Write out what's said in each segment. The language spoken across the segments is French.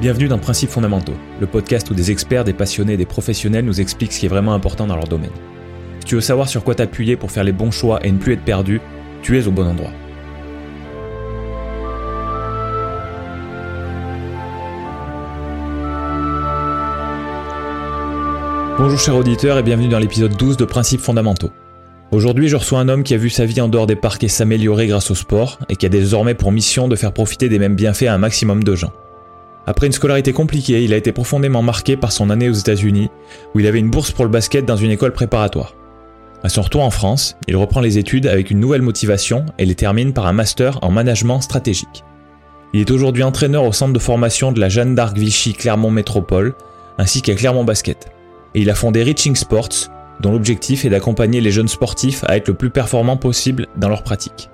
Bienvenue dans Principes fondamentaux, le podcast où des experts, des passionnés et des professionnels nous expliquent ce qui est vraiment important dans leur domaine. Si tu veux savoir sur quoi t'appuyer pour faire les bons choix et ne plus être perdu, tu es au bon endroit. Bonjour chers auditeurs et bienvenue dans l'épisode 12 de Principes fondamentaux. Aujourd'hui, je reçois un homme qui a vu sa vie en dehors des parcs s'améliorer grâce au sport et qui a désormais pour mission de faire profiter des mêmes bienfaits à un maximum de gens. Après une scolarité compliquée, il a été profondément marqué par son année aux États-Unis, où il avait une bourse pour le basket dans une école préparatoire. À son retour en France, il reprend les études avec une nouvelle motivation et les termine par un master en management stratégique. Il est aujourd'hui entraîneur au centre de formation de la Jeanne d'Arc Vichy Clermont Métropole, ainsi qu'à Clermont Basket. Et il a fondé Reaching Sports, dont l'objectif est d'accompagner les jeunes sportifs à être le plus performants possible dans leur pratique.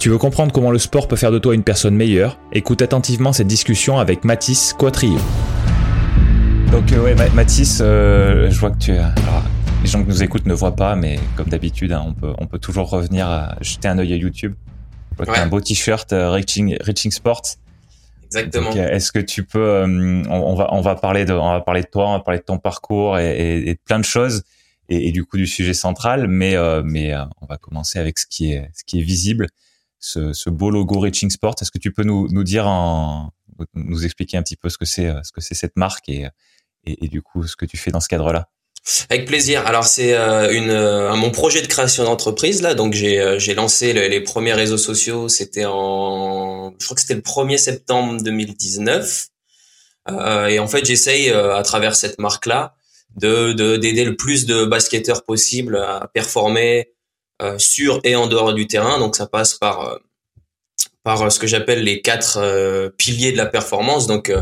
Si tu veux comprendre comment le sport peut faire de toi une personne meilleure, écoute attentivement cette discussion avec Mathis Quatrillo. Donc euh, ouais, Mathis, euh, je vois que tu... Alors, les gens qui nous écoutent ne voient pas, mais comme d'habitude, hein, on, peut, on peut toujours revenir à jeter un œil à YouTube. Tu ouais. un beau t-shirt euh, Reaching, Reaching Sports. Exactement. Est-ce que tu peux, on, on, va, on va parler de, on va parler de toi, on va parler de ton parcours et, et, et de plein de choses, et, et, du coup du sujet central, mais, mais on va commencer avec ce qui est, ce qui est visible ce, ce, beau logo Reaching Sport. Est-ce que tu peux nous, nous dire, en, nous expliquer un petit peu ce que c'est, ce que c'est cette marque et, et, du coup ce que tu fais dans ce cadre-là? Avec plaisir. Alors c'est euh, une euh, mon projet de création d'entreprise là. Donc j'ai euh, j'ai lancé les, premiers réseaux sociaux. C'était en je crois que c'était le 1er septembre 2019. Euh, et en fait j'essaye à travers cette marque là de d'aider le plus de basketteurs possible à performer euh, sur et en dehors du terrain. Donc ça passe par euh, par euh, ce que j'appelle les quatre piliers de la performance. Donc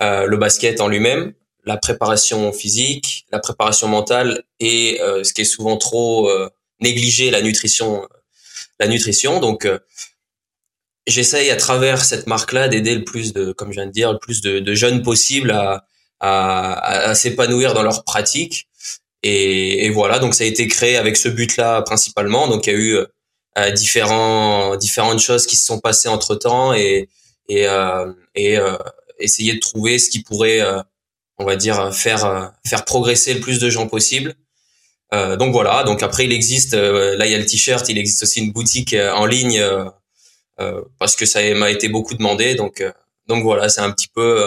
le basket en lui-même, la préparation physique, la préparation mentale et ce qui est souvent trop négligé, la nutrition. La nutrition. Donc j'essaye à travers cette marque-là d'aider le plus de, comme je viens de dire, le plus de, de jeunes possible à, à, à s'épanouir dans leur pratique et, et, voilà, donc ça a été créé avec ce but-là principalement. Donc il y a eu euh, différents, différentes choses qui se sont passées entre temps et, et, euh, et euh, essayer de trouver ce qui pourrait, euh, on va dire, faire, faire progresser le plus de gens possible. donc voilà, donc après il existe, là il y a le t-shirt, il existe aussi une boutique en ligne parce que ça m'a été beaucoup demandé. Donc, donc voilà, c'est un petit peu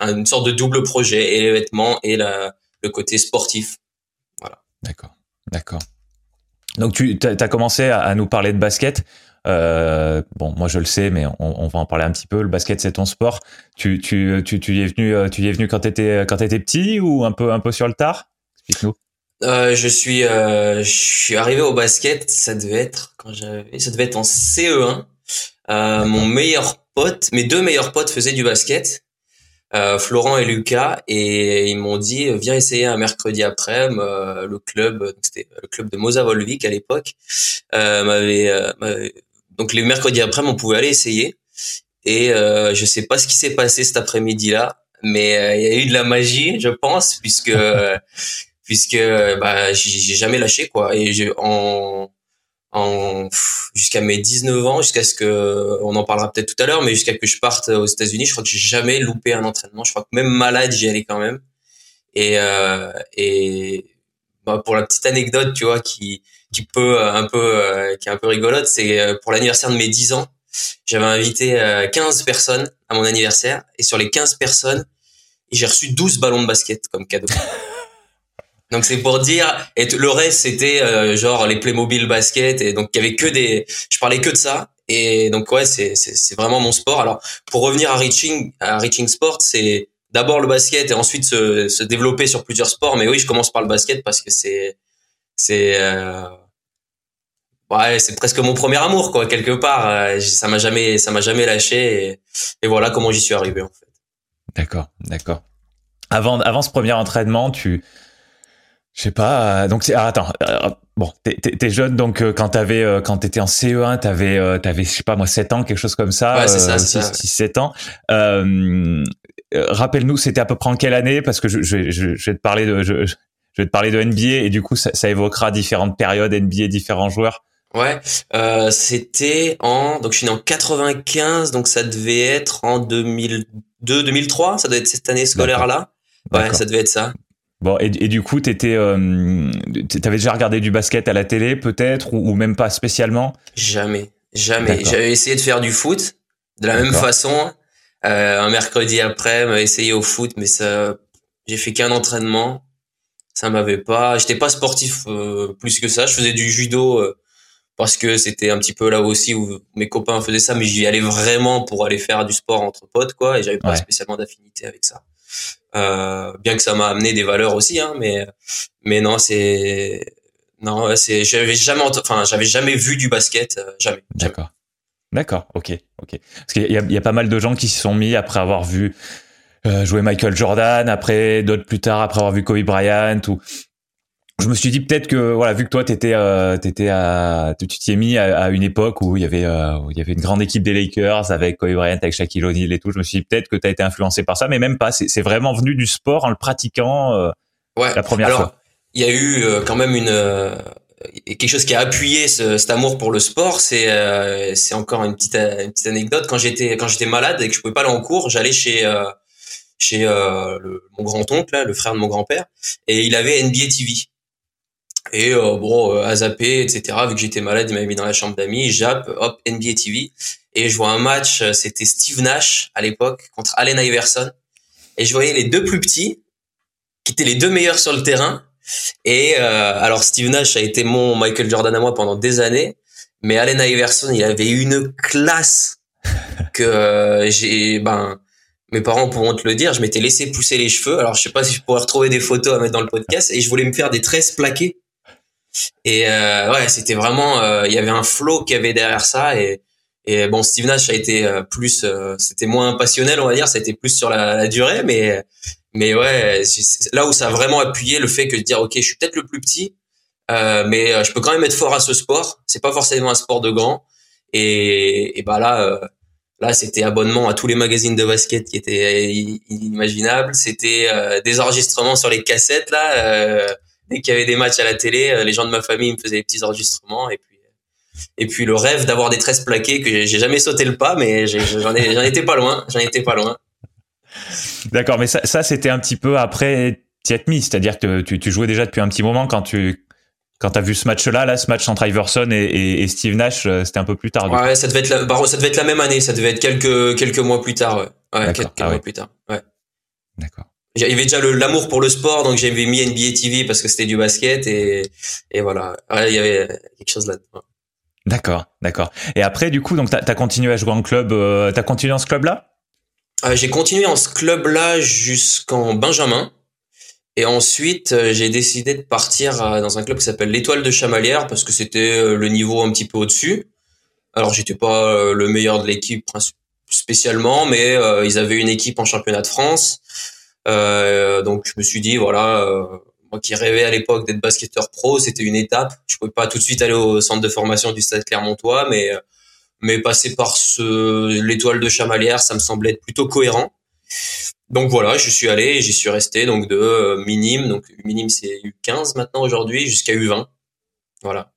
une sorte de double projet et les vêtements et la, le côté sportif. D'accord, d'accord. Donc tu as commencé à, nous parler de basket. Euh, bon, moi je le sais, mais on, on, va en parler un petit peu. Le basket, c'est ton sport. Tu, tu, tu, tu y es venu, euh, tu y es venu quand t'étais quand t'étais petit ou un peu un peu sur le tard? Explique-nous. Euh, je suis euh, je suis arrivé au basket. Ça devait être quand j'avais, ça devait être en CE1. Euh, mon meilleur pote, mes deux meilleurs potes faisaient du basket. Euh, Florent et Lucas et ils m'ont dit viens essayer un mercredi après euh, le club c'était le club de Moza Volvic à l'époque euh, m'avait donc les mercredis après on pouvait aller essayer. Et je sais pas ce qui s'est passé cet après-midi là mais il y a eu de la magie je pense puisque puisque bah j'ai jamais lâché quoi. Et en en jusqu'à mes 19 ans, jusqu'à ce que on en parlera peut-être tout à l'heure, mais jusqu'à que je parte aux États-Unis, je crois que j'ai jamais loupé un entraînement. Je crois que même malade, j'y allais quand même. Et euh, et bah, pour la petite anecdote, tu vois, qui qui peut un peu euh, qui est un peu rigolote, c'est euh, pour l'anniversaire de mes 10 ans, j'avais invité 15 personnes à mon anniversaire et sur les 15 personnes, j'ai reçu 12 ballons de basket comme cadeau. Donc c'est pour dire et le reste c'était euh, genre les Playmobil basket et donc il y avait que des je parlais que de ça et donc ouais c'est c'est vraiment mon sport. Alors pour revenir à reaching à reaching sport, c'est d'abord le basket et ensuite se se développer sur plusieurs sports mais oui, je commence par le basket parce que c'est c'est euh, ouais, c'est presque mon premier amour quoi quelque part, euh, ça m'a jamais ça m'a jamais lâché et, et voilà comment j'y suis arrivé en fait. D'accord, d'accord. Avant avant ce premier entraînement, tu je sais pas. Euh, donc c'est ah, attends. Euh, bon, t'es, t'es jeune donc euh, quand t'avais euh, quand t'étais en CE1, t'avais euh, t'avais je sais pas moi 7 ans quelque chose comme ça. Ouais, c'est ça, 6, 6, 7 ans. rappelle-nous, c'était à peu près en quelle année parce que je, je, je, je vais te parler de je, je, vais te parler de NBA et du coup ça, ça évoquera différentes périodes NBA, différents joueurs. Ouais, euh, c'était en donc je suis né en 95 donc ça devait être en 2002 2002-2003, ça doit être cette année scolaire-là. Ouais, ça devait être ça. Bon, et, et du coup, t'étais, euh, t'avais déjà regardé du basket à la télé, peut-être, ou, même pas spécialement? Jamais, jamais. J'avais essayé de faire du foot de la même façon. Euh, un mercredi après, m'a essayé au foot, mais ça, j'ai fait qu'un entraînement. Ça m'avait pas. J'étais pas sportif euh, plus que ça. Je faisais du judo euh, parce que c'était un petit peu là aussi où mes copains faisaient ça, mais j'y allais vraiment pour aller faire du sport entre potes, quoi. Et j'avais pas spécialement d'affinité avec ça. Euh, bien que ça m'a amené des valeurs aussi, hein, mais mais non, c'est non, c'est j'avais jamais enfin j'avais jamais vu du basket, euh, jamais. D'accord. D'accord, ok, ok. Parce qu'il y y a pas mal de gens qui s'y sont mis après avoir vu euh, jouer Michael Jordan, après d'autres plus tard après avoir vu Kobe Bryant ou je me suis dit peut-être que voilà vu que toi t'étais euh, t'étais à tu t'y es mis à, une époque où il y avait euh, où il y avait une grande équipe des Lakers avec Kobe Bryant avec Shaquille O'Neal et tout je me suis dit peut-être que tu as été influencé par ça mais même pas. C'est vraiment venu du sport en le pratiquant euh, ouais. la première Alors, il y a eu euh, quand même une euh, quelque chose qui a appuyé ce, cet amour pour le sport c'est c'est encore une petite une petite anecdote. Quand j'étais quand j'étais malade et que je pouvais pas aller en cours j'allais chez chez le, mon grand oncle le frère de mon grand père et il avait NBA TV et euh, bon, euh, à zapper, etc. Vu que j'étais malade, il m'avait mis dans la chambre d'amis. Jappe, hop, NBA TV. Et je vois un match, euh, c'était Steve Nash à l'époque contre Allen Iverson. Et je voyais les deux plus petits, qui étaient les deux meilleurs sur le terrain. Et euh, alors Steve Nash a été mon Michael Jordan à moi pendant des années, mais Allen Iverson, il avait une classe que j'ai, ben, mes parents pourront te le dire, je m'étais laissé pousser les cheveux. Alors je sais pas si je pourrais retrouver des photos à mettre dans le podcast, et je voulais me faire des tresses plaquées et euh, ouais, c'était vraiment, euh, il y avait un flow qui avait derrière ça. Et, et bon, Steve Nash a été euh, plus, c'était moins passionnel, on va dire, ça a été plus sur la, la durée, mais mais ouais, là où ça a vraiment appuyé le fait que de dire, ok, je suis peut-être le plus petit, euh, mais je peux quand même être fort à ce sport. C'est pas forcément un sport de grand. Et, et bah là, là, c'était abonnement à tous les magazines de basket qui étaient inimaginables. C'était des enregistrements sur les cassettes là dès qu'il y avait des matchs à la télé, euh, les gens de ma famille me faisaient des petits enregistrements et puis et puis le rêve d'avoir des tresses plaquées que j'ai jamais sauté le pas, mais j'en ai, j'en étais pas loin, j'en étais pas loin. D'accord, mais ça, ça c'était un petit peu après mis, c'est-à-dire que tu, tu, jouais déjà depuis un petit moment quand tu quand t'as vu ce match-là, là, ce match entre Iverson et, et, Steve Nash, euh, c'était un peu plus tard. Ouais, ça devait être la, bah, ça devait être la même année, ça devait être quelques quelques mois plus tard. Ouais, ouais quelques ah mois plus tard. Ouais. D'accord avait déjà l'amour pour le sport, donc j'avais mis NBA TV parce que c'était du basket et, et voilà. il y avait quelque chose là. D'accord, d'accord. Et après, du coup, donc t'as as continué à jouer en club. Euh, t'as continué dans ce club-là? Euh, J'ai continué en ce club-là jusqu'en Benjamin. Et ensuite, euh, j'ai décidé de partir dans un club qui s'appelle l'Étoile de Chamalières parce que c'était le niveau un petit peu au-dessus. Alors, j'étais pas le meilleur de l'équipe spécialement, mais ils avaient une équipe en championnat de France. Euh, donc je me suis dit voilà, euh, moi qui rêvais à l'époque d'être basketteur pro, c'était une étape. Je pouvais pas tout de suite aller au centre de formation du Stade Clermontois, mais mais passer par ce l'étoile de Chamalières, ça me semblait être plutôt cohérent. Donc voilà, je suis allé j'y suis resté donc de euh, minime, donc minime c'est U15 maintenant aujourd'hui jusqu'à U20. Voilà.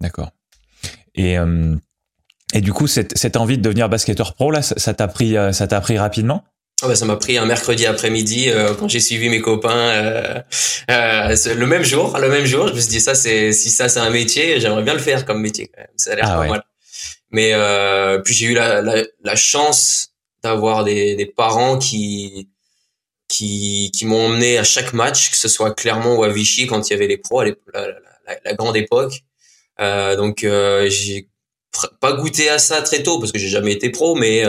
D'accord. Et et du coup cette, cette envie de devenir basketteur pro là, ça t'a pris ça t'a pris rapidement? Oh bah ça m'a pris un mercredi après-midi euh, quand j'ai suivi mes copains euh, euh, le même jour, le même jour, je me suis dit ça c'est si ça c'est un métier, j'aimerais bien le faire comme métier quand même. Ça a l'air ah pas mal. Mais euh, puis j'ai eu la, la, la chance d'avoir des, des parents qui qui qui m'ont emmené à chaque match, que ce soit Clermont ou à Vichy quand il y avait les pros à la, la, la, grande époque. donc j'ai pas goûté à ça très tôt parce que j'ai jamais été pro, mais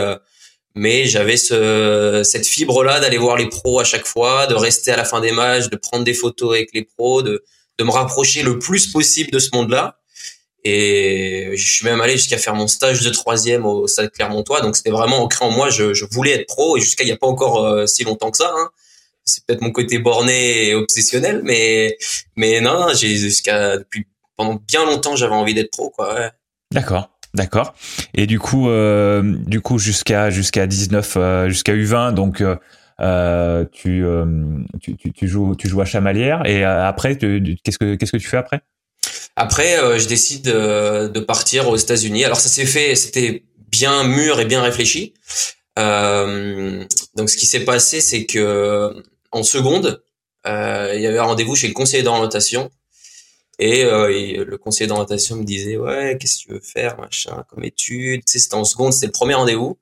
mais j'avais ce, cette fibre là d'aller voir les pros à chaque fois, de rester à la fin des matchs, de prendre des photos avec les pros, de, de me rapprocher le plus possible de ce monde-là. Et je suis même allé jusqu'à faire mon stage de troisième au Stade Clermontois, donc c'était vraiment ancré en moi. Je, je voulais être pro et jusqu'à il y a pas encore euh, si longtemps que ça. Hein. C'est peut-être mon côté borné et obsessionnel, mais mais non, j'ai jusqu'à depuis pendant bien longtemps j'avais envie d'être pro quoi. D'accord. D'accord. Et du coup, euh, du coup jusqu'à jusqu'à 19, euh, jusqu'à U20, donc euh, euh tu, euh, tu, tu, tu, joues tu joues à Chamalières et après qu'est-ce que qu'est-ce que tu fais après? Après, je décide de partir aux États-Unis. Alors ça s'est fait, c'était bien mûr et bien réfléchi. donc ce qui s'est passé, c'est que en seconde, il y avait un rendez-vous chez le conseiller d'orientation. Et, le conseiller d'orientation me disait ouais qu'est-ce que tu veux faire machin comme étude tu sais c'était en seconde c'était le premier rendez-vous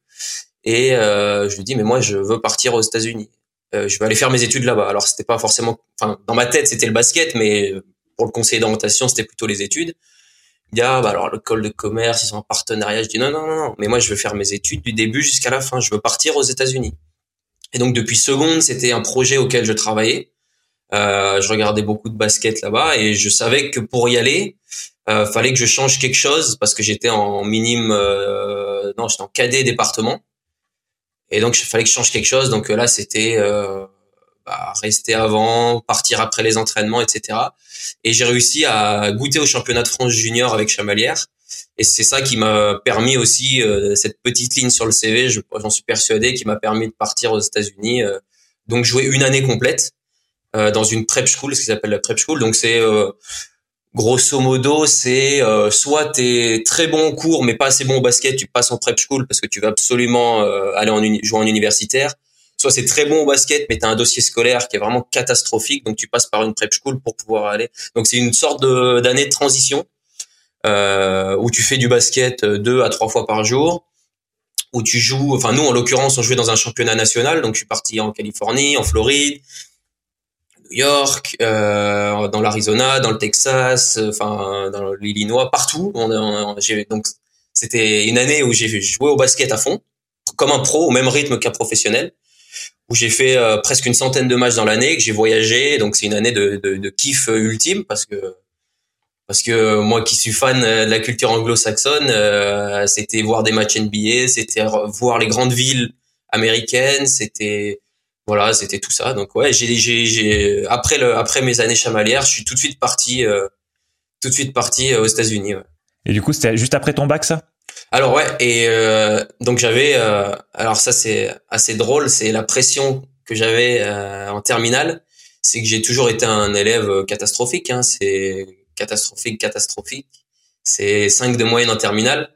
et je lui dis mais moi je veux partir aux États-Unis je vais aller faire mes études là-bas alors c'était pas forcément enfin dans ma tête c'était le basket mais pour le conseiller d'orientation, c'était plutôt les études. Il dit, ah, bah, alors, l'école de commerce, ils sont en partenariat. Je dis, non, non, non, non, mais moi, je veux faire mes études du début jusqu'à la fin. Je veux partir aux États-Unis. Et donc, depuis seconde, c'était un projet auquel je travaillais. Euh, je regardais beaucoup de basket là-bas et je savais que pour y aller, euh, fallait que je change quelque chose parce que j'étais en minime, euh, non, j'étais en cadet département. Et donc, il fallait que je change quelque chose. Donc là, c'était euh, bah, rester avant, partir après les entraînements, etc. Et j'ai réussi à goûter au championnat de France junior avec Chamalière. Et c'est ça qui m'a permis aussi euh, cette petite ligne sur le CV. J'en suis persuadé, qui m'a permis de partir aux États-Unis. Euh, donc jouer une année complète euh, dans une prep school, ce qu'ils appellent la prep school. Donc c'est grosso modo, c'est soit t'es très bon au cours mais pas assez bon au basket, tu passes en prep school parce que tu vas absolument aller en jouer en universitaire soit c'est très bon au basket, mais tu as un dossier scolaire qui est vraiment catastrophique, donc tu passes par une prep school pour pouvoir aller. Donc c'est une sorte d'année de, transition euh, où tu fais du basket euh, deux à trois fois par jour, où tu joues. Enfin nous en l'occurrence on jouait dans un championnat national, donc je suis parti en Californie, en Floride. New York, euh, dans l'Arizona, dans le Texas, enfin dans l'Illinois, partout. donc c'était une année où j'ai joué au basket à fond, comme un pro, au même rythme qu'un professionnel où j'ai fait euh, presque une centaine de matchs dans l'année, que j'ai voyagé, donc c'est une année de, de, kiff euh, ultime parce que parce que moi qui suis fan euh, de la culture anglo-saxonne, c'était voir des matchs NBA, c'était voir les grandes villes américaines, c'était voilà, c'était tout ça. Donc ouais, j'ai j'ai après le après mes années chamalières, je suis tout de suite parti tout de suite parti aux États-Unis. Ouais. Et du coup, c'était juste après ton bac ça? Alors ouais, et euh, donc j'avais, euh, alors ça c'est assez drôle, c'est la pression que j'avais euh, en terminale, c'est que j'ai toujours été un élève catastrophique, hein, c'est catastrophique, catastrophique, c'est 5 de moyenne en terminale,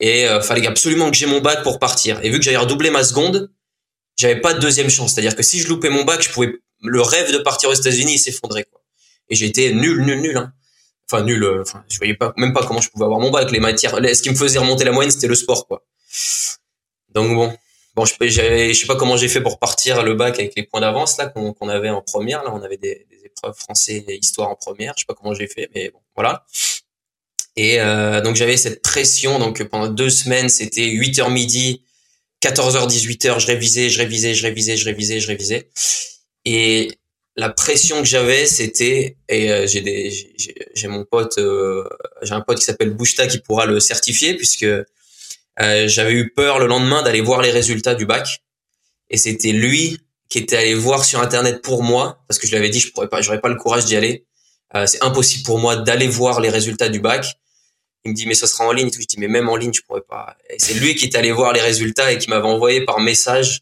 et fallait absolument que j'ai mon bac pour partir. Et vu que j'avais redoublé ma seconde, j'avais pas de deuxième chance, c'est-à-dire que si je loupais mon bac, je pouvais, le rêve de partir aux États-Unis s'effondrait. Et été nul, nul, nul. Hein. Enfin nul euh, enfin je voyais pas même pas comment je pouvais avoir mon bac. Les matières ce qui me faisait remonter la moyenne c'était le sport quoi. Donc bon. Bon je je sais pas comment j'ai fait pour partir le bac avec les points d'avance là qu'on avait en première. Là on avait des, épreuves français et histoire en première. Je sais pas comment j'ai fait mais bon voilà. Et euh, donc j'avais cette pression. Donc pendant deux semaines c'était 8h midi 14h 18h je révisais je révisais je révisais je révisais je révisais. Et la pression que j'avais, c'était et euh, j'ai des j'ai mon pote euh, j'ai un pote qui s'appelle Bouchta qui pourra le certifier puisque euh, j'avais eu peur le lendemain d'aller voir les résultats du bac. Et c'était lui qui était allé voir sur internet pour moi parce que je lui avais dit je pourrais pas j'aurais pas le courage d'y aller. C'est impossible pour moi d'aller voir les résultats du bac il me dit mais ça sera en ligne je dis mais même en ligne je pourrais pas et c'est lui qui est allé voir les résultats et qui m'avait envoyé par message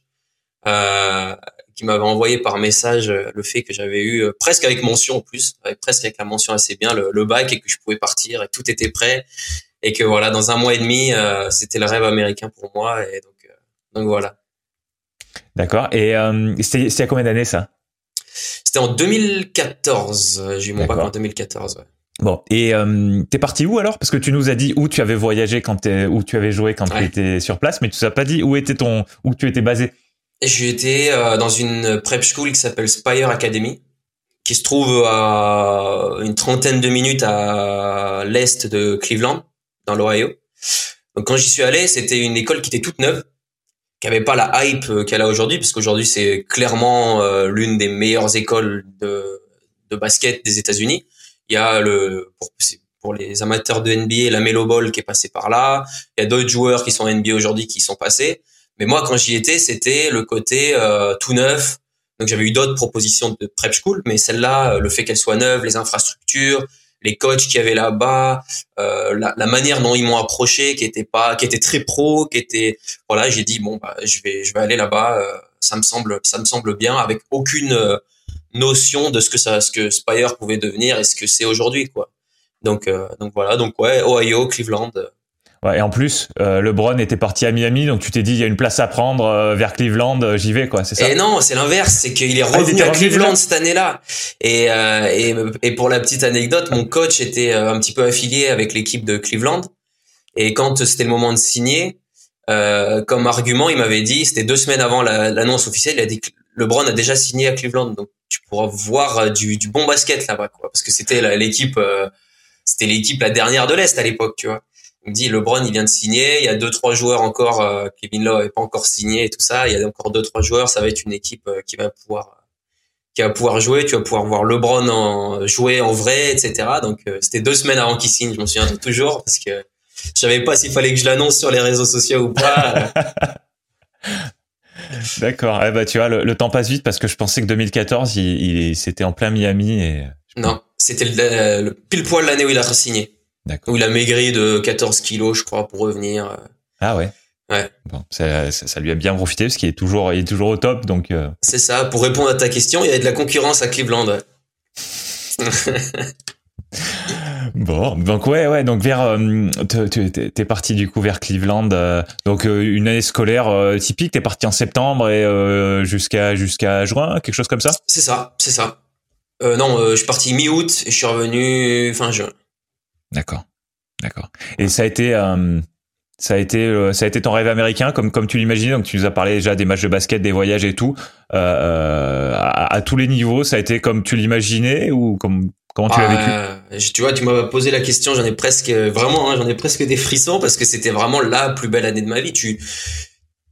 euh, qui m'avait envoyé par message euh, le fait que j'avais eu euh, presque avec mention en plus, avec, presque avec la mention assez bien le, bac et que je pouvais partir et tout était prêt et que voilà dans un mois et demi euh, c'était le rêve américain pour moi et donc donc voilà. D'accord. Et c'était y a combien d'années ça? C'était en 2014. J'ai eu mon bac en 2014. Ouais. Bon, et euh, t'es parti où alors? Parce que tu nous as dit où tu avais voyagé quand t'es, où tu avais joué quand tu étais sur place, mais tu nous as pas dit où était ton, où tu étais basé. J'étais euh, dans une prep school qui s'appelle Spire Academy, qui se trouve à une trentaine de minutes à l'est de Cleveland, dans l'Ohio. Donc quand j'y suis allé, c'était une école qui était toute neuve, qui avait pas la hype euh, qu'elle a aujourd'hui, parce qu'aujourd'hui c'est clairement euh, l'une des meilleures écoles de, de basket des États-Unis. Il y a le pour, pour les amateurs de NBA la Melo Ball qui est passé par là. Il y a d'autres joueurs qui sont en NBA aujourd'hui qui sont passés. Mais moi, quand j'y étais, c'était le côté euh, tout neuf. Donc j'avais eu d'autres propositions de prep school, mais celle-là, euh, le fait qu'elle soit neuve, les infrastructures, les coachs qui avaient là-bas, euh, la, la, manière dont ils m'ont approché, qui était pas, qui était très pro, qui était, voilà, j'ai dit bon, bah, je vais, je vais aller là-bas. Euh, ça me semble, ça me semble bien, avec aucune notion de ce que ça, ce que Spire pouvait devenir et ce que c'est aujourd'hui, quoi. Donc, donc voilà, donc ouais, Ohio, Cleveland. Ouais, et en plus, euh, LeBron était parti à Miami, donc tu t'es dit il y a une place à prendre euh, vers Cleveland, euh, j'y vais quoi, c'est ça? Et non, c'est l'inverse, c'est qu'il est Ah, revenu à Cleveland cette année-là. Et, euh, et et pour la petite anecdote, mon coach était euh, un petit peu affilié avec l'équipe de Cleveland. Et quand c'était le moment de signer, euh, comme argument, il m'avait dit, c'était deux semaines avant la- l'annonce officielle, il a dit LeBron a déjà signé à Cleveland, donc tu pourras voir euh, du, bon basket là-bas. Parce que c'était l'équipe, euh, c'était l'équipe la dernière de l'est à l'époque, tu vois. Il me dit LeBron il vient de signer, il y a deux trois joueurs encore, euh, Kevin Love n'avait pas encore signé et tout ça, il y a encore deux trois joueurs, ça va être une équipe qui va pouvoir qui va pouvoir jouer, tu vas pouvoir voir LeBron en, jouer en vrai, etc. Donc c'était deux semaines avant qu'il signe, je m'en souviens toujours parce que je savais pas s'il fallait que je l'annonce sur les réseaux sociaux ou pas. D'accord. Eh bah, tu vois, le, le temps passe vite parce que je pensais que 2014, il, il c'était en plein Miami et. non, c'était le, le pile poil l'année où il a signé, D'accord. où il a maigri de 14 kilos, je crois, pour revenir. Ah ouais. Ouais. Bon, ça, ça, ça lui a bien profité parce qu'il est toujours, il est toujours au top, donc. euh, C'est ça. Pour répondre à ta question, il y avait de la concurrence à Cleveland. Bon, donc ouais, ouais, donc vers, euh, t'es- parti du coup vers Cleveland, euh, donc euh, une année scolaire euh, typique. T'es parti en septembre et euh, jusqu'à jusqu'à juin, quelque chose comme ça? C'est ça, c'est ça. Euh, non, euh, je suis parti mi-août et je suis revenu fin juin. D'accord, d'accord. Et ça a été, euh, ça a été, euh, ça a été ton rêve américain, comme comme tu l'imaginais? Donc tu nous as parlé déjà des matchs de basket, des voyages et tout. Euh, euh, à, à tous les niveaux, ça a été comme tu l'imaginais ou comme comment tu vécu Ah, Tu vois, tu m'as posé la question, j'en ai presque, vraiment, hein, j'en ai presque des frissons parce que c'était vraiment la plus belle année de ma vie. Tu,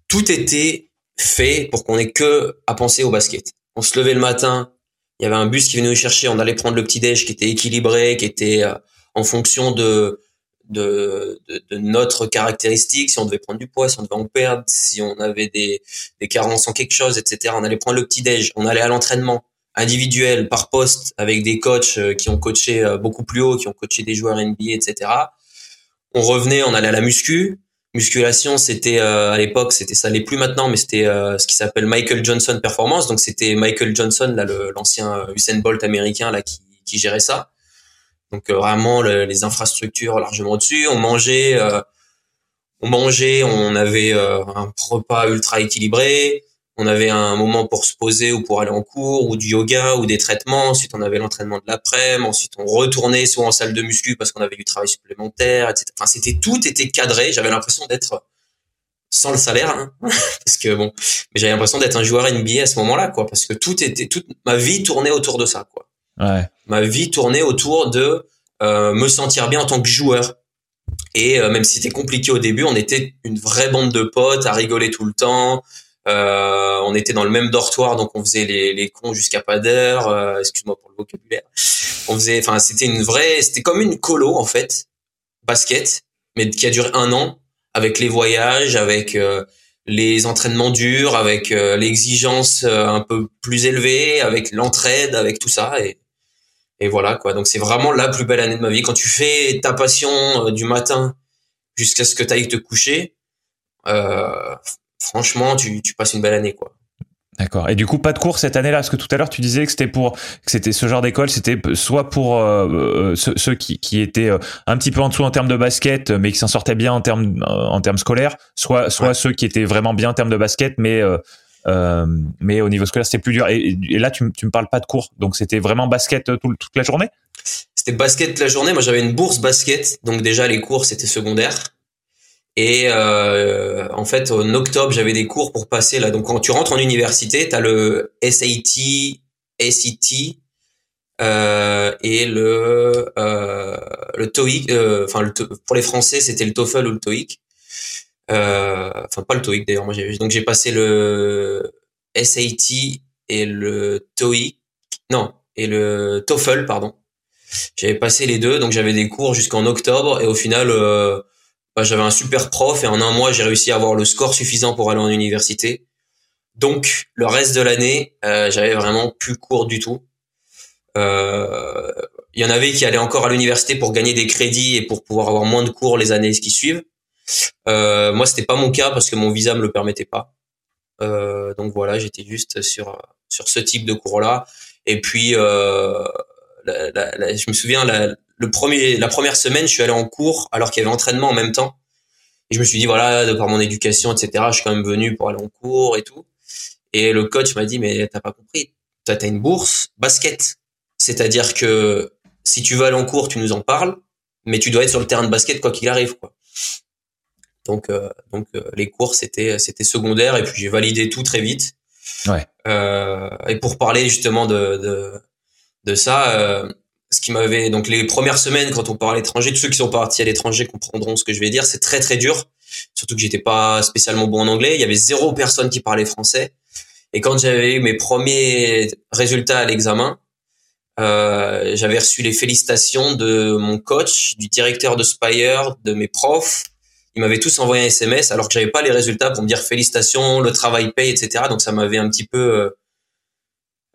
tout était fait pour qu'on ait que à penser au basket. On se levait le matin, il y avait un bus qui venait nous chercher, on allait prendre le petit déj qui était équilibré, qui était euh, en fonction de, de, de, de notre caractéristique, si on devait prendre du poids, si on devait en perdre, si on avait des, des carences en quelque chose, etc. On allait prendre le petit déj, on allait à l'entraînement individuel par poste avec des coachs euh, qui ont coaché euh, beaucoup plus haut, qui ont coaché des joueurs NBA, etc. On revenait, on allait à la muscu. Musculation, c'était euh, à l'époque, c'était ça l'est plus maintenant, mais c'était euh, ce qui s'appelle Michael Johnson Performance. Donc c'était Michael Johnson, là, l'ancien euh, Usain Bolt américain, là, qui, qui gérait ça. Donc vraiment le- les infrastructures largement au-dessus. On mangeait, on mangeait, on avait un repas ultra équilibré on avait un moment pour se poser ou pour aller en cours ou du yoga ou des traitements. Ensuite, on avait l'entraînement de l'après-midi. Ensuite, on retournait soit en salle de muscu parce qu'on avait du travail supplémentaire, etc. Enfin, c'était tout était cadré. J'avais l'impression d'être sans le salaire, hein, parce que bon, mais j'avais l'impression d'être un joueur NBA à ce moment-là, quoi, parce que tout était, toute ma vie tournait autour de ça, quoi. Ouais. Ma vie tournait autour de euh, me sentir bien en tant que joueur. Et euh, même si c'était compliqué au début, on était une vraie bande de potes à rigoler tout le temps. Euh, on était dans le même dortoir, donc on faisait les, les cons jusqu'à pas d'heure. Euh, Excuse-moi pour le vocabulaire. On faisait, enfin, c'était une vraie, c'était comme une colo en fait, basket, mais qui a duré un an avec les voyages, avec euh, les entraînements durs, avec euh, l'exigence euh, un peu plus élevée, avec l'entraide, avec tout ça. Et, et voilà quoi. Donc c'est vraiment la plus belle année de ma vie. Quand tu fais ta passion euh, du matin jusqu'à ce que tu ailles te coucher, euh, franchement, tu, tu passes une belle année quoi. D'accord. Et du coup, pas de cours cette année-là, parce que tout à l'heure tu disais que c'était pour que c'était ce genre d'école, c'était soit pour euh, euh, ceux, ceux qui, qui étaient euh, un petit peu en dessous en termes de basket, mais qui s'en sortaient bien en termes en termes scolaires, soit soit Ouais. ceux qui étaient vraiment bien en termes de basket, mais euh, mais au niveau scolaire c'était plus dur. Et, et là, tu, me parles pas de cours, donc c'était vraiment basket tout, toute la journée? C'était basket toute la journée. Moi, j'avais une bourse basket, donc déjà les cours c'était secondaire. Et euh, en fait, en octobre, j'avais des cours pour passer là. Donc, quand tu rentres en université, t'as le SAT, SET euh, et le euh, le TOEIC. euh, Enfin, le to- pour les Français, c'était le TOEFL ou le TOEIC. Euh, Enfin, pas le TOEIC d'ailleurs. Donc j'ai passé le SAT et le TOEIC. Non, et le TOEFL, pardon. J'avais passé les deux, donc j'avais des cours jusqu'en octobre et au final, euh, bah, j'avais un super prof et en un mois, j'ai réussi à avoir le score suffisant pour aller en université. Donc, le reste de l'année, euh, j'avais vraiment plus cours du tout. Euh, Il y en avait qui allaient encore à l'université pour gagner des crédits et pour pouvoir avoir moins de cours les années qui suivent. Euh, moi, c'était pas mon cas parce que mon visa me le permettait pas. Euh, donc voilà, j'étais juste sur sur ce type de cours-là. Et puis, euh, la- la- la- je me souviens, la, le premier, la première semaine, je suis allé en cours alors qu'il y avait entraînement en même temps. Et je me suis dit, voilà, de par mon éducation, etc., je suis quand même venu pour aller en cours et tout. Et le coach m'a dit, mais t'as pas compris, t'as as une bourse basket. C'est-à-dire que si tu veux aller en cours, tu nous en parles, mais tu dois être sur le terrain de basket quoi qu'il arrive, quoi. Donc, euh, donc euh, les cours c'était c'était secondaire et puis j'ai validé tout très vite. Ouais. Euh, et pour parler justement de de, de ça, euh, ce qui m'avait donc les premières semaines quand on part à l'étranger, tous ceux qui sont partis à l'étranger comprendront ce que je vais dire. C'est très très dur, surtout que j'étais pas spécialement bon en anglais. Il y avait zéro personne qui parlait français. Et quand j'avais eu mes premiers résultats à l'examen, euh, j'avais reçu les félicitations de mon coach, du directeur de Spire, de mes profs. Ils m'avaient tous envoyé un SMS alors que j'avais pas les résultats pour me dire félicitations, le travail paye, etc. Donc ça m'avait un petit peu euh,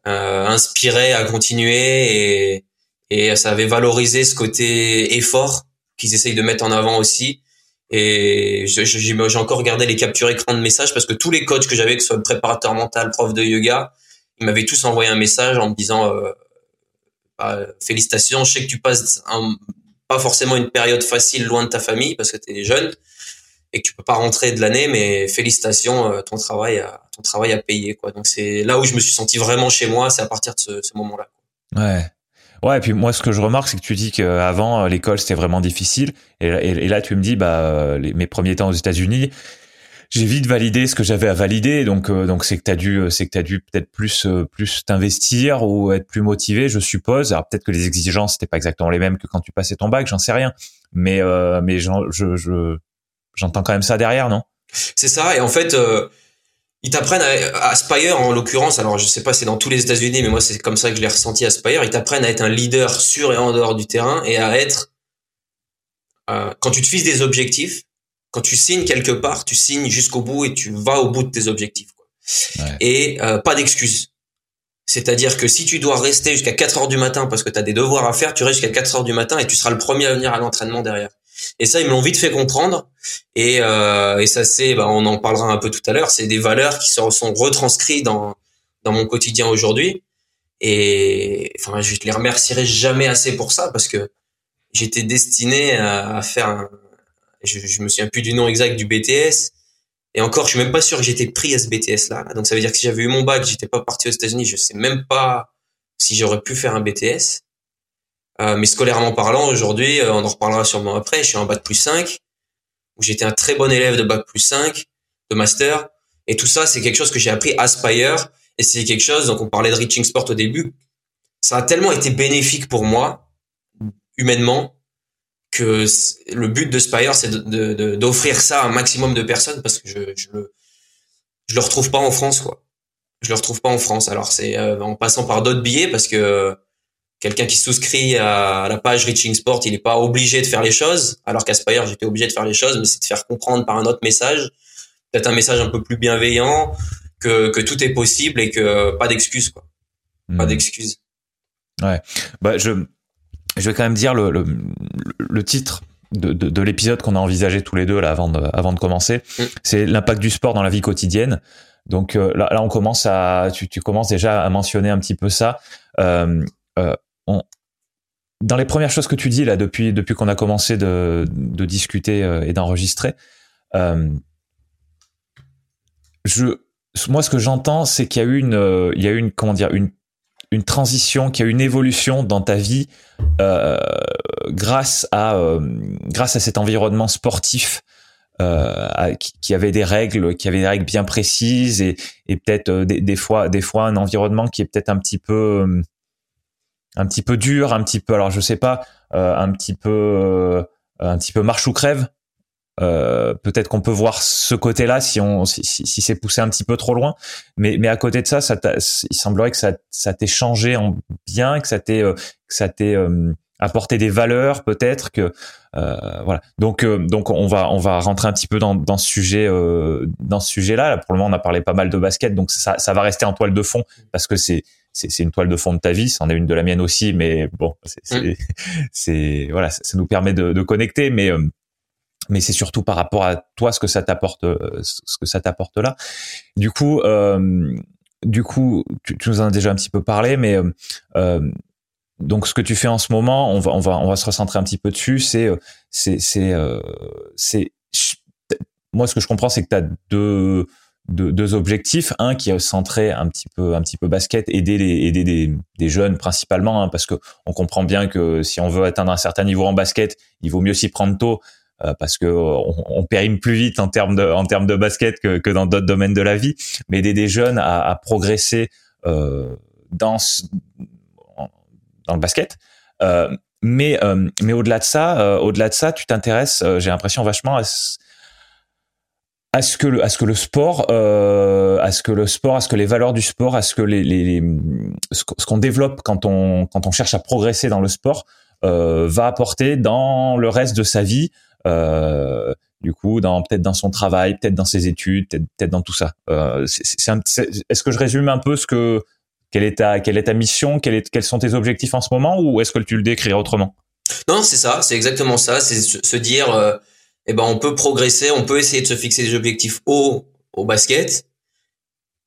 euh, inspiré à continuer et, et ça avait valorisé ce côté effort qu'ils essayent de mettre en avant aussi. Et j'ai encore regardé les captures écran de messages parce que tous les coachs que j'avais, que ce soit préparateur mental, prof de yoga, ils m'avaient tous envoyé un message en me disant euh, bah, félicitations, je sais que tu passes pas forcément une période facile loin de ta famille parce que tu es jeune et que tu peux pas rentrer de l'année, mais félicitations, euh, ton travail a, ton travail a payé quoi. Donc c'est là où je me suis senti vraiment chez moi, c'est à partir de ce, ce moment-là. Ouais. Ouais, et puis moi, ce que je remarque, c'est que tu dis qu'avant, euh, l'école, c'était vraiment difficile. Et, là, tu me dis, bah, euh, les, mes premiers temps aux États-Unis, j'ai vite validé ce que j'avais à valider. Donc, euh, donc c'est que t'as dû, c'est que t'as dû peut-être plus, plus t'investir ou être plus motivé, je suppose. Alors peut-être que les exigences n'étaient pas exactement les mêmes que quand tu passais ton bac, j'en sais rien. Mais, euh, mais je, je, j'entends quand même ça derrière, non? C'est ça. Et en fait ils t'apprennent à, Aspire en l'occurrence alors je sais pas c'est dans tous les États-Unis mais moi c'est comme ça que je l'ai ressenti à Aspire ils t'apprennent à être un leader sur et en dehors du terrain et à être euh, quand tu te fixes des objectifs quand tu signes quelque part tu signes jusqu'au bout et tu vas au bout de tes objectifs quoi. Ouais. et euh, pas d'excuses c'est-à-dire que si tu dois rester jusqu'à 4 heures du matin parce que tu as des devoirs à faire tu restes jusqu'à 4 heures du matin et tu seras le premier à venir à l'entraînement derrière et ça, ils me l'ont vite fait comprendre. Et, euh, et ça, c'est, bah, on en parlera un peu tout à l'heure. C'est des valeurs qui se sont retranscrites dans dans mon quotidien aujourd'hui. Et enfin, je les remercierai jamais assez pour ça parce que j'étais destiné à, à faire. Un, je, je me souviens plus du nom exact du BTS. Et encore, je suis même pas sûr que j'étais pris à ce BTS là. Donc ça veut dire que si j'avais eu mon bac, j'étais pas parti aux États-Unis, je sais même pas si j'aurais pu faire un BTS. Euh, mais scolairement parlant, aujourd'hui, euh, on en reparlera sûrement après, je suis en bac plus 5, où j'étais un très bon élève de bac plus 5, de master. Et tout ça, c'est quelque chose que j'ai appris à Spire. Et c'est quelque chose, donc on parlait de Reaching Sport au début, ça a tellement été bénéfique pour moi, humainement, que le but de Spire, c'est d'offrir ça à un maximum de personnes parce que je, je, le, je le retrouve pas en France, quoi. Je le retrouve pas en France. Alors c'est euh, en passant par d'autres billets parce que quelqu'un qui souscrit à la page Reaching Sport, il n'est pas obligé de faire les choses, alors qu'Aspire, j'étais obligé de faire les choses, mais c'est de faire comprendre par un autre message, peut-être un message un peu plus bienveillant, que, que tout est possible et que pas d'excuses, quoi. Pas hmm. d'excuses. Ouais. Bah, je, je vais quand même dire le, le, le titre de, de, de l'épisode qu'on a envisagé tous les deux là avant de, avant de commencer. Mm. C'est l'impact du sport dans la vie quotidienne. Donc euh, là, là, on commence à, tu, tu commences déjà à mentionner un petit peu ça. Euh, euh, dans les premières choses que tu dis là depuis depuis qu'on a commencé de, de discuter euh, et d'enregistrer, euh, je moi ce que j'entends c'est qu'il y a eu une euh, il y a eu une comment dire une une transition, qu'il y a une évolution dans ta vie euh, grâce à grâce à cet environnement sportif euh, qui, qui, avait des règles, qui avait des règles bien précises et, et peut-être des, des, fois des fois un environnement qui est peut-être un petit peu un petit peu dur, un petit peu, alors je sais pas, euh, un petit peu, euh, un petit peu marche ou crève. Euh, peut-être qu'on peut voir ce côté-là si on si, si, c'est poussé un petit peu trop loin, mais mais à côté de ça, ça il semblerait que ça ça t'ait changé en bien, que ça t'ait que ça t'ait apporté des valeurs peut-être que voilà. Donc donc on va on va rentrer un petit peu dans dans ce sujet dans ce sujet-là. Là, pour le moment, on a parlé pas mal de basket, donc ça ça va rester en toile de fond parce que c'est c'est une toile de fond de ta vie, c'en est une de la mienne aussi, mais bon, c'est mm. voilà, ça, nous permet de, de connecter, mais euh, mais c'est surtout par rapport à toi ce que ça t'apporte, euh, ce que ça t'apporte là. Du coup, euh, du coup, tu, tu, nous en as déjà un petit peu parlé, mais euh, donc ce que tu fais en ce moment, on va on va on va se recentrer un petit peu dessus. C'est c'est c'est c'est moi, ce que je comprends, c'est que tu as deux, deux, objectifs. Un qui est centré un petit peu, un petit peu basket, aider, les, aider des, des jeunes principalement, hein, parce que on comprend bien que si on veut atteindre un certain niveau en basket, il vaut mieux s'y prendre tôt. Euh, parce que on, on, périme plus vite en termes de en termes de basket que, que dans d'autres domaines de la vie, mais aider des jeunes à, à progresser euh, dans dans le basket. Euh, mais euh, mais au-delà de ça, euh, au-delà de ça, tu t'intéresses, j'ai l'impression vachement à à ce que le à ce que le sport euh, à ce que le sport à ce que les valeurs du sport à ce que les, les, les ce qu'on développe quand on quand on cherche à progresser dans le sport euh, va apporter dans le reste de sa vie euh, du coup dans peut-être dans son travail peut-être dans ses études peut-être peut dans tout ça. Euh, est-ce que je résume un peu ce que quelle est ta quelle est ta mission est, quels sont tes objectifs en ce moment ou est-ce que tu le décrirais autrement? Non c'est ça c'est exactement ça c'est se dire euh, eh ben on peut progresser, on peut essayer de se fixer des objectifs hauts au basket.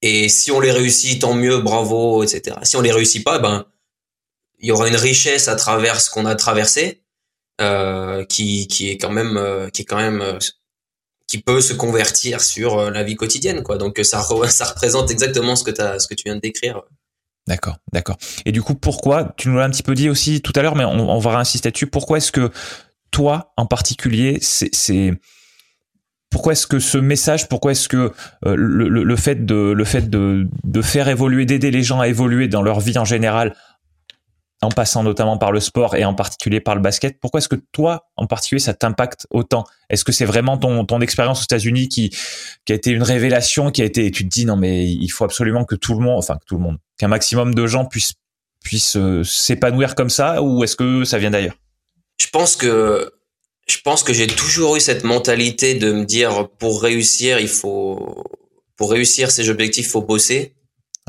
Et si on les réussit, tant mieux, bravo, etc. Si on les réussit pas, ben il y aura une richesse à travers ce qu'on a traversé, euh, qui, qui est quand même, euh, qui est quand même, euh, qui peut se convertir sur euh, la vie quotidienne, quoi. Donc ça, ça représente exactement ce que as, ce que tu viens de décrire. D'accord, d'accord. Et du coup, pourquoi Tu nous l'as un petit peu dit aussi tout à l'heure, mais on, on va insister dessus. Pourquoi est-ce que toi en particulier, c'est pourquoi est-ce que ce message, pourquoi est-ce que euh, le, fait de faire évoluer, d'aider les gens à évoluer dans leur vie en général, en passant notamment par le sport et en particulier par le basket, pourquoi est-ce que toi en particulier ça t'impacte autant? Est-ce que c'est vraiment ton expérience aux États-Unis qui a été une révélation, qui a été tu te dis non mais il faut absolument que tout le monde, enfin que tout le monde, qu'un maximum de gens puissent puissent euh, s'épanouir comme ça ou est-ce que ça vient d'ailleurs? Je pense que je pense que j'ai toujours eu cette mentalité de me dire pour réussir, il faut pour réussir ces objectifs, faut bosser.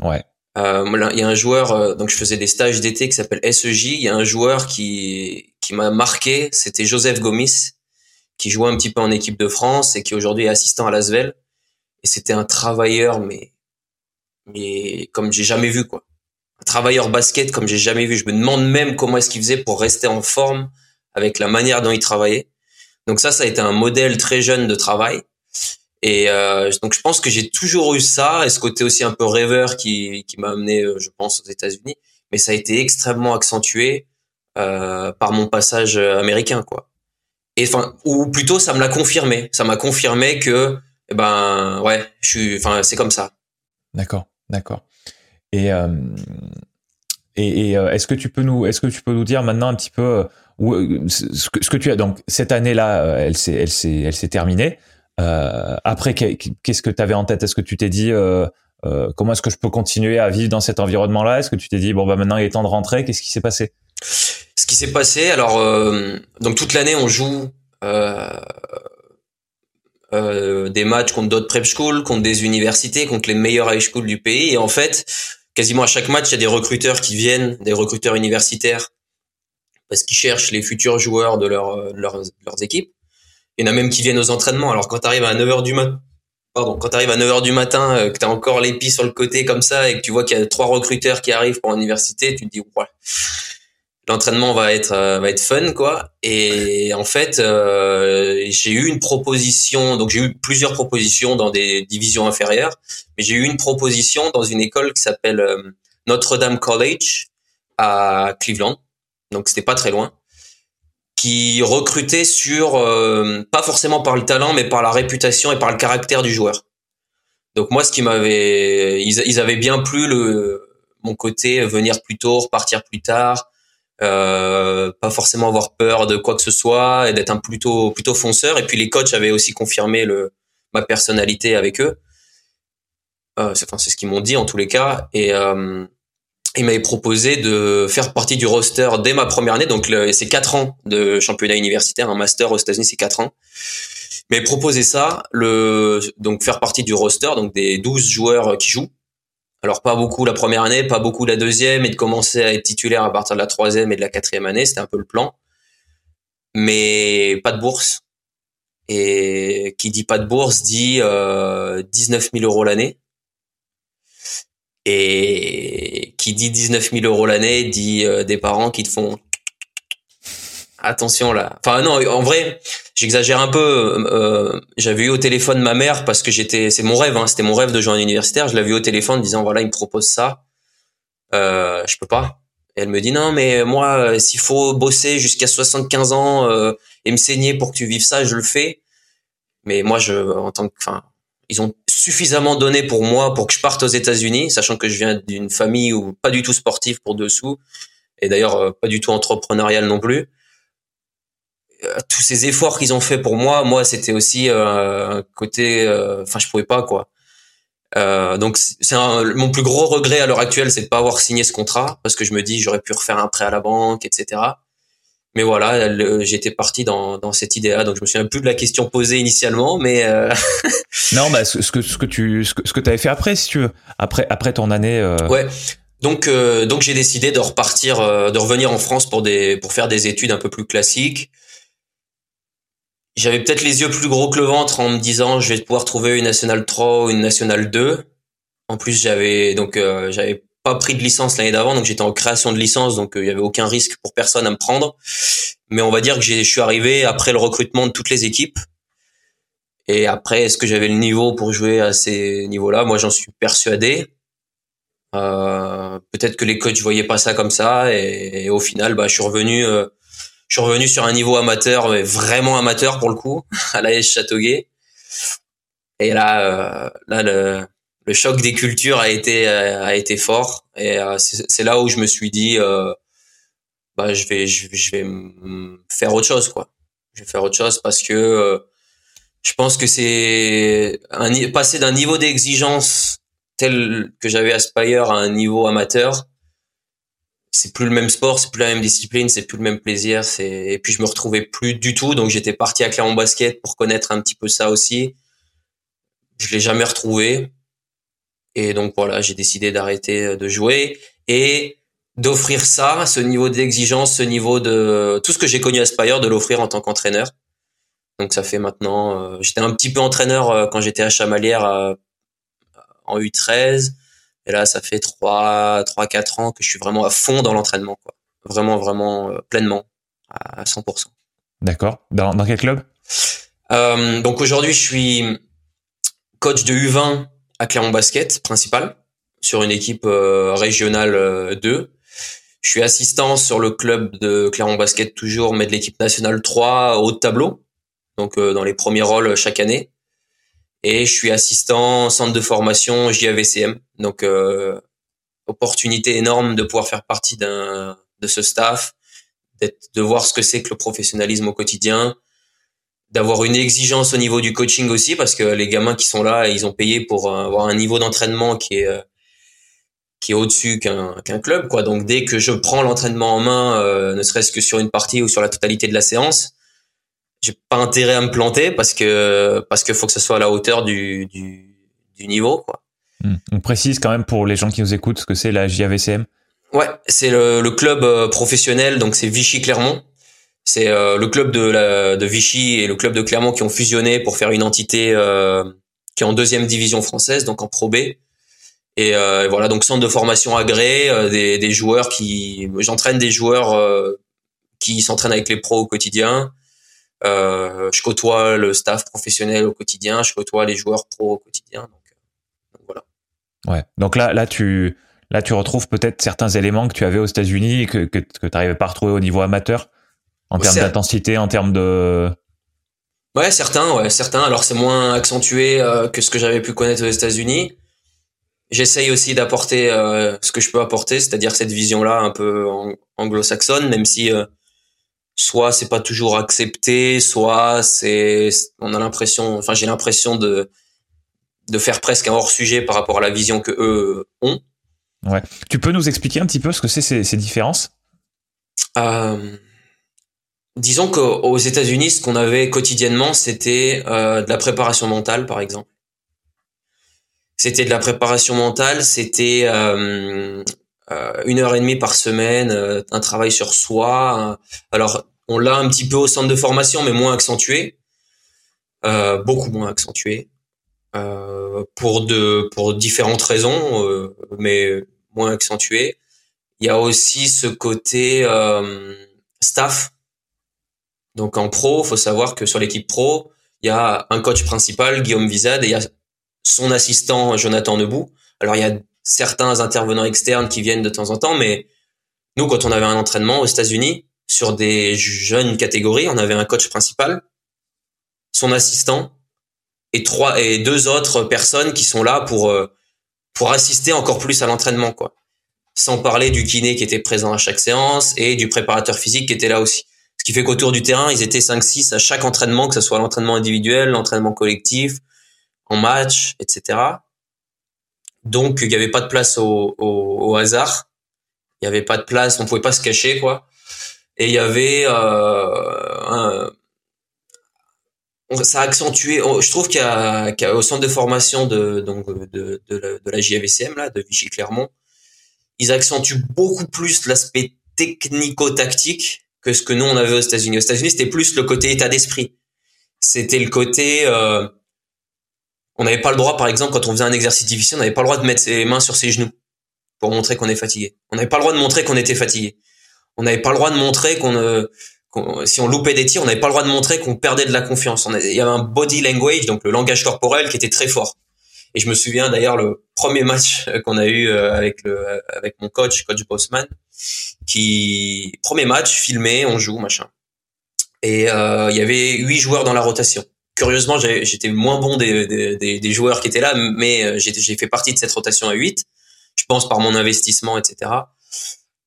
Ouais. Euh, il y a un joueur, euh, donc je faisais des stages d'été qui s'appelle SEJ. Il y a un joueur qui qui m'a marqué, c'était Joseph Gomis, qui jouait un petit peu en équipe de France et qui aujourd'hui est assistant à l'Asvel. Et c'était un travailleur, mais mais comme j'ai jamais vu quoi. Un travailleur basket comme j'ai jamais vu. Je me demande même comment est-ce qu'il faisait pour rester en forme avec la manière dont il travaillait. Donc ça, ça a été un modèle très jeune de travail. Et euh, donc je pense que j'ai toujours eu ça et ce côté aussi un peu rêveur qui, qui m'a amené, euh, je pense, aux États-Unis. Mais ça a été extrêmement accentué euh, par mon passage américain, quoi. Et enfin, ou plutôt, ça me l'a confirmé. Ça m'a confirmé que, eh ben, ouais, je suis, enfin, c'est comme ça. D'accord, d'accord. Et euh, et, et euh, est-ce que tu peux nous, est-ce que tu peux nous dire maintenant un petit peu euh, ce que, tu as. Donc cette année-là, euh, elle s'est, elle s'est, elle s'est terminée. Euh, après, qu'est-ce que tu avais en tête? Est-ce que tu t'es dit euh, euh, comment est-ce que je peux continuer à vivre dans cet environnement-là? Est-ce que tu t'es dit bon bah maintenant il est temps de rentrer? Qu'est-ce qui s'est passé? Ce qui s'est passé, alors donc toute l'année on joue des matchs contre d'autres prep schools, contre des universités, contre les meilleurs high schools du pays, et en fait quasiment à chaque match il y a des recruteurs qui viennent, des recruteurs universitaires parce qu'ils cherchent les futurs joueurs de, leur, euh, leurs, leurs équipes. Il y en a même qui viennent aux entraînements. Alors quand tu arrives à 9h du matin, pardon, quand tu arrives à 9h du matin, euh, que tu as encore l'épi sur le côté comme ça et que tu vois qu'il y a trois recruteurs qui arrivent pour l'université, tu te dis ouais. L'entraînement va être euh, va être fun quoi et en fait j'ai eu une proposition donc j'ai eu plusieurs propositions dans des divisions inférieures mais j'ai eu une proposition dans une école qui s'appelle Notre-Dame College à Cleveland donc c'était pas très loin, qui recrutait sur euh, pas forcément par le talent, mais par la réputation et par le caractère du joueur. Donc moi, ce qui m'avait, ils, avaient bien plu le mon côté venir plus tôt, repartir plus tard, euh, pas forcément avoir peur de quoi que ce soit et d'être un plutôt plutôt fonceur. Et puis les coachs avaient aussi confirmé le ma personnalité avec eux. Euh, c'est enfin, ce qu'ils m'ont dit en tous les cas. Et euh, il m'avait proposé de faire partie du roster dès ma première année. Donc, c'est quatre ans de championnat universitaire. Un master aux États-Unis, c'est quatre ans. Mais proposer ça, le, donc faire partie du roster, donc des 12 joueurs qui jouent. Alors, pas beaucoup la première année, pas beaucoup la deuxième, et de commencer à être titulaire à partir de la troisième et de la quatrième année. C'était un peu le plan. Mais pas de bourse. Et qui dit pas de bourse dit euh, 19 000 euros l'année. Et qui dit 19 000 euros l'année dit euh, des parents qui te font attention là. Enfin non, en vrai, j'exagère un peu. Euh, j'avais eu au téléphone ma mère parce que j'étais, c'est mon rêve, hein, c'était mon rêve de joindre universitaire. Je l'avais eu au téléphone disant voilà, il me propose ça, euh, je peux pas. Elle me dit non, mais moi, euh, s'il faut bosser jusqu'à 75 ans euh, et me saigner pour que tu vives ça, je le fais. Mais moi, je, en tant que, enfin, ils ont suffisamment donné pour moi pour que je parte aux États-Unis, sachant que je viens d'une famille où pas du tout sportive pour dessous, et d'ailleurs euh, pas du tout entrepreneurial non plus. Euh, tous ces efforts qu'ils ont fait pour moi, moi c'était aussi euh, un côté, enfin je pouvais pas quoi. donc c'est mon plus gros regret à l'heure actuelle, c'est de pas avoir signé ce contrat parce que je me dis j'aurais pu refaire un prêt à la banque, etc mais voilà, j'étais parti dans, dans cette idée-là, donc je me souviens plus de la question posée initialement, mais euh... non, bah ce, que ce que tu ce que, ce que avais fait après, si tu veux, après après ton année. Euh... Ouais. Donc euh, donc j'ai décidé de repartir, euh, de revenir en France pour des pour faire des études un peu plus classiques. J'avais peut-être les yeux plus gros que le ventre en me disant je vais pouvoir trouver une nationale 3 ou une nationale 2. En plus j'avais donc euh, j'avais pas pris de licence l'année d'avant, donc j'étais en création de licence, donc euh, il y avait aucun risque pour personne à me prendre. Mais on va dire que je suis arrivé après le recrutement de toutes les équipes. Et après, est-ce que j'avais le niveau pour jouer à ces niveaux-là? Moi, j'en suis persuadé. Euh, peut-être que les coachs voyaient pas ça comme ça, et, au final, bah, je suis revenu, euh, je suis revenu sur un niveau amateur, mais vraiment amateur pour le coup, à l'AS Châteauguay. Et là, là, le, le choc des cultures a été euh, a été fort. Et euh, c'est là où je me suis dit euh, bah je vais je, vais faire autre chose quoi. Je vais faire autre chose parce que je pense que c'est un passer d'un niveau d'exigence tel que j'avais à Spire à un niveau amateur c'est plus le même sport c'est plus la même discipline c'est plus le même plaisir et puis je me retrouvais plus du tout. Donc j'étais parti à Clermont Basket pour connaître un petit peu ça aussi. Je l'ai jamais retrouvé et donc voilà, j'ai décidé d'arrêter euh, de jouer et d'offrir ça, ce niveau d'exigence, ce niveau de tout ce que j'ai connu à Spire, de l'offrir en tant qu'entraîneur. Donc ça fait maintenant, euh, j'étais un petit peu entraîneur euh, quand j'étais à Chamalières en U13, et là ça fait trois, trois, quatre ans que je suis vraiment à fond dans l'entraînement, quoi. Vraiment, vraiment pleinement à 100%. D'accord. Dans, dans quel club? Donc aujourd'hui je suis coach de U20 à Clermont Basket principal sur une équipe euh, régionale 2. Euh, je suis assistant sur le club de Clermont Basket toujours, mais de l'équipe nationale 3 haut de tableau, donc euh, dans les premiers rôles chaque année. Et je suis assistant centre de formation JAVCM, donc opportunité énorme de pouvoir faire partie de ce staff, de voir ce que c'est que le professionnalisme au quotidien, d'avoir une exigence au niveau du coaching aussi parce que les gamins qui sont là ils ont payé pour avoir un niveau d'entraînement qui est euh, qui est au-dessus qu'un qu'un club quoi. Donc dès que je prends l'entraînement en main euh, ne serait-ce que sur une partie ou sur la totalité de la séance j'ai pas intérêt à me planter parce que parce que faut que ce soit à la hauteur du du, du niveau quoi. Hmm. on précise quand même pour les gens qui nous écoutent ce que c'est la JAVCM ouais c'est le, le club euh, professionnel donc c'est Vichy Clermont c'est euh, le club de, Vichy et le club de Clermont qui ont fusionné pour faire une entité euh, qui est en deuxième division française, donc en Pro B. Et, euh, voilà, donc centre de formation agréé, des, joueurs qui, j'entraîne des joueurs qui s'entraînent avec les pros au quotidien. je côtoie le staff professionnel au quotidien, je côtoie les joueurs pro au quotidien. Donc, donc voilà. Ouais. Donc là, là tu, là tu retrouves peut-être certains éléments que tu avais aux États-Unis et que que, que tu n'arrivais pas à retrouver au niveau amateur en termes d'intensité, en termes de. Ouais, certains, ouais, certains. Alors c'est moins accentué euh, que ce que j'avais pu connaître aux États-Unis. J'essaye aussi d'apporter euh, ce que je peux apporter, c'est-à-dire cette vision-là un peu anglo-saxonne, même si euh, soit c'est pas toujours accepté, soit c'est, on a l'impression, enfin j'ai l'impression de de faire presque un hors sujet par rapport à la vision que eux ont. Ouais. Tu peux nous expliquer un petit peu ce que c'est ces, ces différences? Euh, disons qu'aux États-Unis, ce qu'on avait quotidiennement, c'était euh, de la préparation mentale, par exemple. C'était de la préparation mentale, c'était euh, euh, une heure et demie par semaine, un travail sur soi. alors, on l'a un petit peu au centre de formation, mais moins accentué, beaucoup moins accentué, pour de pour différentes raisons, mais moins accentué. Il y a aussi ce côté staff Donc en pro, faut savoir que sur l'équipe pro, il y a un coach principal, Guillaume Vizade, et il y a son assistant, Jonathan Nebout. Alors il y a certains intervenants externes qui viennent de temps en temps, mais nous, quand on avait un entraînement aux États-Unis, sur des jeunes catégories, on avait un coach principal, son assistant et trois et deux autres personnes qui sont là pour euh, pour assister encore plus à l'entraînement, quoi. Sans parler du kiné qui était présent à chaque séance et du préparateur physique qui était là aussi. Ce qui fait qu'autour du terrain, ils étaient 5-6 à chaque entraînement, que ce soit l'entraînement individuel, l'entraînement collectif, en match, etc. Donc, il n'y avait pas de place au, au, hasard. Il n'y avait pas de place, on pouvait pas se cacher, quoi. Et il y avait euh, un, ça a accentué. Je trouve qu'au centre de formation de donc de, de, la, de la JVCM là, de Vichy Clermont, ils accentuent beaucoup plus l'aspect technico-tactique que ce que nous on avait aux États-Unis. Aux États-Unis, c'était plus le côté état d'esprit. C'était le côté. Euh, on n'avait pas le droit, par exemple, quand on faisait un exercice difficile, on n'avait pas le droit de mettre ses mains sur ses genoux pour montrer qu'on est fatigué. On n'avait pas le droit de montrer qu'on était fatigué. On n'avait pas le droit de montrer qu'on euh, si on loupait des tirs, on n'avait pas le droit de montrer qu'on perdait de la confiance. il y avait un body language, donc le langage corporel, qui était très fort. Et je me souviens d'ailleurs le premier match qu'on a eu euh, avec le, avec mon coach, coach Bossman, qui premier match filmé, on joue machin. Et euh, il y avait huit joueurs dans la rotation. Curieusement, j'étais moins bon des, des, des, joueurs qui étaient là, mais euh, j'ai fait partie de cette rotation à 8 Je pense par mon investissement, etc.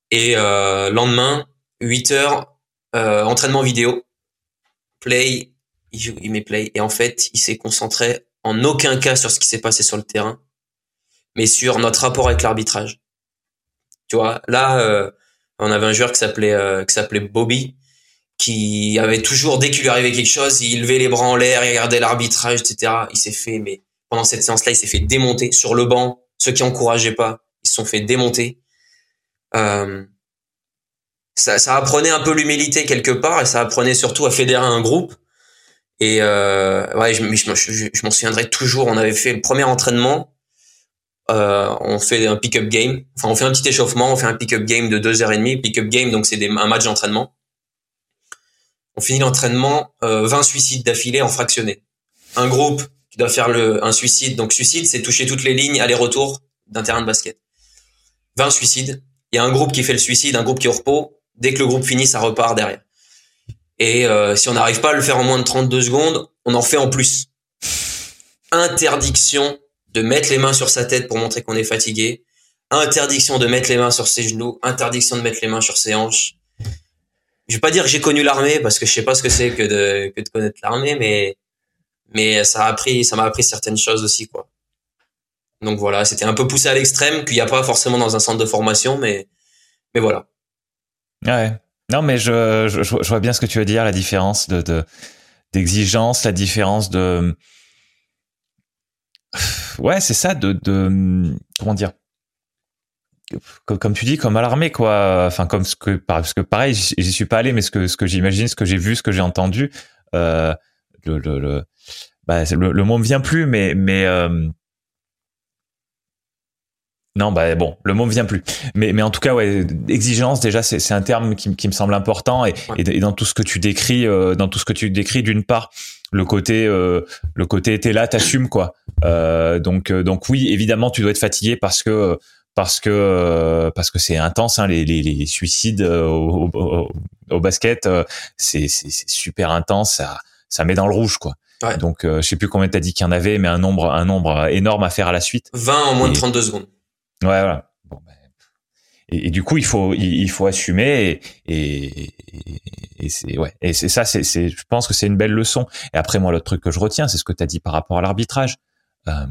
Et euh, lendemain, 8 heures, euh, entraînement vidéo, play, il, il met play, et en fait, il s'est concentré en aucun cas sur ce qui s'est passé sur le terrain, mais sur notre rapport avec l'arbitrage. Tu vois, là, euh, on avait un joueur qui s'appelait euh, qui s'appelait Bobby, qui avait toujours dès qu'il lui arrivait quelque chose, il levait les bras en l'air, il regardait l'arbitrage, etc. Il s'est fait, mais pendant cette séance-là, il s'est fait démonter sur le banc. Ceux qui encourageaient pas, ils se sont fait démonter. Euh, ça, ça apprenait un peu l'humilité quelque part et ça apprenait surtout à fédérer un groupe. Et euh, ouais, je, je, je, m'en souviendrai toujours. On avait fait le premier entraînement. Euh, on fait un pick-up game. Enfin, on fait un petit échauffement. On fait un pick-up game de deux heures et demie. Pick-up game, donc c'est un match d'entraînement. On finit l'entraînement, euh, 20 suicides d'affilée en fractionné. Un groupe qui doit faire un suicide. Donc suicide, c'est toucher toutes les lignes aller-retour d'un terrain de basket. 20 suicides. Il y a un groupe qui fait le suicide, un groupe qui est au repos, dès que le groupe finit, ça repart derrière. Et euh, si on n'arrive pas à le faire en moins de 32 secondes, on en fait en plus. Interdiction de mettre les mains sur sa tête pour montrer qu'on est fatigué. Interdiction de mettre les mains sur ses genoux. Interdiction de mettre les mains sur ses hanches. Je vais pas dire que j'ai connu l'armée parce que je sais pas ce que c'est que de, que de connaître l'armée, mais mais ça a appris, ça m'a appris certaines choses aussi quoi. Donc voilà, c'était un peu poussé à l'extrême qu'il n'y a pas forcément dans un centre de formation, mais mais voilà. Ouais. Non, mais je, je, je, vois bien ce que tu veux dire, la différence de d'exigence, la différence de ouais, c'est ça, de, de comment dire comme, tu dis, comme à l'armée, quoi. Enfin, comme ce que, parce que pareil, j'y suis pas allé, mais ce que, ce que j'imagine, ce que j'ai vu, ce que j'ai entendu, euh, le, le, le, bah, le, le mot me vient plus, mais, mais, euh, non, bah bon, le mot me vient plus. Mais, mais en tout cas, ouais, exigence déjà, c'est un terme qui, qui, me semble important et, et, dans tout ce que tu décris, euh, dans tout ce que tu décris, d'une part, le côté, euh, le côté t'es là, t'assumes quoi. Euh, donc, euh, donc oui, évidemment, tu dois être fatigué parce que parce que parce que c'est intense, hein, les, les, les, suicides au, au, au basket, c'est super intense, ça ça met dans le rouge quoi. Ouais. Donc, je sais plus combien t'as dit qu'il y en avait, mais un nombre un nombre énorme à faire à la suite. 20 en moins de 32 secondes. Ouais, voilà. Bon, ben, et, et, du coup, il faut, il, faut assumer et, et, et c'est ouais. Et c'est ça, c'est, c'est, je pense que c'est une belle leçon. Et après, moi, l'autre truc que je retiens, c'est ce que tu as dit par rapport à l'arbitrage. Euh,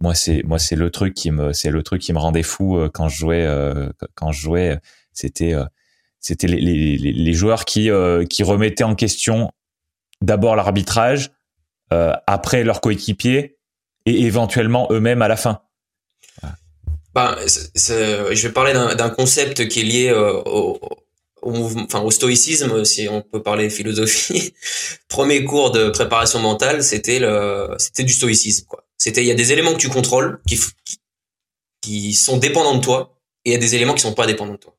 moi, c'est, moi, c'est le truc qui me, c'est le truc qui me rendait fou euh, quand je jouais, euh, quand je jouais. C'était, c'était les, joueurs qui, qui remettaient en question d'abord l'arbitrage, après leur coéquipier et éventuellement eux-mêmes à la fin. Ben, je vais parler d'un concept qui est lié au, enfin, au stoïcisme, si on peut parler philosophie. Premier cours de préparation mentale, c'était le, c'était du stoïcisme, quoi. C'était, il y a des éléments que tu contrôles, qui, sont dépendants de toi, et il y a des éléments qui sont pas dépendants de toi.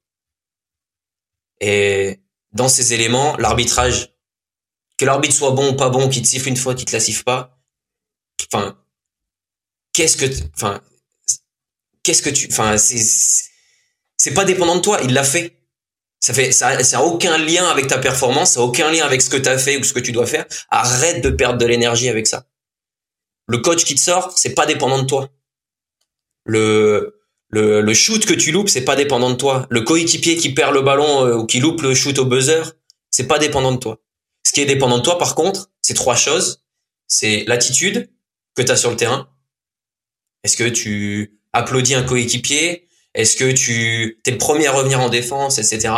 Et dans ces éléments, l'arbitrage que l'arbitre soit bon ou pas bon, qu'il te siffle une fois, qu'il te la siffle pas. Enfin, qu'est-ce que, enfin, qu'est-ce que tu, enfin, c'est, pas dépendant de toi. Il l'a fait. Ça fait, ça, ça a aucun lien avec ta performance, ça a aucun lien avec ce que tu as fait ou ce que tu dois faire. Arrête de perdre de l'énergie avec ça. Le coach qui te sort, c'est pas dépendant de toi. Le, shoot que tu loupes, c'est pas dépendant de toi. Le coéquipier qui perd le ballon euh, ou qui loupe le shoot au buzzer, c'est pas dépendant de toi. Ce qui est dépendant de toi, par contre, c'est trois choses. C'est l'attitude que tu as sur le terrain. Est-ce que tu applaudis un coéquipier? Est-ce que tu es le premier à revenir en défense, etc.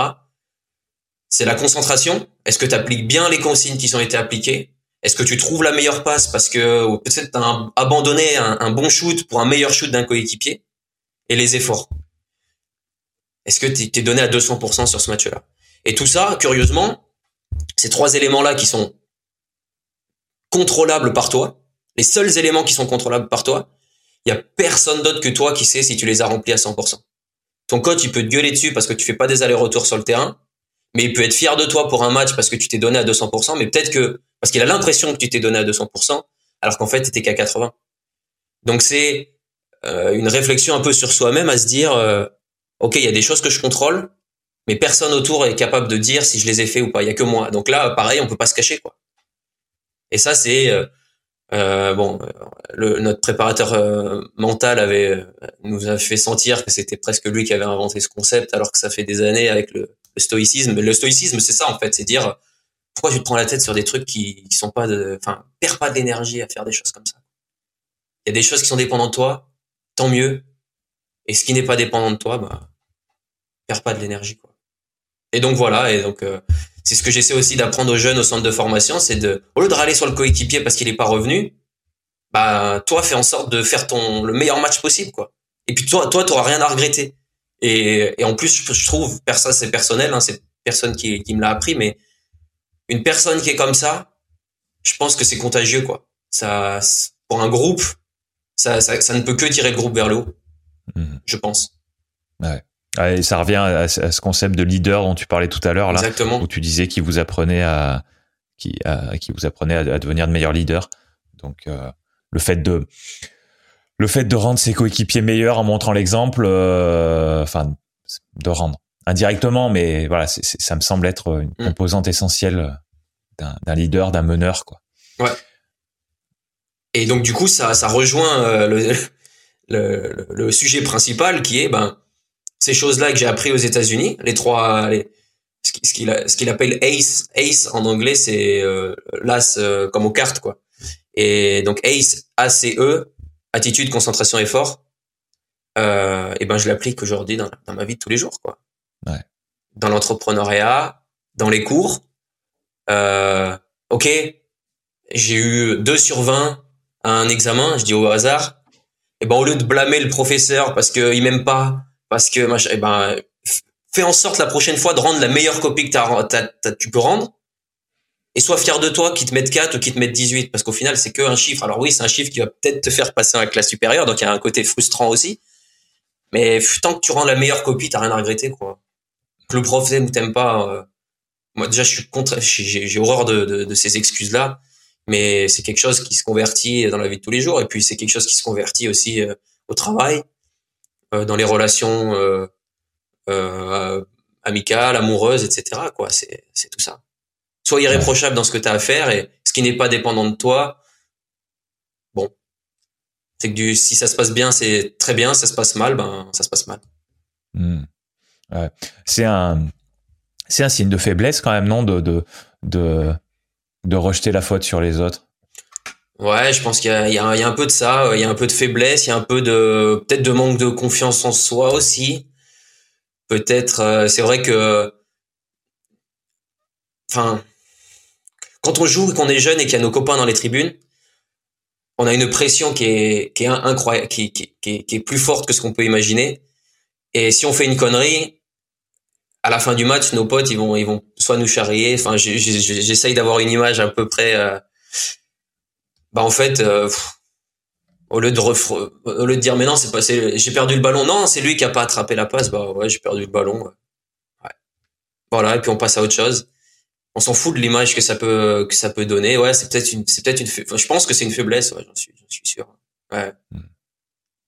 C'est la concentration. Est-ce que tu appliques bien les consignes qui ont été appliquées? Est-ce que tu trouves la meilleure passe parce que peut-être tu as abandonné un, bon shoot pour un meilleur shoot d'un coéquipier Et les efforts? Est-ce que tu t'es donné à 200% sur ce match-là? Et tout ça, curieusement, ces trois éléments-là qui sont contrôlables par toi, les seuls éléments qui sont contrôlables par toi, il y a personne d'autre que toi qui sait si tu les as remplis à 100%. Ton coach, il peut te gueuler dessus parce que tu fais pas des allers-retours sur le terrain, mais il peut être fier de toi pour un match parce que tu t'es donné à 200%, mais peut-être que parce qu'il a l'impression que tu t'es donné à 200%, alors qu'en fait, t'étais qu'à 80. Donc c'est euh, une réflexion un peu sur soi-même à se dire, euh, ok, il y a des choses que je contrôle, mais personne autour est capable de dire si je les ai fait ou pas. Il y a que moi. Donc là, pareil, on peut pas se cacher quoi. Et ça, c'est euh, euh, bon, le, notre préparateur euh, mental avait nous a fait sentir que c'était presque lui qui avait inventé ce concept, alors que ça fait des années avec le, stoïcisme. Mais le stoïcisme, c'est ça en fait, c'est dire pourquoi tu te prends la tête sur des trucs qui, qui sont pas de, enfin, perds pas d'énergie à faire des choses comme ça? Il y a des choses qui sont dépendantes de toi, tant mieux. Et ce qui n'est pas dépendant de toi, bah, perds pas de l'énergie quoi. Et donc voilà, et donc c'est ce que j'essaie aussi d'apprendre aux jeunes au centre de formation, c'est de, au lieu de râler sur le coéquipier parce qu'il n'est pas revenu, bah toi fais en sorte de faire ton le meilleur match possible quoi. Et puis toi, toi t'auras rien à regretter. Et, et en plus, je trouve, ça c'est personnel, hein, c'est personne qui, qui me l'a appris, mais une personne qui est comme ça, je pense que c'est contagieux quoi. Ça, pour un groupe, ça, ça, ça ne peut que tirer le groupe vers le haut, mmh. je pense. Ouais. Et ça revient à, ce concept de leader dont tu parlais tout à l'heure là, Exactement. où tu disais qu'il vous apprenait à qui, qui vous apprenait à, devenir de meilleurs leaders. Donc euh, le fait de le fait de rendre ses coéquipiers meilleurs en montrant l'exemple, euh, enfin de rendre indirectement, mais voilà, ça me semble être une mm. composante essentielle d'un leader, d'un meneur, quoi. Ouais. Et donc du coup, ça, ça rejoint euh, le, le, le, sujet principal qui est ben ces choses-là que j'ai appris aux États-Unis, les trois, les, ce qu'il ce qu'il appelle ACE, ACE en anglais, c'est euh, l'as euh, comme aux cartes quoi. Et donc ACE, ACE, attitude, concentration, effort. Euh, et ben je l'applique aujourd'hui dans, dans ma vie de tous les jours quoi. Ouais. Dans l'entrepreneuriat, dans les cours. Euh, ok, j'ai eu 2 sur 20 à un examen, je dis au hasard. Et ben au lieu de blâmer le professeur parce qu'il m'aime pas, parce que eh ben fais en sorte la prochaine fois de rendre la meilleure copie que tu peux rendre et sois fier de toi qui te mette 4 ou qui te mette 18 parce qu'au final c'est que un chiffre alors oui c'est un chiffre qui va peut-être te faire passer à la classe supérieure donc il y a un côté frustrant aussi mais tant que tu rends la meilleure copie t'as rien à regretter quoi le prof t'aime t'aime pas euh, moi déjà je suis contre j'ai horreur de, de, de, ces excuses là mais c'est quelque chose qui se convertit dans la vie de tous les jours et puis c'est quelque chose qui se convertit aussi euh, au travail euh, dans les relations euh, euh, amicales, amoureuses, etc. Quoi, c'est c'est tout ça. Sois irréprochable dans ce que tu as à faire et ce qui n'est pas dépendant de toi. Bon, c'est que du si ça se passe bien, c'est très bien. Si ça se passe mal, ben ça se passe mal. Hmm. C'est un c'est un signe de faiblesse quand même, non, de de de de rejeter la faute sur les autres? Ouais, je pense qu'il y y, a, un peu de ça, il y a un peu de faiblesse, il y a un peu de peut-être de manque de confiance en soi aussi. Peut-être, euh, c'est vrai que, enfin, quand on joue, qu'on est jeune et qu'il y a nos copains dans les tribunes, on a une pression qui est qui est incroyable, qui, qui, qui est plus forte que ce qu'on peut imaginer. Et si on fait une connerie, à la fin du match, nos potes, ils vont ils vont soit nous charrier. Enfin, j'essaye d'avoir une image à peu près. Euh, bah en fait euh, au lieu de au lieu de dire mais non c'est pas j'ai perdu le ballon non c'est lui qui a pas attrapé la passe bah ouais j'ai perdu le ballon ouais. voilà et puis on passe à autre chose on s'en fout de l'image que ça peut que ça peut donner. Ouais, c'est peut-être une c'est peut-être une je pense que c'est une faiblesse, ouais, j'en suis j'en suis sûr. Ouais. Hmm.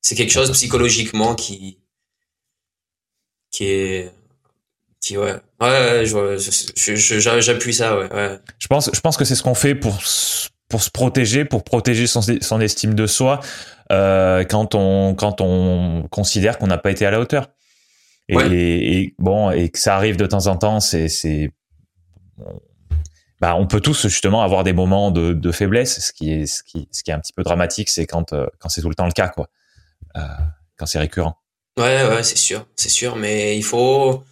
C'est quelque chose psychologiquement qui qui est qui ouais ouais, j'appuie ça ouais, ouais, Je pense je pense que c'est ce qu'on fait pour pour se protéger, pour protéger son, son estime de soi euh, quand on quand on considère qu'on n'a pas été à la hauteur. Et, et, bon et que ça arrive de temps en temps, c'est c'est bah, on peut tous justement avoir des moments de, de faiblesse. Ce qui est ce qui ce qui est un petit peu dramatique, c'est quand euh, quand c'est tout le temps le cas quoi, euh, quand c'est récurrent. Ouais ouais c'est sûr c'est sûr, mais il faut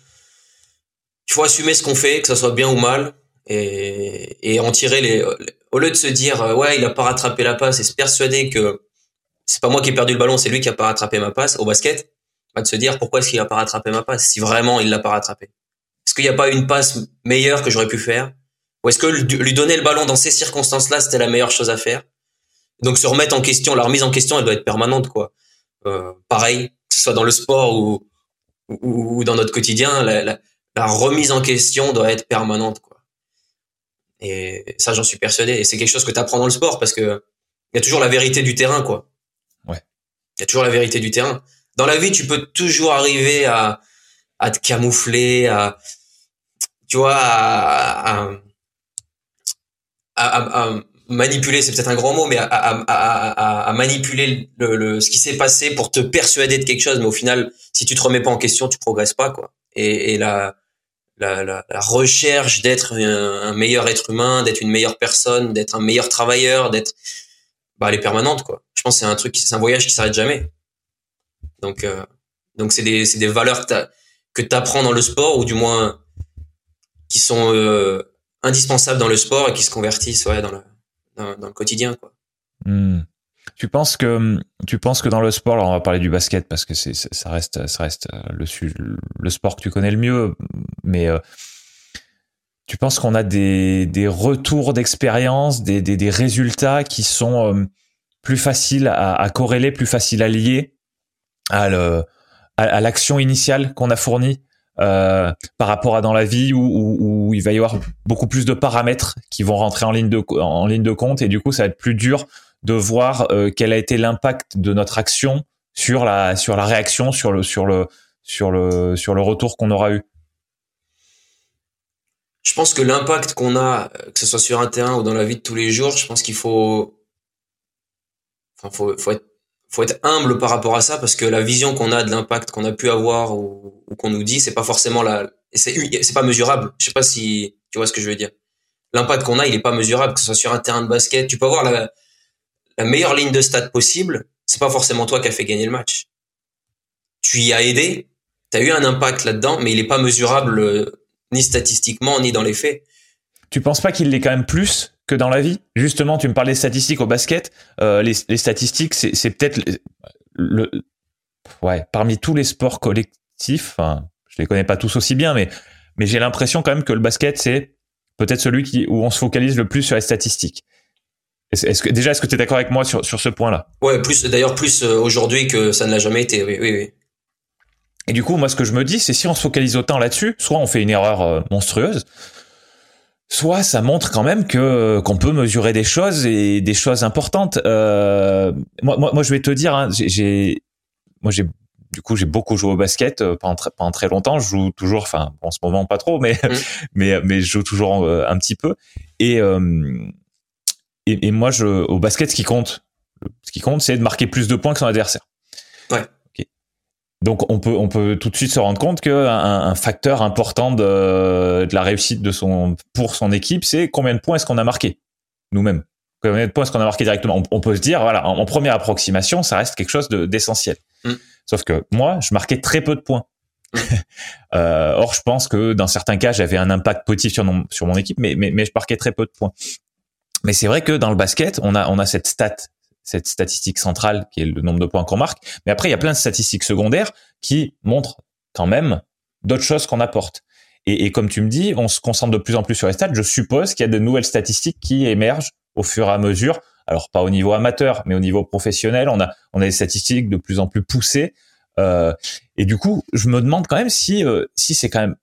il faut assumer ce qu'on fait, que ça soit bien ou mal, et, et en tirer les. Au lieu de se dire euh, ouais il a pas rattrapé la passe et se persuader que c'est pas moi qui ai perdu le ballon, c'est lui qui a pas rattrapé ma passe au basket, bah de se dire pourquoi est-ce qu'il a pas rattrapé ma passe si vraiment il l'a pas rattrapé? Est-ce qu'il n'y a pas une passe meilleure que j'aurais pu faire? Ou est-ce que lui donner le ballon dans ces circonstances-là, c'était la meilleure chose à faire? Donc se remettre en question, la remise en question, elle doit être permanente, quoi. Euh, pareil, que ce soit dans le sport ou, ou, dans notre quotidien, la, la, la, remise en question doit être permanente, quoi. Et ça, j'en suis persuadé. Et c'est quelque chose que tu apprends dans le sport parce que il y a toujours la vérité du terrain, quoi. Ouais. Il y a toujours la vérité du terrain. Dans la vie, tu peux toujours arriver à, à te camoufler, à, tu vois, à, à, à, manipuler, c'est peut-être un grand mot, mais à, manipuler le, le, ce qui s'est passé pour te persuader de quelque chose, mais au final, si tu te remets pas en question, tu progresses pas, quoi. Et, et la, la, la, recherche d'être un, meilleur être humain, d'être une meilleure personne, d'être un meilleur travailleur, d'être, bah, elle est permanente, quoi. Je pense que c'est un truc, c'est un voyage qui s'arrête jamais. Donc, euh, donc c'est des, c'est des valeurs que que tu apprends dans le sport ou du moins qui sont euh, indispensables dans le sport et qui se convertissent ouais, dans, le, dans, le quotidien quoi. Hmm. Tu penses que tu penses que dans le sport, alors on va parler du basket parce que c'est ça reste ça reste euh, le le sport que tu connais le mieux, mais euh, tu penses qu'on a des, des retours d'expérience, des, des, des, résultats qui sont plus faciles à, à, corréler, plus faciles à lier à le à, l'action initiale qu'on a fournie euh, par rapport à dans la vie où, où, il va y avoir beaucoup plus de paramètres qui vont rentrer en ligne de en ligne de compte et du coup ça va être plus dur de voir euh, quel a été l'impact de notre action sur la sur la réaction sur le sur le sur le sur le retour qu'on aura eu. Je pense que l'impact qu'on a, que ce soit sur un terrain ou dans la vie de tous les jours, je pense qu'il faut, faut, faut être humble par rapport à ça parce que la vision qu'on a de l'impact qu'on a pu avoir ou, qu'on nous dit, c'est pas forcément la, c'est, c'est pas mesurable. Je sais pas si tu vois ce que je veux dire. L'impact qu'on a, il est pas mesurable, que ce soit sur un terrain de basket. Tu peux avoir la, la meilleure ligne de stats possible. C'est pas forcément toi qui as fait gagner le match. Tu y as aidé. Tu as eu un impact là-dedans, mais il est pas mesurable euh, ni statistiquement ni dans les faits. Tu penses pas qu'il l'est quand même plus que dans la vie? Justement, tu me parlais des statistiques au basket. Euh, les, statistiques, c'est peut-être le, ouais, parmi tous les sports collectifs. Enfin, je les connais pas tous aussi bien, mais mais j'ai l'impression quand même que le basket, c'est peut-être celui où on se focalise le plus sur les statistiques. Est-ce que déjà, est-ce que tu es d'accord avec moi sur sur ce point-là? Ouais, plus d'ailleurs plus euh, aujourd'hui que ça ne l'a jamais été. Oui, oui, oui. Et du coup, moi, ce que je me dis, c'est si on se focalise autant là-dessus, soit on fait une erreur euh, monstrueuse, soit ça montre quand même que qu'on peut mesurer des choses et des choses importantes. Euh, moi, moi, moi, je vais te dire, hein, j'ai, moi, j'ai du coup, j'ai beaucoup joué au basket euh, pendant, très, pendant très longtemps. Je joue toujours, enfin, en ce moment pas trop, mais mmh. mais mais je joue toujours euh, un petit peu. Et, et, et moi, je au basket, ce qui compte, ce qui compte, c'est de marquer plus de points que son adversaire. Ouais. Donc on peut on peut tout de suite se rendre compte que un, facteur important de, de, la réussite de son pour son équipe, c'est combien de points est-ce qu'on a marqué nous-mêmes. Combien de points est-ce qu'on a marqué directement on, peut se dire voilà en, première approximation, ça reste quelque chose d'essentiel. Mm. Sauf que moi, je marquais très peu de points. Mm. euh, or, je pense que dans certains cas, j'avais un impact positif sur mon sur mon équipe, mais mais, mais je marquais très peu de points. Mais c'est vrai que dans le basket, on a on a cette stat cette statistique centrale qui est le nombre de points qu'on marque. Mais après, il y a plein de statistiques secondaires qui montrent quand même d'autres choses qu'on apporte. Et, et, comme tu me dis, on se concentre de plus en plus sur les stats. Je suppose qu'il y a de nouvelles statistiques qui émergent au fur et à mesure. Alors pas au niveau amateur, mais au niveau professionnel, on a on a des statistiques de plus en plus poussées. Euh, et du coup, je me demande quand même si euh, si c'est quand même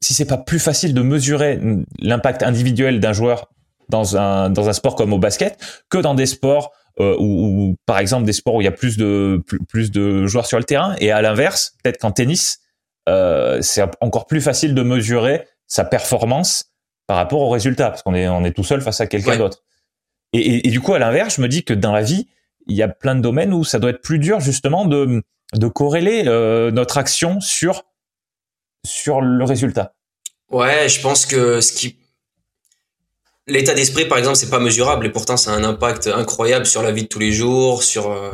si c'est pas plus facile de mesurer l'impact individuel d'un joueur dans un dans un sport comme au basket que dans des sports euh, ou, par exemple des sports où il y a plus de plus, de joueurs sur le terrain. Et à l'inverse peut-être qu'en tennis euh, c'est encore plus facile de mesurer sa performance par rapport au résultat parce qu'on est on est tout seul face à quelqu'un d'autre. Et, et, du coup à l'inverse je me dis que dans la vie il y a plein de domaines où ça doit être plus dur justement de de corréler euh, notre action sur sur le résultat. Ouais, je pense que ce qui l'état d'esprit par exemple, c'est pas mesurable et pourtant ça a un impact incroyable sur la vie de tous les jours, sur euh,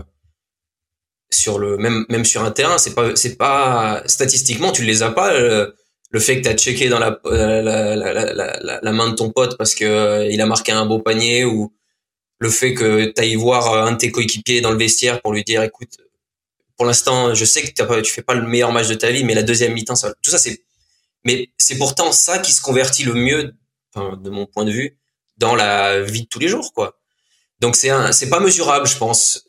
sur le même même sur un terrain, c'est pas c'est pas statistiquement tu les as pas le, fait que tu as checké dans la la, la, la, main de ton pote parce que euh, il a marqué un beau panier ou le fait que tu ailles voir un de tes coéquipiers dans le vestiaire pour lui dire écoute pour l'instant, je sais que tu pas, tu fais pas le meilleur match de ta vie, mais la deuxième mi-temps, ça, tout ça, c'est, mais c'est pourtant ça qui se convertit le mieux, de mon point de vue, dans la vie de tous les jours, quoi. Donc c'est un, c'est pas mesurable, je pense.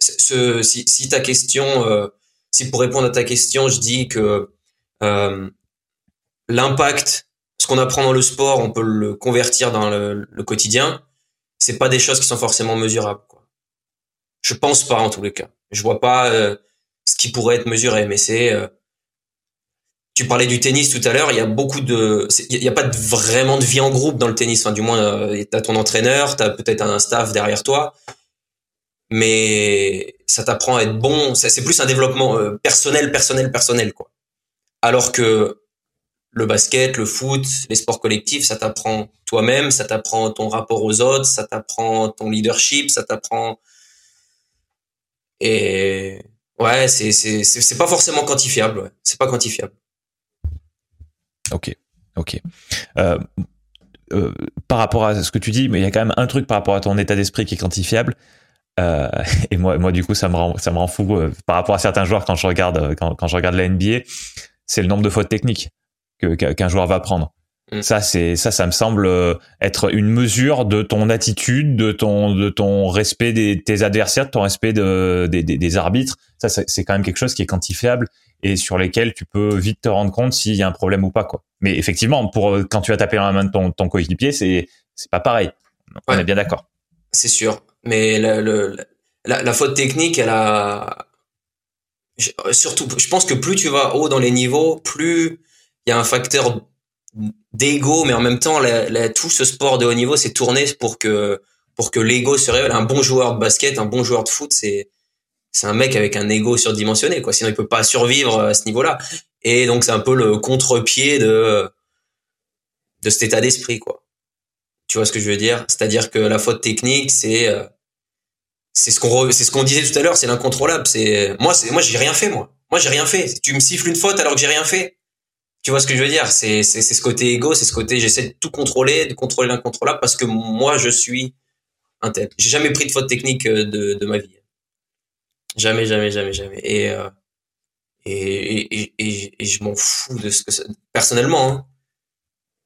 Ce, si, si ta question, euh, si pour répondre à ta question, je dis que euh, l'impact, ce qu'on apprend dans le sport, on peut le convertir dans le, le quotidien. C'est pas des choses qui sont forcément mesurables. Quoi. Je pense pas en tous les cas. Je vois pas euh, ce qui pourrait être mesuré, mais c'est. Tu parlais du tennis tout à l'heure. Il y a beaucoup de. Il y a pas vraiment de vie en groupe dans le tennis. Enfin, du moins, euh, t'as ton entraîneur, t'as peut-être un staff derrière toi, mais ça t'apprend à être bon. C'est plus un développement euh, personnel, personnel, personnel. Alors que le basket, le foot, les sports collectifs, ça t'apprend toi-même, ça t'apprend ton rapport aux autres, ça t'apprend ton leadership, ça t'apprend et ouais, c'est c'est c'est pas forcément quantifiable. C'est pas quantifiable. Ok, ok. Euh, euh, par rapport à ce que tu dis, mais il y a quand même un truc par rapport à ton état d'esprit qui est quantifiable. Euh, et moi, moi, du coup, ça me rend, ça me rend fou par rapport à certains joueurs quand je regarde, quand, quand je regarde la NBA, c'est le nombre de fautes techniques que qu'un joueur va prendre. Mm. Ça, c'est ça, ça me semble être une mesure de ton attitude, de ton de ton respect des tes adversaires, de ton respect de, des, des, arbitres. Ça, c'est quand même quelque chose qui est quantifiable et sur lesquels tu peux vite te rendre compte s'il y a un problème ou pas, quoi. Mais effectivement, pour euh, quand tu vas taper dans la main de ton, ton coéquipier, c'est c'est pas pareil. On est bien d'accord. C'est sûr, mais le, la, la faute technique, elle a surtout. Je pense que plus tu vas haut dans les niveaux, plus il y a un facteur d'ego, mais en même temps, tout ce sport de haut niveau s'est tourné pour que pour que l'ego se révèle. Un bon joueur de basket, un bon joueur de foot, c'est c'est un mec avec un ego surdimensionné, quoi. Sinon, il peut pas survivre à ce niveau-là. Et donc, c'est un peu le contre-pied de de cet état d'esprit, quoi. Tu vois ce que je veux dire? C'est-à-dire que la faute technique, c'est euh, c'est ce qu'on c'est ce qu'on disait tout à l'heure, c'est l'incontrôlable. C'est moi, c'est moi, j'ai rien fait, moi. Moi, j'ai rien fait. Tu me siffles une faute alors que j'ai rien fait. Tu vois ce que je veux dire? C'est c'est ce côté égo, c'est ce côté j'essaie de tout contrôler, de contrôler l'incontrôlable parce que moi je suis un tel. J'ai jamais pris de faute technique euh, de, de ma vie. Jamais, jamais, jamais, jamais. Et euh, et, et, et, je m'en fous de ce que ça... personnellement. Hein,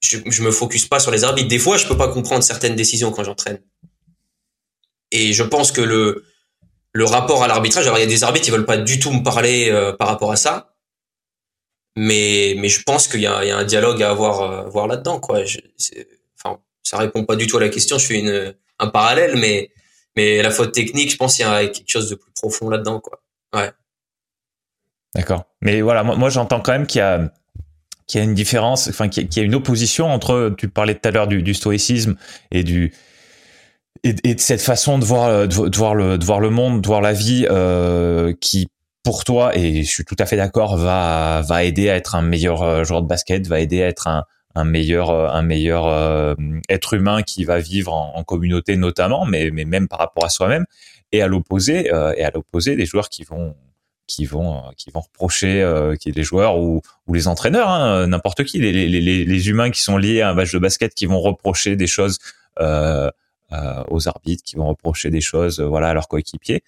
je, je me focus pas sur les arbitres. Des fois, je peux pas comprendre certaines décisions quand j'entraîne. Et je pense que le le rapport à l'arbitrage, alors il y a des arbitres qui veulent pas du tout me parler euh, par rapport à ça mais mais je pense qu'il y y a un dialogue à avoir euh, voir là-dedans quoi je, enfin ça répond pas du tout à la question je fais une un parallèle mais mais la faute technique je pense qu'il y a quelque chose de plus profond là-dedans quoi. Ouais. D'accord. Mais voilà moi, j'entends quand même qu'il y a qu'il y a une différence enfin qu'il y, a une opposition entre tu parlais tout à l'heure du, du stoïcisme et du et, et, de cette façon de voir de, voir le de voir le monde de voir la vie euh, qui pour toi, et je suis tout à fait d'accord, va va aider à être un meilleur euh, joueur de basket, va aider à être un, un meilleur euh, un meilleur euh, être humain qui va vivre en, communauté notamment, mais mais même par rapport à soi-même. Et à l'opposé, et à l'opposé, des joueurs qui vont qui vont qui vont reprocher qui est les joueurs ou, ou les entraîneurs hein, n'importe qui les, les, les, les, humains qui sont liés à un match de basket qui vont reprocher des choses euh, aux arbitres qui vont reprocher des choses voilà à leurs coéquipiers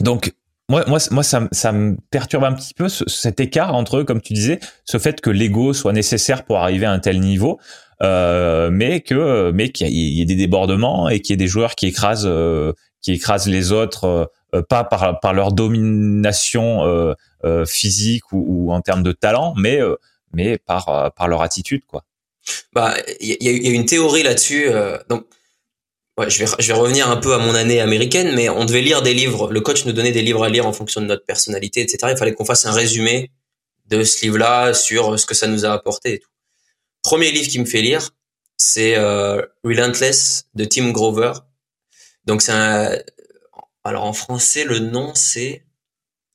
donc moi, moi, moi, ça, ça me perturbe un petit peu cet écart entre comme tu disais, ce fait que l'ego soit nécessaire pour arriver à un tel niveau, euh, mais que, mais qu'il y, ait des débordements et qu'il y ait des joueurs qui écrasent, euh, qui écrasent les autres, euh, pas par, par leur domination euh, physique ou, ou, en termes de talent, mais mais par par leur attitude, quoi. Bah, il y, a une théorie là-dessus. donc, ouais, je vais je vais revenir un peu à mon année américaine, mais on devait lire des livres. Le coach nous donnait des livres à lire en fonction de notre personnalité, etc. Il fallait qu'on fasse un résumé de ce livre-là sur ce que ça nous a apporté et tout. Premier livre qui me fait lire, c'est euh, Relentless de Tim Grover. Donc c'est un alors en français le nom c'est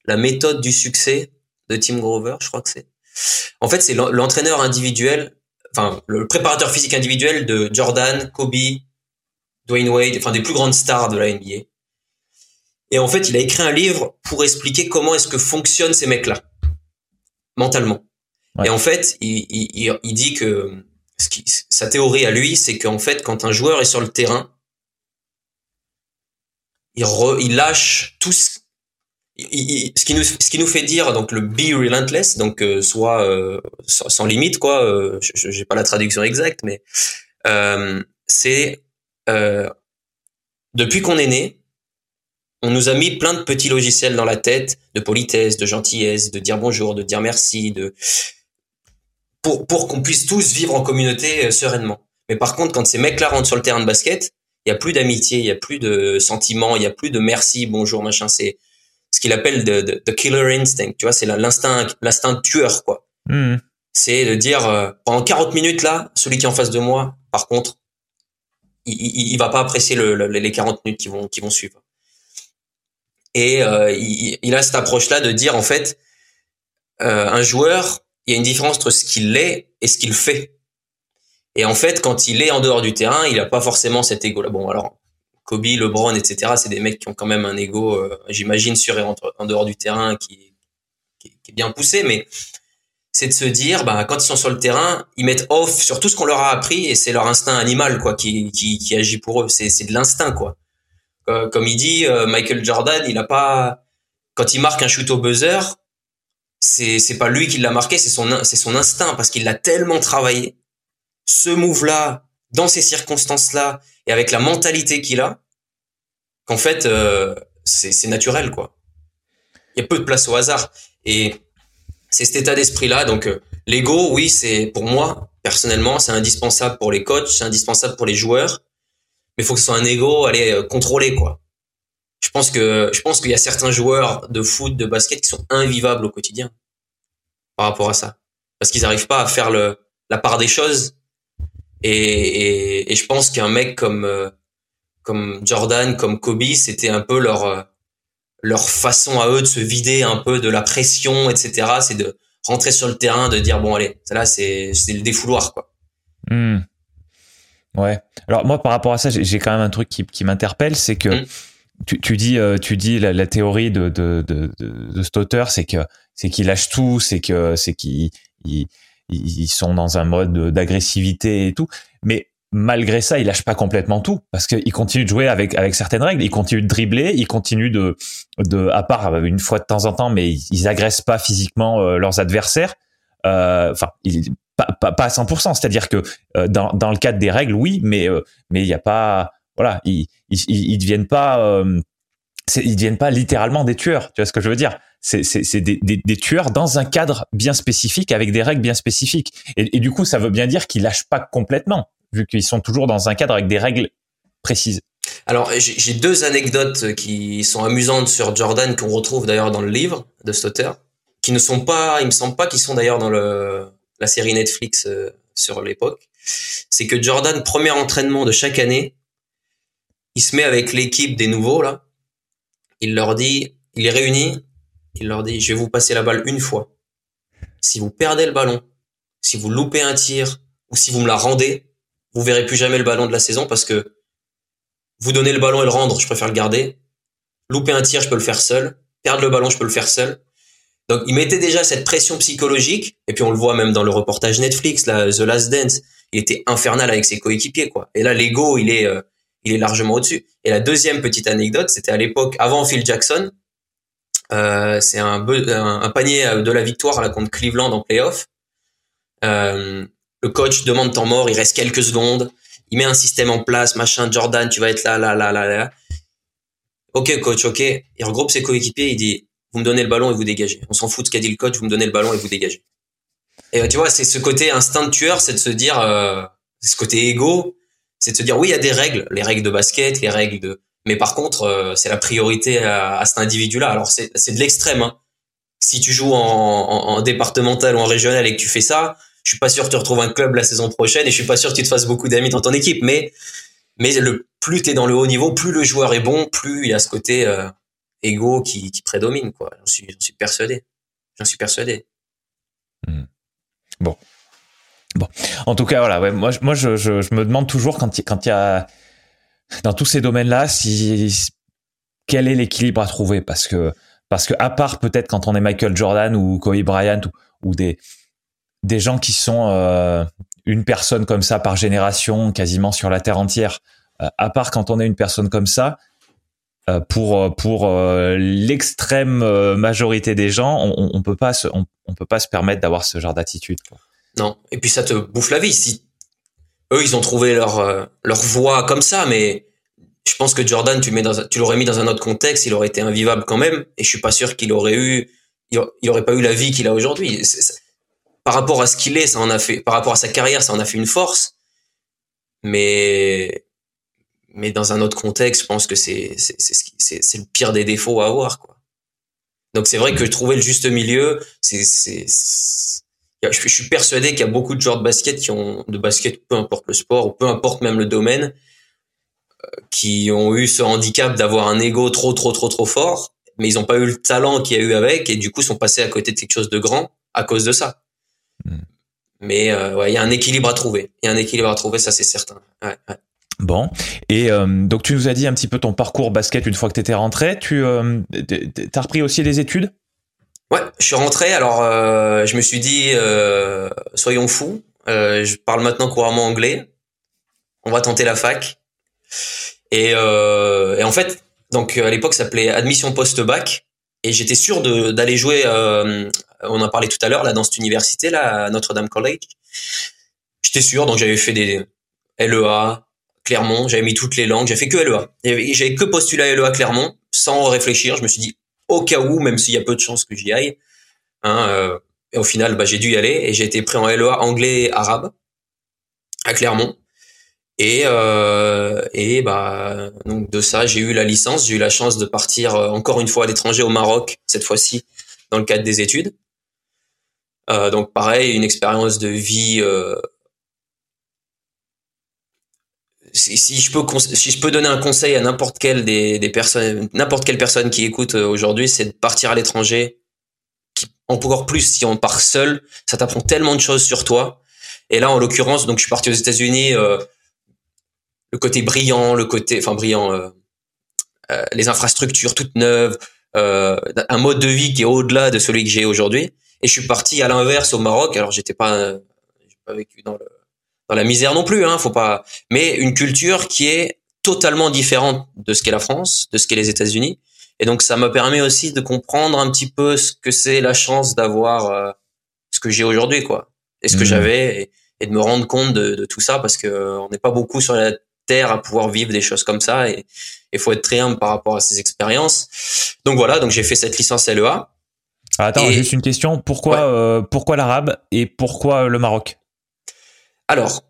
La méthode du succès de Tim Grover, je crois que c'est. En fait, c'est l'entraîneur individuel, enfin le préparateur physique individuel de Jordan, Kobe, Dwayne Wade, enfin des plus grandes stars de la NBA. Et en fait, il a écrit un livre pour expliquer comment est-ce que fonctionnent ces mecs-là mentalement. Et en fait, il, il, il dit que ce qui, sa théorie à lui, c'est qu'en fait, quand un joueur est sur le terrain, il, il lâche tout ce, ce qui nous ce qui nous fait dire donc le be relentless donc euh, soit euh, sans, limite quoi euh, je j'ai pas la traduction exacte mais euh, depuis qu'on est né on nous a mis plein de petits logiciels dans la tête de politesse de gentillesse de dire bonjour de dire merci de pour, pour qu'on puisse tous vivre en communauté euh, sereinement. Mais par contre, quand ces mecs-là rentrent sur le terrain de basket, il y a plus d'amitié, il y a plus de sentiments, il y a plus de merci, bonjour, machin. C'est ce qu'il appelle the, the, killer instinct. Tu vois, c'est l'instinct, l'instinct tueur, quoi. Mmh. C'est de dire euh, pendant 40 minutes là, celui qui est en face de moi, par contre, il, il, va pas apprécier le, les 40 minutes qui vont qui vont suivre. Et euh, il, a cette approche là de dire en fait, euh, un joueur il y a une différence entre ce qu'il est et ce qu'il fait. Et en fait, quand il est en dehors du terrain, il n'a pas forcément cet ego-là. Bon, alors, Kobe, LeBron, etc., c'est des mecs qui ont quand même un ego, euh, j'imagine, sur et en, dehors du terrain qui, est bien poussé, mais c'est de se dire, bah, quand ils sont sur le terrain, ils mettent off sur tout ce qu'on leur a appris et c'est leur instinct animal, quoi, qui, qui, qui agit pour eux. C'est, c'est de l'instinct, quoi. Euh, comme il dit, euh, Michael Jordan, il a pas, quand il marque un shoot au buzzer, c'est c'est pas lui qui l'a marqué, c'est son c'est son instinct parce qu'il l'a tellement travaillé. Ce move là, dans ces circonstances là et avec la mentalité qu'il a, qu'en fait euh, c'est c'est naturel quoi. Il y a peu de place au hasard et c'est cet état d'esprit là. Donc euh, l'ego, oui, c'est pour moi personnellement, c'est indispensable pour les coachs, c'est indispensable pour les joueurs, mais faut que ce soit un ego, allez euh, contrôler quoi je pense que je pense qu'il y a certains joueurs de foot, de basket qui sont invivables au quotidien par rapport à ça, parce qu'ils n'arrivent pas à faire le la part des choses. Et, et, et je pense qu'un mec comme euh, comme Jordan, comme Kobe, c'était un peu leur leur façon à eux de se vider un peu de la pression, etc. C'est de rentrer sur le terrain, de dire bon allez, là c'est c'est le défouloir quoi. Hmm. Ouais. Alors moi par rapport à ça, j'ai quand même un truc qui, qui m'interpelle, c'est que hmm tu, tu, dis, euh, tu dis la, la théorie de, de, de, de, cet auteur, c'est que c'est qu'ils lâchent tout, c'est que c'est qu'ils ils, ils sont dans un mode d'agressivité et tout. Mais malgré ça, ils lâchent pas complètement tout parce qu'ils continuent de jouer avec avec certaines règles. Ils continuent de dribbler, ils continuent de de à part euh, une fois de temps en temps, mais ils, agressent pas physiquement euh, leurs adversaires. Enfin, pas, pas, pas à 100%. C'est-à-dire que dans dans le cadre des règles, oui, mais mais il y a pas voilà, ils, ils, ils deviennent pas, euh, ils deviennent pas littéralement des tueurs. Tu vois ce que je veux dire? C'est c'est des, des, des, tueurs dans un cadre bien spécifique avec des règles bien spécifiques. Et, et du coup, ça veut bien dire qu'ils lâchent pas complètement, vu qu'ils sont toujours dans un cadre avec des règles précises. Alors, j'ai deux anecdotes qui sont amusantes sur Jordan qu'on retrouve d'ailleurs dans le livre de Stotter, qui ne sont pas, il me semble pas qu'ils sont d'ailleurs dans le la série Netflix euh, sur l'époque. C'est que Jordan, premier entraînement de chaque année, il se met avec l'équipe des nouveaux là. Il leur dit, il les réunit, il leur dit, je vais vous passer la balle une fois. Si vous perdez le ballon, si vous loupez un tir ou si vous me la rendez, vous verrez plus jamais le ballon de la saison parce que vous donnez le ballon et le rendre, je préfère le garder. Louper un tir, je peux le faire seul. Perdre le ballon, je peux le faire seul. Donc, il mettait déjà cette pression psychologique. Et puis, on le voit même dans le reportage Netflix, The Last Dance. Il était infernal avec ses coéquipiers, quoi. Et là, l'ego, il est, euh, il est largement au-dessus. Et la deuxième petite anecdote, c'était à l'époque avant Phil Jackson. Euh, c'est un, un, panier de la victoire là contre Cleveland en playoff. Euh, le coach demande temps mort, il reste quelques secondes, il met un système en place, machin, Jordan, tu vas être là, là, là, là, là. Ok, coach, ok. Il regroupe ses coéquipiers, il dit, vous me donnez le ballon et vous dégagez. On s'en fout de ce qu'a dit le coach, vous me donnez le ballon et vous dégagez. Et tu vois, c'est ce côté instinct de tueur, c'est de se dire, euh, ce côté égo, c'est de se dire oui, il y a des règles, les règles de basket, les règles de, mais par contre, euh, c'est la priorité à, cet individu-là. Alors c'est c'est de l'extrême. Hein. Si tu joues en, en, départemental ou en régional et que tu fais ça, je suis pas sûr que tu retrouves un club la saison prochaine et je suis pas sûr que tu te fasses beaucoup d'amis dans ton équipe. Mais mais le plus tu es dans le haut niveau, plus le joueur est bon, plus il y a ce côté euh, égo qui, prédomine. Quoi. J'en suis, persuadé. J'en suis persuadé. Hmm. Bon. Bon. En tout cas, voilà. Ouais, moi, moi, je, me demande toujours quand il quand y a dans tous ces domaines-là, si quel est l'équilibre à trouver? Parce que parce que à part peut-être quand on est Michael Jordan ou Kobe Bryant ou des des gens qui sont euh, une personne comme ça par génération, quasiment sur la terre entière. Euh, à part quand on est une personne comme ça, euh, pour pour l'extrême majorité des gens, on, on peut pas se on, peut pas se permettre d'avoir ce genre d'attitude. Non, et puis ça te bouffe la vie. Si eux, ils ont trouvé leur leur voie comme ça, mais je pense que Jordan, tu mets dans, tu l'aurais mis dans un autre contexte, il aurait été invivable quand même, et je suis pas sûr qu'il aurait eu, il aurait pas eu la vie qu'il a aujourd'hui par rapport à ce qu'il est, ça en a fait, par rapport à sa carrière, ça en a fait une force. Mais, mais dans un autre contexte, je pense que c'est, c'est, c'est, c'est le pire des défauts à avoir, quoi. Donc c'est vrai que trouver le juste milieu, c'est, c'est, je suis persuadé qu'il y a beaucoup de joueurs de basket qui ont, de basket, peu importe le sport, ou peu importe même le domaine, euh, qui ont eu ce handicap d'avoir un ego trop, trop, trop, trop fort, mais ils n'ont pas eu le talent qu'il y a eu avec, et du coup sont passés à côté de quelque chose de grand à cause de ça. Mais euh, ouais, il y a un équilibre à trouver. Il y a un équilibre à trouver, ça c'est certain. Ouais, ouais. Bon, et euh, donc tu nous as dit un petit peu ton parcours basket une fois que tu étais rentré. Tu euh, as repris aussi les études? Ouais, je suis rentré. Alors, euh, je me suis dit, euh, soyons fous. Euh, je parle maintenant couramment anglais. On va tenter la fac. Et, et en fait, donc à l'époque, ça s'appelait admission post-bac. Et j'étais sûr d'aller jouer on en parlait tout à l'heure là dans cette université là Notre-Dame College. J'étais sûr, donc j'avais fait des LEA, Clermont, j'avais mis toutes les langues, j'ai fait que LEA. J'avais que postulé à LEA Clermont sans réfléchir. Je me suis dit au cas où, même s'il y a peu de chances que j'y aille. Hein, euh, et au final, bah, j'ai dû y aller et j'ai été pris en LEA anglais et arabe à Clermont. Et euh, et bah donc de ça, j'ai eu la licence, j'ai eu la chance de partir euh, encore une fois à l'étranger au Maroc cette fois-ci dans le cadre des études. Euh, donc pareil, une expérience de vie. Euh, si, je peux si je peux donner un conseil à n'importe quelle des, des personnes, n'importe quelle personne qui écoute euh, aujourd'hui, c'est de partir à l'étranger. Encore plus si on part seul, ça t'apprend tellement de choses sur toi. Et là, en l'occurrence, donc je suis parti aux États-Unis. Euh, le côté brillant, le côté, enfin brillant, euh, euh, les infrastructures toutes neuves, un mode de vie qui est au-delà de celui que j'ai aujourd'hui. Et je suis parti à l'inverse au Maroc. Alors j'étais pas, j'ai pas vécu dans le dans la misère non plus, hein, faut pas. Mais une culture qui est totalement différente de ce qu'est la France, de ce qu'est les États-Unis. Et donc ça m'a permis aussi de comprendre un petit peu ce que c'est la chance d'avoir euh, ce que j'ai aujourd'hui, quoi, et ce que mmh. j'avais, et, de me rendre compte de, de tout ça parce que euh, on n'est pas beaucoup sur la terre à pouvoir vivre des choses comme ça, et il faut être très humble par rapport à ces expériences. Donc voilà, donc j'ai fait cette licence LEA. Attends, juste une question. Pourquoi, euh, pourquoi l'arabe et pourquoi le Maroc? Alors,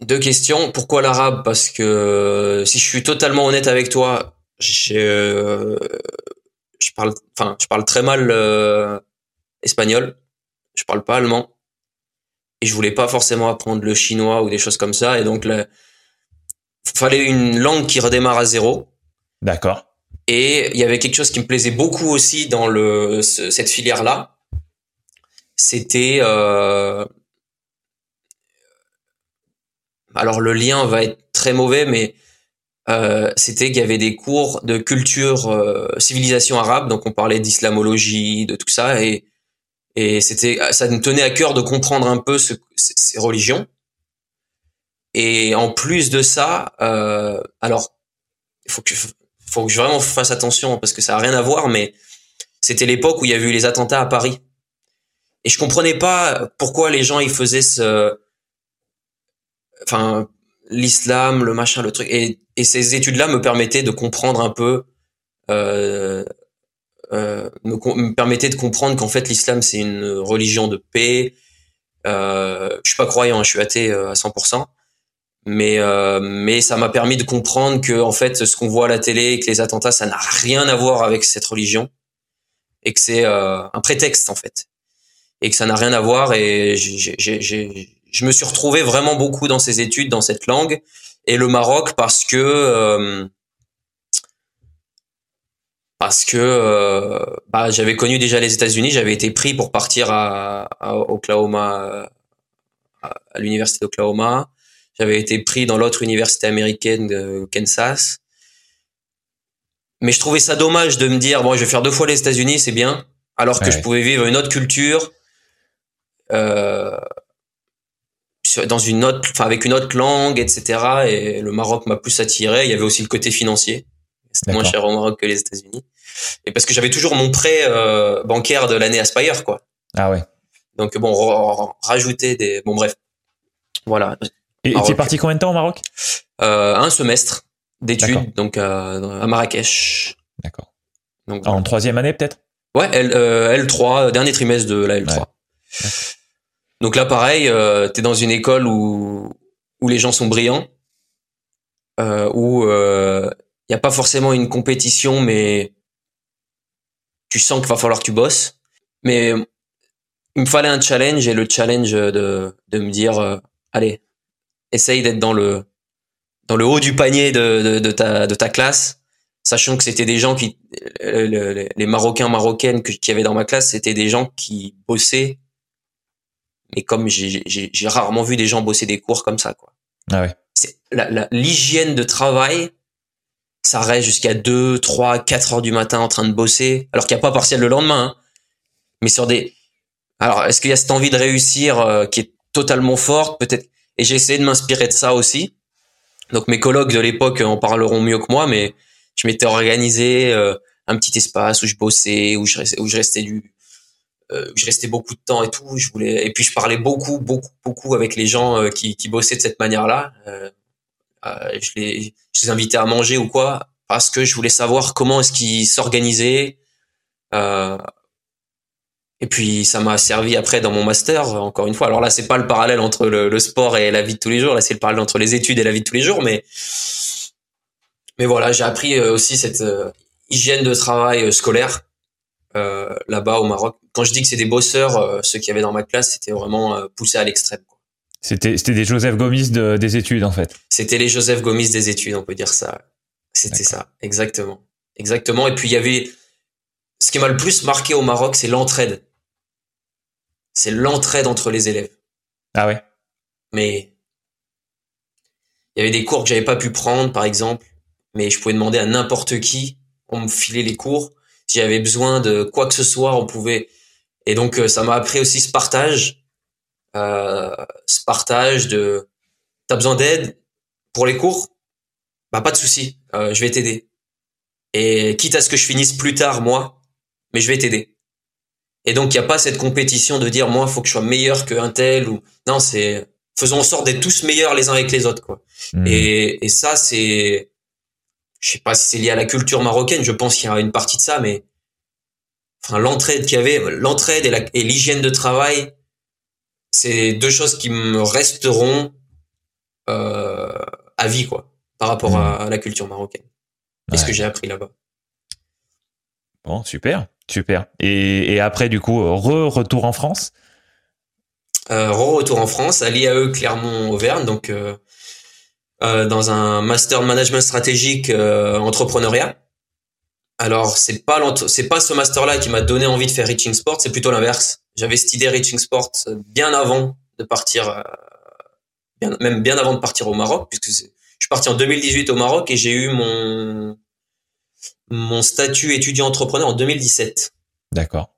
deux questions. Pourquoi l'arabe? Parce que si je suis totalement honnête avec toi, je, je parle, enfin, je parle très mal euh, espagnol. Je parle pas allemand. Et je voulais pas forcément apprendre le chinois ou des choses comme ça. Et donc, il fallait une langue qui redémarre à zéro. D'accord. Et il y avait quelque chose qui me plaisait beaucoup aussi dans le cette filière là. C'était euh, alors le lien va être très mauvais, mais euh, c'était qu'il y avait des cours de culture euh, civilisation arabe, donc on parlait d'islamologie, de tout ça, et et c'était ça me tenait à cœur de comprendre un peu ce, ces religions. Et en plus de ça, euh, alors il faut que faut que je vraiment fasse attention parce que ça a rien à voir, mais c'était l'époque où il y a eu les attentats à Paris. Et je comprenais pas pourquoi les gens ils faisaient ce, enfin, l'islam, le machin, le truc. Et, ces études-là me permettaient de comprendre un peu, euh, euh, me, me permettaient de comprendre qu'en fait l'islam c'est une religion de paix, Euh, je suis pas croyant, je suis athée à 100%. Mais mais ça m'a permis de comprendre que en fait ce qu'on voit à la télé, que les attentats, ça n'a rien à voir avec cette religion et que c'est un prétexte en fait et que ça n'a rien à voir. Et je me suis retrouvé vraiment beaucoup dans ces études, dans cette langue et le Maroc parce que parce que euh, bah, j'avais connu déjà les États-Unis, j'avais été pris pour partir à Oklahoma, à, l'université d'Oklahoma. J'avais été pris dans l'autre université américaine de Kansas. Mais je trouvais ça dommage de me dire bon, je vais faire deux fois les États-Unis, c'est bien, alors que je pouvais vivre une autre culture euh, dans une autre, enfin avec une autre langue, etc. Et le Maroc m'a plus attiré. Il y avait aussi le côté financier. C'était moins cher au Maroc que les États-Unis. Et parce que j'avais toujours mon prêt euh, bancaire de l'année Aspire, quoi. Ah ouais. Donc bon, rajouter des, bon bref, voilà. Et tu es parti combien de temps au Maroc? Euh, Un semestre d'études, donc à Marrakech. D'accord. Donc en troisième année peut-être? Ouais, L, euh, L3, dernier trimestre de la L3. Donc là, pareil, euh, tu es dans une école où où les gens sont brillants, euh, où il n'y a pas forcément une compétition, mais tu sens qu'il va falloir que tu bosses. Mais il me fallait un challenge et le challenge de, de me dire, euh, allez, essaye d'être dans le, dans le haut du panier de, de, de ta, de ta classe, sachant que c'était des gens qui, euh, les Marocains, Marocaines qui y avait dans ma classe, c'était des gens qui bossaient. Mais comme j'ai rarement vu des gens bosser des cours comme ça, quoi. Ah ouais. C'est l'hygiène de travail ça reste jusqu'à 2, 3, 4 heures du matin en train de bosser, alors qu'il n'y a pas partiel le lendemain. Hein. Mais sur des... Alors, est-ce qu'il y a cette envie de réussir euh, qui est totalement forte? Peut-être. Et j'ai essayé de m'inspirer de ça aussi. Donc mes collègues de l'époque en parleront mieux que moi, mais je m'étais organisé euh, un petit espace où je bossais, où je restais, euh, où je restais beaucoup de temps et tout. Je voulais, et puis je parlais beaucoup, beaucoup, beaucoup avec les gens qui, qui bossaient de cette manière-là. Euh, je, les, je les invitais à manger ou quoi parce que je voulais savoir comment est-ce qu'ils s'organisaient. Euh, et puis ça m'a servi après dans mon master, encore une fois. Alors là, c'est pas le parallèle entre le, le, sport et la vie de tous les jours. Là, c'est le parallèle entre les études et la vie de tous les jours. Mais mais voilà, j'ai appris euh, aussi cette euh, hygiène de travail scolaire euh, là-bas au Maroc. Quand je dis que c'est des bosseurs, ceux qui avaient dans ma classe, c'était vraiment poussé à l'extrême. C'était c'était des Joseph Gomis de, des études en fait. C'était les Joseph Gomis des études, on peut dire ça. C'était ça, exactement, exactement. Et puis il y avait ce qui m'a le plus marqué au Maroc, c'est l'entraide. C'est l'entraide entre les élèves. Ah ouais. Mais il y avait des cours que j'avais pas pu prendre, par exemple, mais je pouvais demander à n'importe qui, on me filait les cours. Si j'avais besoin de quoi que ce soit, on pouvait. Et donc euh, ça m'a appris aussi ce partage euh, ce partage de t'as besoin d'aide pour les cours, bah pas de souci, euh, je vais t'aider. Et quitte à ce que je finisse plus tard moi, mais je vais t'aider. Et donc il y a pas cette compétition de dire moi faut que je sois meilleur qu'un tel ou non c'est faisons en sorte d'être tous meilleurs les uns avec les autres quoi. Mmh. Et, et ça c'est je sais pas si c'est lié à la culture marocaine, je pense qu'il y a une partie de ça, mais enfin l'entraide qu'il y avait, l'entraide et l'hygiène de travail, c'est deux choses qui me resteront euh, à vie, quoi, par rapport à, la culture marocaine. Et ce que j'ai appris là-bas? Bon, super, super. Et, après, du coup, re-retour en France? Euh, Re-retour en France, à l'IAE Clermont-Auvergne, donc euh, euh, dans un master management stratégique entrepreneuriat. Alors c'est pas pas ce master là qui m'a donné envie de faire Reaching Sport, c'est plutôt l'inverse. J'avais cette idée Reaching Sport bien avant de partir, même bien avant de partir au Maroc, puisque je suis parti en 2018 au Maroc et j'ai eu mon mon statut étudiant entrepreneur en 2017. D'accord.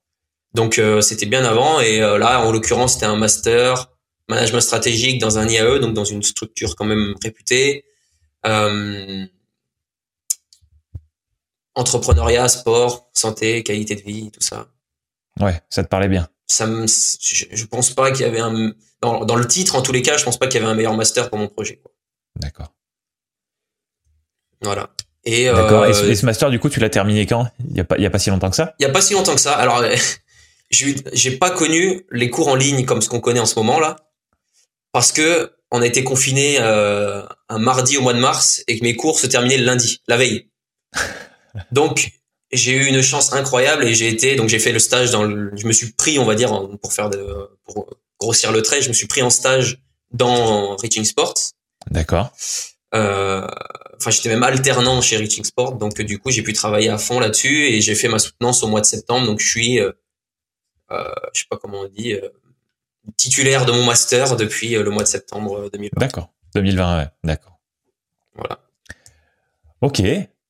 Donc euh, c'était bien avant et euh, là en l'occurrence c'était un master management stratégique dans un IAE donc dans une structure quand même réputée. Euh, entrepreneuriat, sport, santé, qualité de vie, tout ça. Ouais, ça te parlait bien. Ça me, je, pense pas qu'il y avait un dans, dans, le titre en tous les cas, je pense pas qu'il y avait un meilleur master pour mon projet. D'accord. Voilà. Et, D'accord. Euh, et, ce master, du coup, tu l'as terminé quand? Il y a pas, y a pas si longtemps que ça? Il y a pas si longtemps que ça. Alors, j'ai pas connu les cours en ligne comme ce qu'on connaît en ce moment là, parce que on a été confiné euh, un mardi au mois de mars et que mes cours se terminaient le lundi, la veille. Donc j'ai eu une chance incroyable et j'ai été donc j'ai fait le stage dans le, je me suis pris on va dire pour faire de, pour grossir le trait, je me suis pris en stage dans Reaching Sports. D'accord. Euh, enfin j'étais même alternant chez Reaching Sport donc du coup j'ai pu travailler à fond là-dessus et j'ai fait ma soutenance au mois de septembre donc je suis euh, euh, je sais pas comment on dit euh, titulaire de mon master depuis le mois de septembre 2020. D'accord. 2020 ouais, d'accord. Voilà. OK,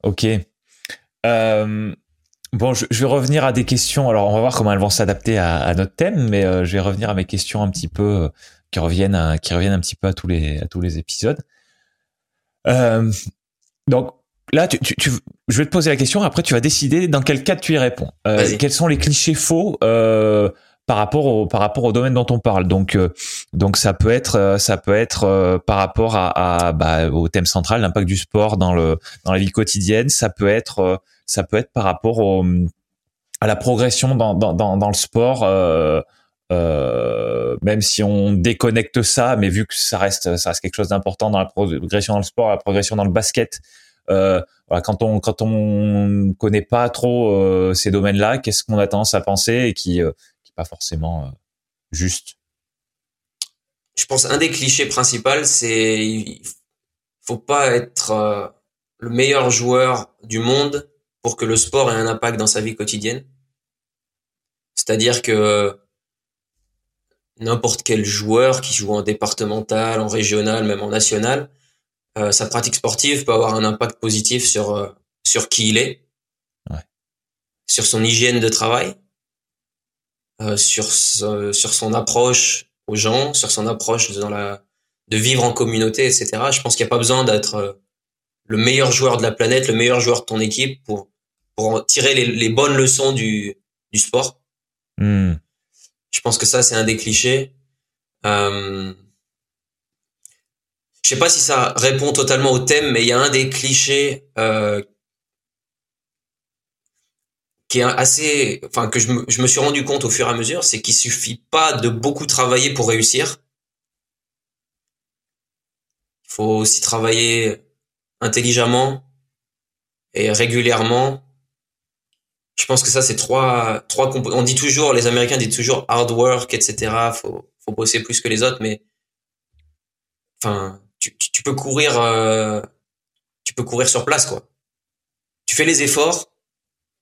OK. Euh, bon, je, vais revenir à des questions. Alors, on va voir comment elles vont s'adapter à, à, notre thème, mais euh, je vais revenir à mes questions un petit peu qui reviennent, à, qui reviennent un petit peu à tous les à tous les épisodes. Euh, donc là, tu, tu, tu, je vais te poser la question. Après, tu vas décider dans quel cadre tu y réponds. Euh, quels sont les clichés faux euh, par rapport au par rapport au domaine dont on parle? Donc euh, donc ça peut être euh, ça peut être euh, par rapport à, à bah, au thème central, l'impact du sport dans le dans la vie quotidienne. Ça peut être ça peut être par rapport au à la progression dans dans dans, dans le sport. Euh, même si on déconnecte ça, mais vu que ça reste, ça reste quelque chose d'important dans la progression dans le sport, la progression dans le basket. Euh, voilà, quand on quand on connaît pas trop euh, ces domaines-là, qu'est-ce qu'on a tendance à penser et qui qui est pas forcément juste? Je pense un des clichés principaux, c'est il faut pas être le meilleur joueur du monde pour que le sport ait un impact dans sa vie quotidienne. C'est-à-dire que n'importe quel joueur qui joue en départemental, en régional, même en national, euh, sa pratique sportive peut avoir un impact positif sur euh, sur qui il est, ouais. sur son hygiène de travail, euh, sur sur son approche aux gens, sur son approche dans la de vivre en communauté, etc. Je pense qu'il n'y a pas besoin d'être euh, le meilleur joueur de la planète, le meilleur joueur de ton équipe pour pour tirer les, les bonnes leçons du du sport. Mmh. Je pense que ça, c'est un des clichés. Euh, je sais pas si ça répond totalement au thème, mais il y a un des clichés euh, qui est assez, enfin que je me, je me suis rendu compte au fur et à mesure, c'est qu'il suffit pas de beaucoup travailler pour réussir. Il faut aussi travailler intelligemment et régulièrement je pense que ça c'est trois trois on dit toujours les Américains disent toujours hard work etc faut faut bosser plus que les autres mais enfin tu, tu peux courir euh, tu peux courir sur place quoi. Tu fais les efforts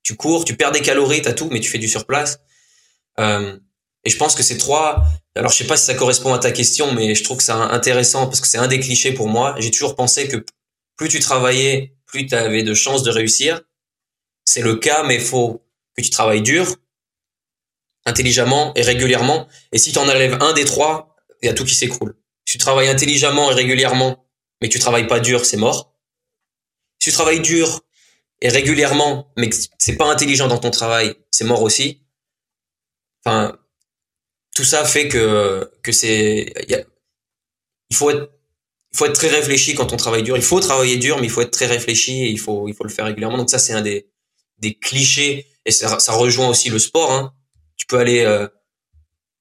tu cours tu perds des calories t'as tout mais tu fais du sur place. Euh, et je pense que ces trois alors je sais pas si ça correspond à ta question mais je trouve que c'est intéressant parce que c'est un des clichés pour moi. J'ai toujours pensé que plus tu travaillais plus tu avais de chances de réussir c'est le cas, mais il faut que tu travailles dur, intelligemment et régulièrement. Et si tu en enlèves un des trois, il y a tout qui s'écroule. Si tu travailles intelligemment et régulièrement, mais tu travailles pas dur, c'est mort. Si tu travailles dur et régulièrement, mais c'est pas intelligent dans ton travail, c'est mort aussi. Enfin, tout ça fait que que c'est il faut être il faut être très réfléchi quand on travaille dur. Il faut travailler dur, mais il faut être très réfléchi et il faut il faut le faire régulièrement. Donc ça c'est un des des clichés et ça, ça rejoint aussi le sport. Hein. Tu peux aller euh,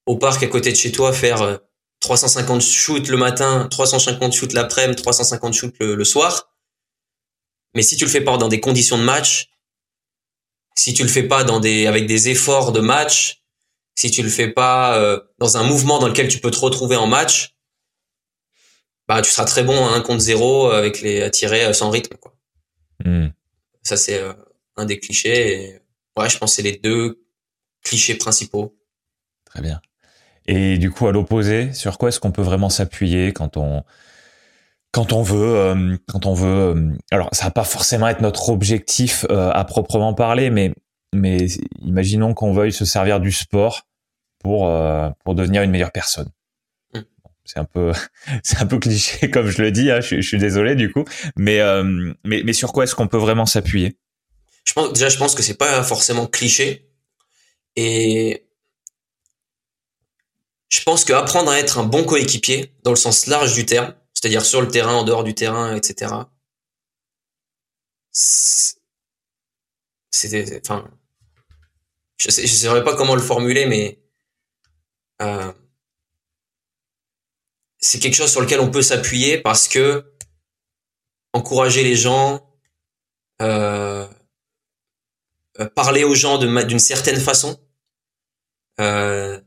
au parc à côté de chez toi faire euh, 350 shoots le matin, 350 shoots l'après-midi, 350 shoots le, le, soir. Mais si tu le fais pas dans des conditions de match, si tu le fais pas dans des avec des efforts de match, si tu le fais pas euh, dans un mouvement dans lequel tu peux te retrouver en match, bah tu seras très bon à 1 contre 0 avec les à tirer sans rythme quoi. Mmh. Ça c'est euh, un des clichés. Et, ouais, je pense que c'est les deux clichés principaux. Très bien. Et du coup, à l'opposé, sur quoi est-ce qu'on peut vraiment s'appuyer quand on quand on veut, euh, quand on veut. Euh, alors, ça va pas forcément être notre objectif euh, à proprement parler, mais mais imaginons qu'on veuille se servir du sport pour pour devenir une meilleure personne. Mm. C'est un peu c'est un peu cliché comme je le dis. Hein, je, je, suis désolé du coup, mais mais mais sur quoi est-ce qu'on peut vraiment s'appuyer? Je pense déjà je pense que c'est pas forcément cliché et je pense qu'apprendre à être un bon coéquipier dans le sens large du terme, c'est-à-dire sur le terrain, en dehors du terrain, etc. C'est, enfin, je sais, je saurais pas comment le formuler, mais euh, c'est quelque chose sur lequel on peut s'appuyer parce que encourager les gens, euh parler aux gens d'une certaine façon. Euh,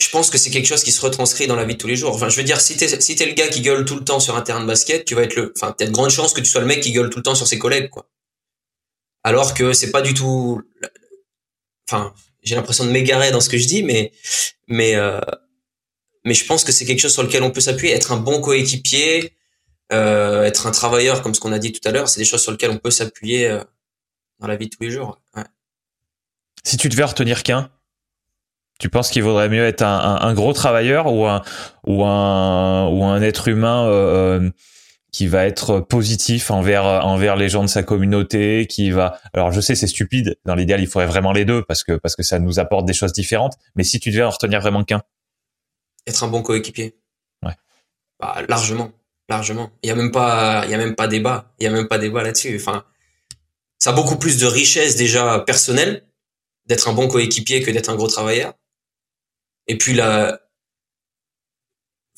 je pense que c'est quelque chose qui se retranscrit dans la vie de tous les jours. Enfin, je veux dire, si t'es si t'es le gars qui gueule tout le temps sur un terrain de basket, tu vas être le, enfin, t'as de grandes chances que tu sois le mec qui gueule tout le temps sur ses collègues, quoi. Alors que c'est pas du tout, enfin, j'ai l'impression de m'égarer dans ce que je dis, mais mais euh, mais je pense que c'est quelque chose sur lequel on peut s'appuyer. Être un bon coéquipier, euh, être un travailleur, comme ce qu'on a dit tout à l'heure, c'est des choses sur lesquelles on peut s'appuyer euh, dans la vie de tous les jours. Ouais. Si tu devais retenir qu'un, tu penses qu'il vaudrait mieux être un, un, un, gros travailleur ou un ou un ou un être humain euh qui va être positif envers envers les gens de sa communauté, qui va alors je sais c'est stupide dans l'idéal il faudrait vraiment les deux parce que parce que ça nous apporte des choses différentes mais si tu devais en retenir vraiment qu'un? Être un bon coéquipier ouais bah, largement largement il y a même pas il y a même pas débat il y a même pas débat là-dessus enfin ça a beaucoup plus de richesse déjà personnelle d'être un bon coéquipier que d'être un gros travailleur et puis la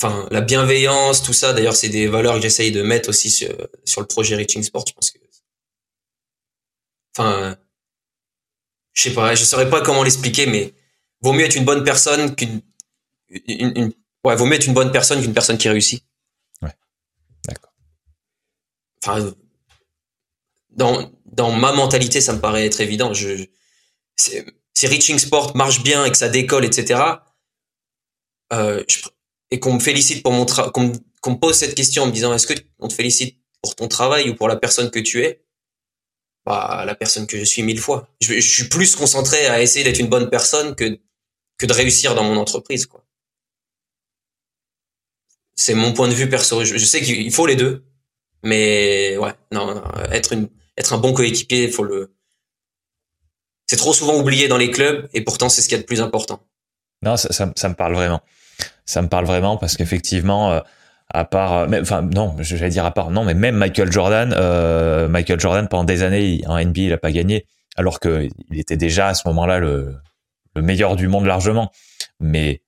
enfin la bienveillance, tout ça. D'ailleurs, c'est des valeurs que j'essaye de mettre aussi sur, sur le projet Reaching Sport. Je pense que, enfin, je sais pas, je saurais pas comment l'expliquer, mais vaut mieux être une bonne personne qu'une, une, ouais, vaut mieux être une bonne personne qu'une personne qui réussit. Enfin, dans dans ma mentalité, ça me paraît être évident. Je, si Reaching Sport marche bien et que ça décolle, etc. Euh, je, et qu'on me félicite pour mon travail, qu'on me pose cette question en me disant est-ce que on te félicite pour ton travail ou pour la personne que tu es? Bah la personne que je suis mille fois. Je, je suis plus concentré à essayer d'être une bonne personne que que de réussir dans mon entreprise quoi. C'est mon point de vue perso. Je sais qu'il faut les deux mais ouais non, non être une être un bon coéquipier faut le c'est trop souvent oublié dans les clubs et pourtant c'est ce qu'il y a de plus important non ça, ça, me parle vraiment ça me parle vraiment parce qu'effectivement, euh, à part, euh, enfin non, j'allais dire à part, non, mais même Michael Jordan, euh, Michael Jordan pendant des années en NBA il a pas gagné, alors que il était déjà à ce moment-là le, le meilleur du monde largement. Mais,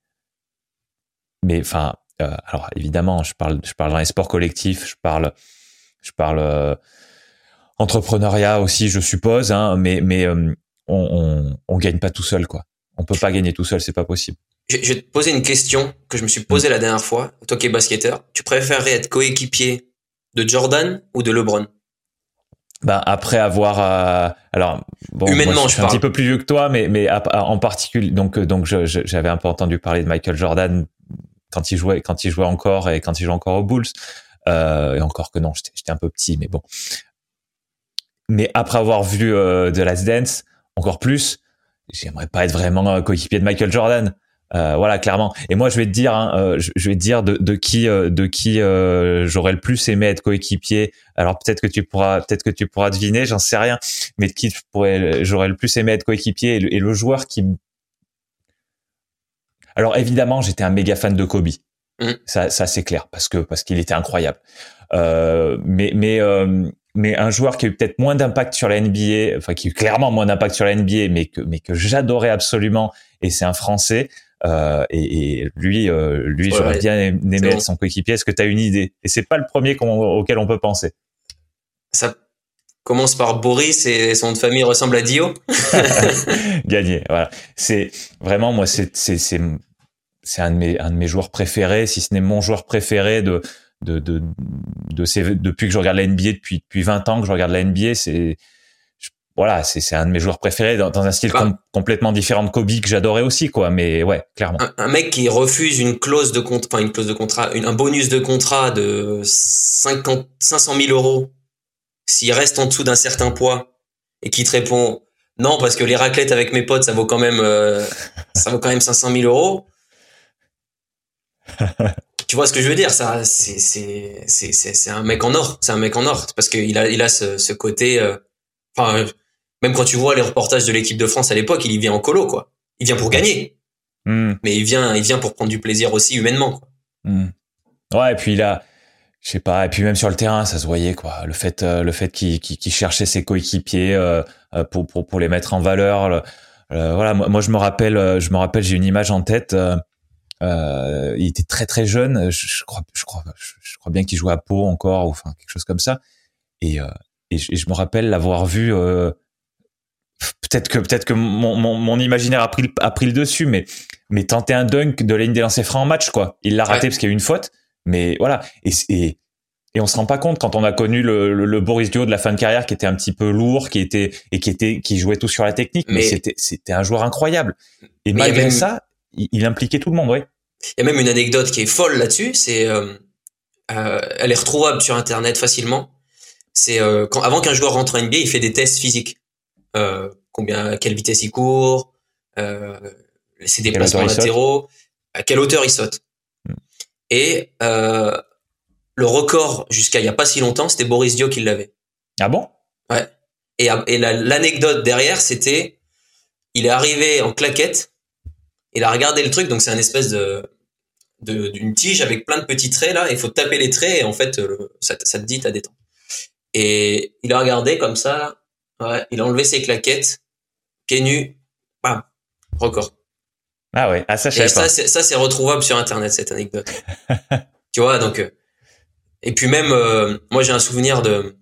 mais enfin, euh, alors évidemment, je parle, je parle dans les sports collectifs, je parle, je parle euh, entrepreneuriat aussi, je suppose, hein, mais mais on, on, on gagne pas tout seul quoi. On peut pas gagner tout seul, c'est pas possible. Je vais te poser une question que je me suis posée la dernière fois. Toi qui es basketteur, tu préférerais être coéquipier de Jordan ou de LeBron? Ben après avoir euh, alors bon, humainement moi, je suis un petit peu plus vieux que toi mais mais en particulier donc donc j'avais un peu entendu parler de Michael Jordan quand il jouait quand il jouait encore et quand il jouait encore aux Bulls. euh, et encore que non j'étais un peu petit mais bon mais après avoir vu euh, The Last Dance encore plus j'aimerais pas être vraiment coéquipier de Michael Jordan euh, voilà, clairement. Et moi, je vais te dire, hein, euh, je, vais te dire de, de qui, euh, de qui j'aurais le plus aimé être coéquipier. Alors peut-être que tu pourras, peut-être que tu pourras deviner, j'en sais rien. Mais de qui j'aurais le plus aimé être coéquipier et le, joueur qui. Alors évidemment, j'étais un méga fan de Kobe. Mmh. Ça, ça c'est clair parce que parce qu'il était incroyable. mais mais mais un joueur qui a eu peut-être moins d'impact sur la NBA, enfin qui a eu clairement moins d'impact sur la NBA, mais que mais que j'adorais absolument, et c'est un Français. Euh, et, et, lui, euh, lui, j'aurais bien aimé être son coéquipier. Est-ce que tu as une idée? Et c'est pas le premier auquel on peut penser. Ça commence par Boris et son de famille ressemble à Dio. Gagné. Voilà. C'est vraiment moi, c'est c'est c'est c'est un de mes un de mes joueurs préférés, si ce n'est mon joueur préféré de de de, de ces, depuis que je regarde la NBA depuis depuis 20 ans que je regarde la NBA, c'est voilà, c'est un de mes joueurs préférés dans, un style bah. complètement différent de Kobe que j'adorais aussi, quoi. Mais ouais, clairement. Un, mec qui refuse une clause de contrat, enfin une clause de contrat, un bonus de contrat de 50, 500 000 euros s'il reste en dessous d'un certain poids et qui te répond non parce que les raclettes avec mes potes ça vaut quand même euh, ça vaut quand même 500 000 euros. tu vois ce que je veux dire Ça, c'est c'est c'est c'est un mec en or. C'est un mec en or parce qu'il a il a ce, ce côté. Euh, enfin, même quand tu vois les reportages de l'équipe de France à l'époque, il y vient en colo, quoi. Il vient pour gagner. Hmm. Mais il vient, il vient pour prendre du plaisir aussi humainement, quoi. Hmm. Ouais, et puis il a, je sais pas. Et puis même sur le terrain, ça se voyait quoi. Le fait, le fait qu'il cherchait ses coéquipiers pour, pour pour les mettre en valeur. voilà, moi, moi, je me rappelle, je me rappelle, j'ai une image en tête. Euh, il était très très jeune. Je, crois, je crois, je, crois bien qu'il jouait à Pau encore, ou enfin quelque chose comme ça. Et, euh, et, je, me rappelle l'avoir vu. Euh, peut-être que peut-être que mon, mon, mon, imaginaire a pris a pris le dessus, mais mais tenter un dunk de la ligne des lancers francs en match quoi. Il l'a raté parce qu'il y a eu une faute, mais voilà. Et, et et on se rend pas compte quand on a connu le, le, Boris Dio de la fin de carrière qui était un petit peu lourd, qui était et qui était qui jouait tout sur la technique, mais, c'était c'était un joueur incroyable. Et malgré ça, il, impliquait tout le monde, oui. Il y a même une anecdote qui est folle là-dessus. C'est, euh, euh, elle est retrouvable sur Internet facilement. C'est euh, quand avant qu'un joueur rentre en NBA, il fait des tests physiques. Combien, à quelle vitesse il court, ses déplacements latéraux, à quelle hauteur il saute. Hmm. Et le record jusqu'à il y a pas si longtemps, c'était Boris Dio qui l'avait. Ah bon? Ouais. Et, et l'anecdote derrière, c'était, il est arrivé en claquette il a regardé le truc, donc c'est un espèce de d'une tige avec plein de petits traits là. Il faut taper les traits et en fait euh, ça, ça te dit t'as des temps. Et il a regardé comme ça. Ouais, il a enlevé ses claquettes, pieds nus, bam, record. Ah ouais, ah ça je ça, ça c'est retrouvable sur internet cette anecdote. tu vois donc. Euh, et puis même euh, moi j'ai un souvenir de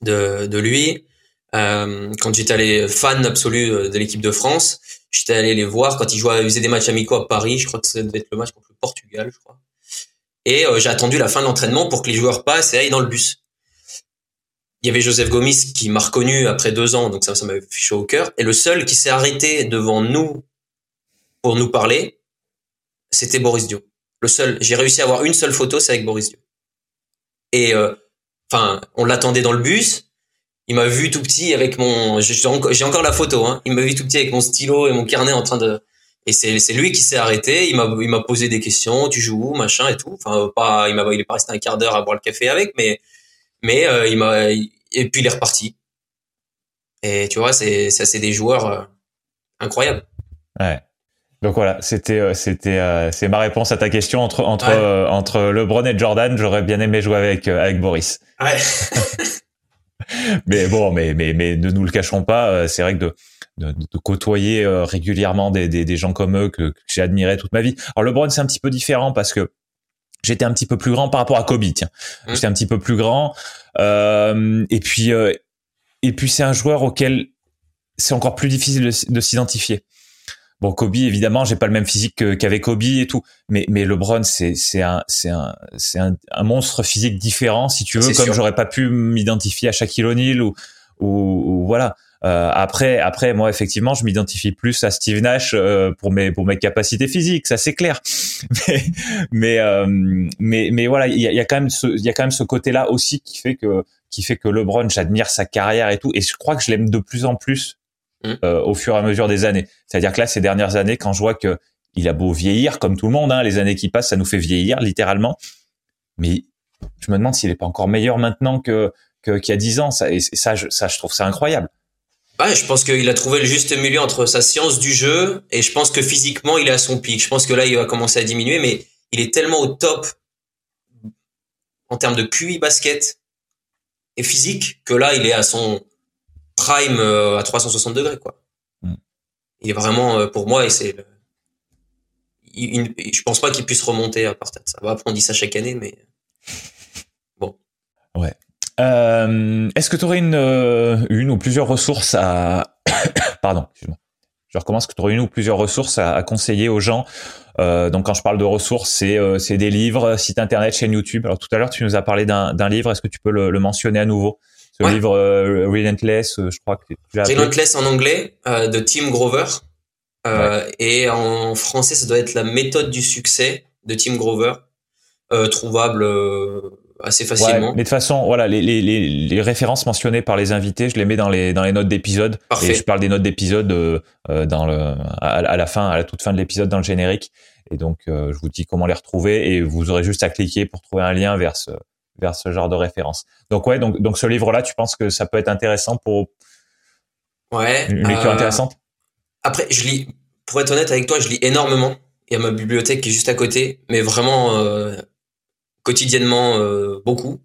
de, de lui quand j'étais allé fan absolu de l'équipe de France J'étais allé les voir quand ils jouaient, ils faisaient des matchs amicaux à Paris. Je crois que ça devait être le match contre le Portugal, je crois. Et euh, j'ai attendu la fin de l'entraînement pour que les joueurs passent et aillent dans le bus. Il y avait Joseph Gomis qui m'a reconnu après deux ans, donc ça, ça m'avait fait chaud au cœur. Et le seul qui s'est arrêté devant nous pour nous parler, c'était Boris Dio. Le seul. J'ai réussi à avoir une seule photo, c'est avec Boris Dio. Et euh, enfin, on l'attendait dans le bus il m'a vu tout petit avec mon, j'ai encore la photo, hein. Il m'a vu tout petit avec mon stylo et mon carnet en train de, et c'est, lui qui s'est arrêté. Il m'a, il m'a posé des questions. Tu joues où, machin et tout. Enfin, pas, il m'a, il est pas resté un quart d'heure à boire le café avec, mais, mais euh, il m'a, et puis il est reparti. Et tu vois, c'est, ça, c'est des joueurs euh, incroyables. Ouais. Donc voilà, c'était euh, c'était c'est ma réponse à ta question entre entre entre LeBron et Jordan. J'aurais bien aimé jouer avec avec Boris. Ouais. mais bon, mais, mais, mais ne nous le cachons pas, euh, c'est vrai que de, de, de côtoyer euh, régulièrement des, des, des, gens comme eux que, que j'ai admiré toute ma vie. Alors LeBron, c'est un petit peu différent parce que j'étais un petit peu plus grand par rapport à Kobe, tiens. Mmh. J'étais un petit peu plus grand. Euh, et puis, euh, et puis c'est un joueur auquel c'est encore plus difficile de, de s'identifier. Bon, Kobe, évidemment, j'ai pas le même physique qu'avec Kobe et tout, mais mais LeBron, c'est c'est un c'est un c'est un, un, monstre physique différent, si tu veux, comme j'aurais pas pu m'identifier à Shaquille O'Neal ou, ou, ou voilà. Euh, après, après, moi, effectivement, je m'identifie plus à Steve Nash euh, pour mes pour mes capacités physiques, ça c'est clair. Mais mais euh, mais mais voilà, il y a, y a, quand même ce il y a quand même ce côté-là aussi qui fait que qui fait que LeBron, j'admire sa carrière et tout, et je crois que je l'aime de plus en plus Mmh. Euh, au fur et à mesure des années. C'est-à-dire que là, ces dernières années, quand je vois que il a beau vieillir, comme tout le monde, hein, les années qui passent, ça nous fait vieillir littéralement. Mais je me demande s'il est pas encore meilleur maintenant que qu'il y a dix ans. Ça, et ça, je, ça, je trouve ça incroyable. Ouais, je pense qu'il a trouvé le juste milieu entre sa science du jeu et je pense que physiquement, il est à son pic. Je pense que là, il va commencer à diminuer, mais il est tellement au top en termes de QI basket et physique que là, il est à son prime euh, à 360 degrés quoi. Mm. Il est vraiment euh, pour moi et c'est je pense pas qu'il puisse remonter à partir de ça. Va on dit ça chaque année mais bon. Ouais. Euh, est-ce que tu aurais une, une ou plusieurs ressources à pardon, excuse-moi. Je recommence que tu aurais une ou plusieurs ressources à, conseiller aux gens? donc quand je parle de ressources, c'est c'est des livres, site internet, chaîne YouTube. Alors tout à l'heure tu nous as parlé d'un livre. Est-ce que tu peux le, le mentionner à nouveau? Le livre euh, Relentless, euh, je crois que tu Relentless en anglais euh, de Tim Grover et en français ça doit être la méthode du succès de Tim Grover, trouvable assez facilement. mais de toute façon, voilà, les, les, les, références mentionnées par les invités, je les mets dans les dans les notes d'épisode. Et je parle des notes d'épisode euh, dans le à, la fin, à la toute fin de l'épisode dans le générique. Et donc, je vous dis comment les retrouver et vous aurez juste à cliquer pour trouver un lien vers ce vers ce genre de référence. Donc ouais, donc donc ce livre-là, tu penses que ça peut être intéressant pour ouais une lecture euh, intéressante? Après, je lis, pour être honnête avec toi, je lis énormément. Il y a ma bibliothèque qui est juste à côté, mais vraiment, euh, quotidiennement beaucoup.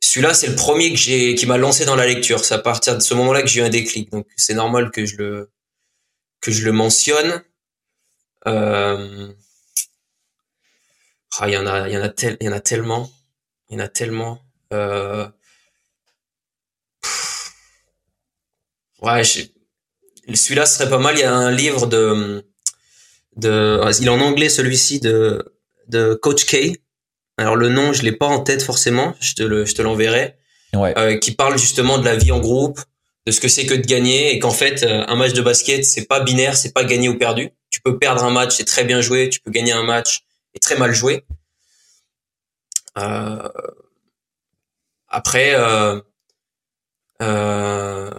Celui-là, c'est le premier que j'ai, qui m'a lancé dans la lecture. C'est à partir de ce moment-là que j'ai eu un déclic. Donc, c'est normal que je le, que je le mentionne. Euh... Ah, il y en a, il y en a tel, il y en a tellement, il y en a tellement. Euh... Ouais, celui-là serait pas mal. Il y a un livre de, de, il est en anglais celui-ci de, de Coach K. Alors le nom, je l'ai pas en tête forcément. Je te le, je te l'enverrai. Ouais. Euh, qui parle justement de la vie en groupe, de ce que c'est que de gagner et qu'en fait euh, un match de basket c'est pas binaire, c'est pas gagné ou perdu. Tu peux perdre un match et très bien joué, tu peux gagner un match et très mal joué. Euh, après, euh, euh,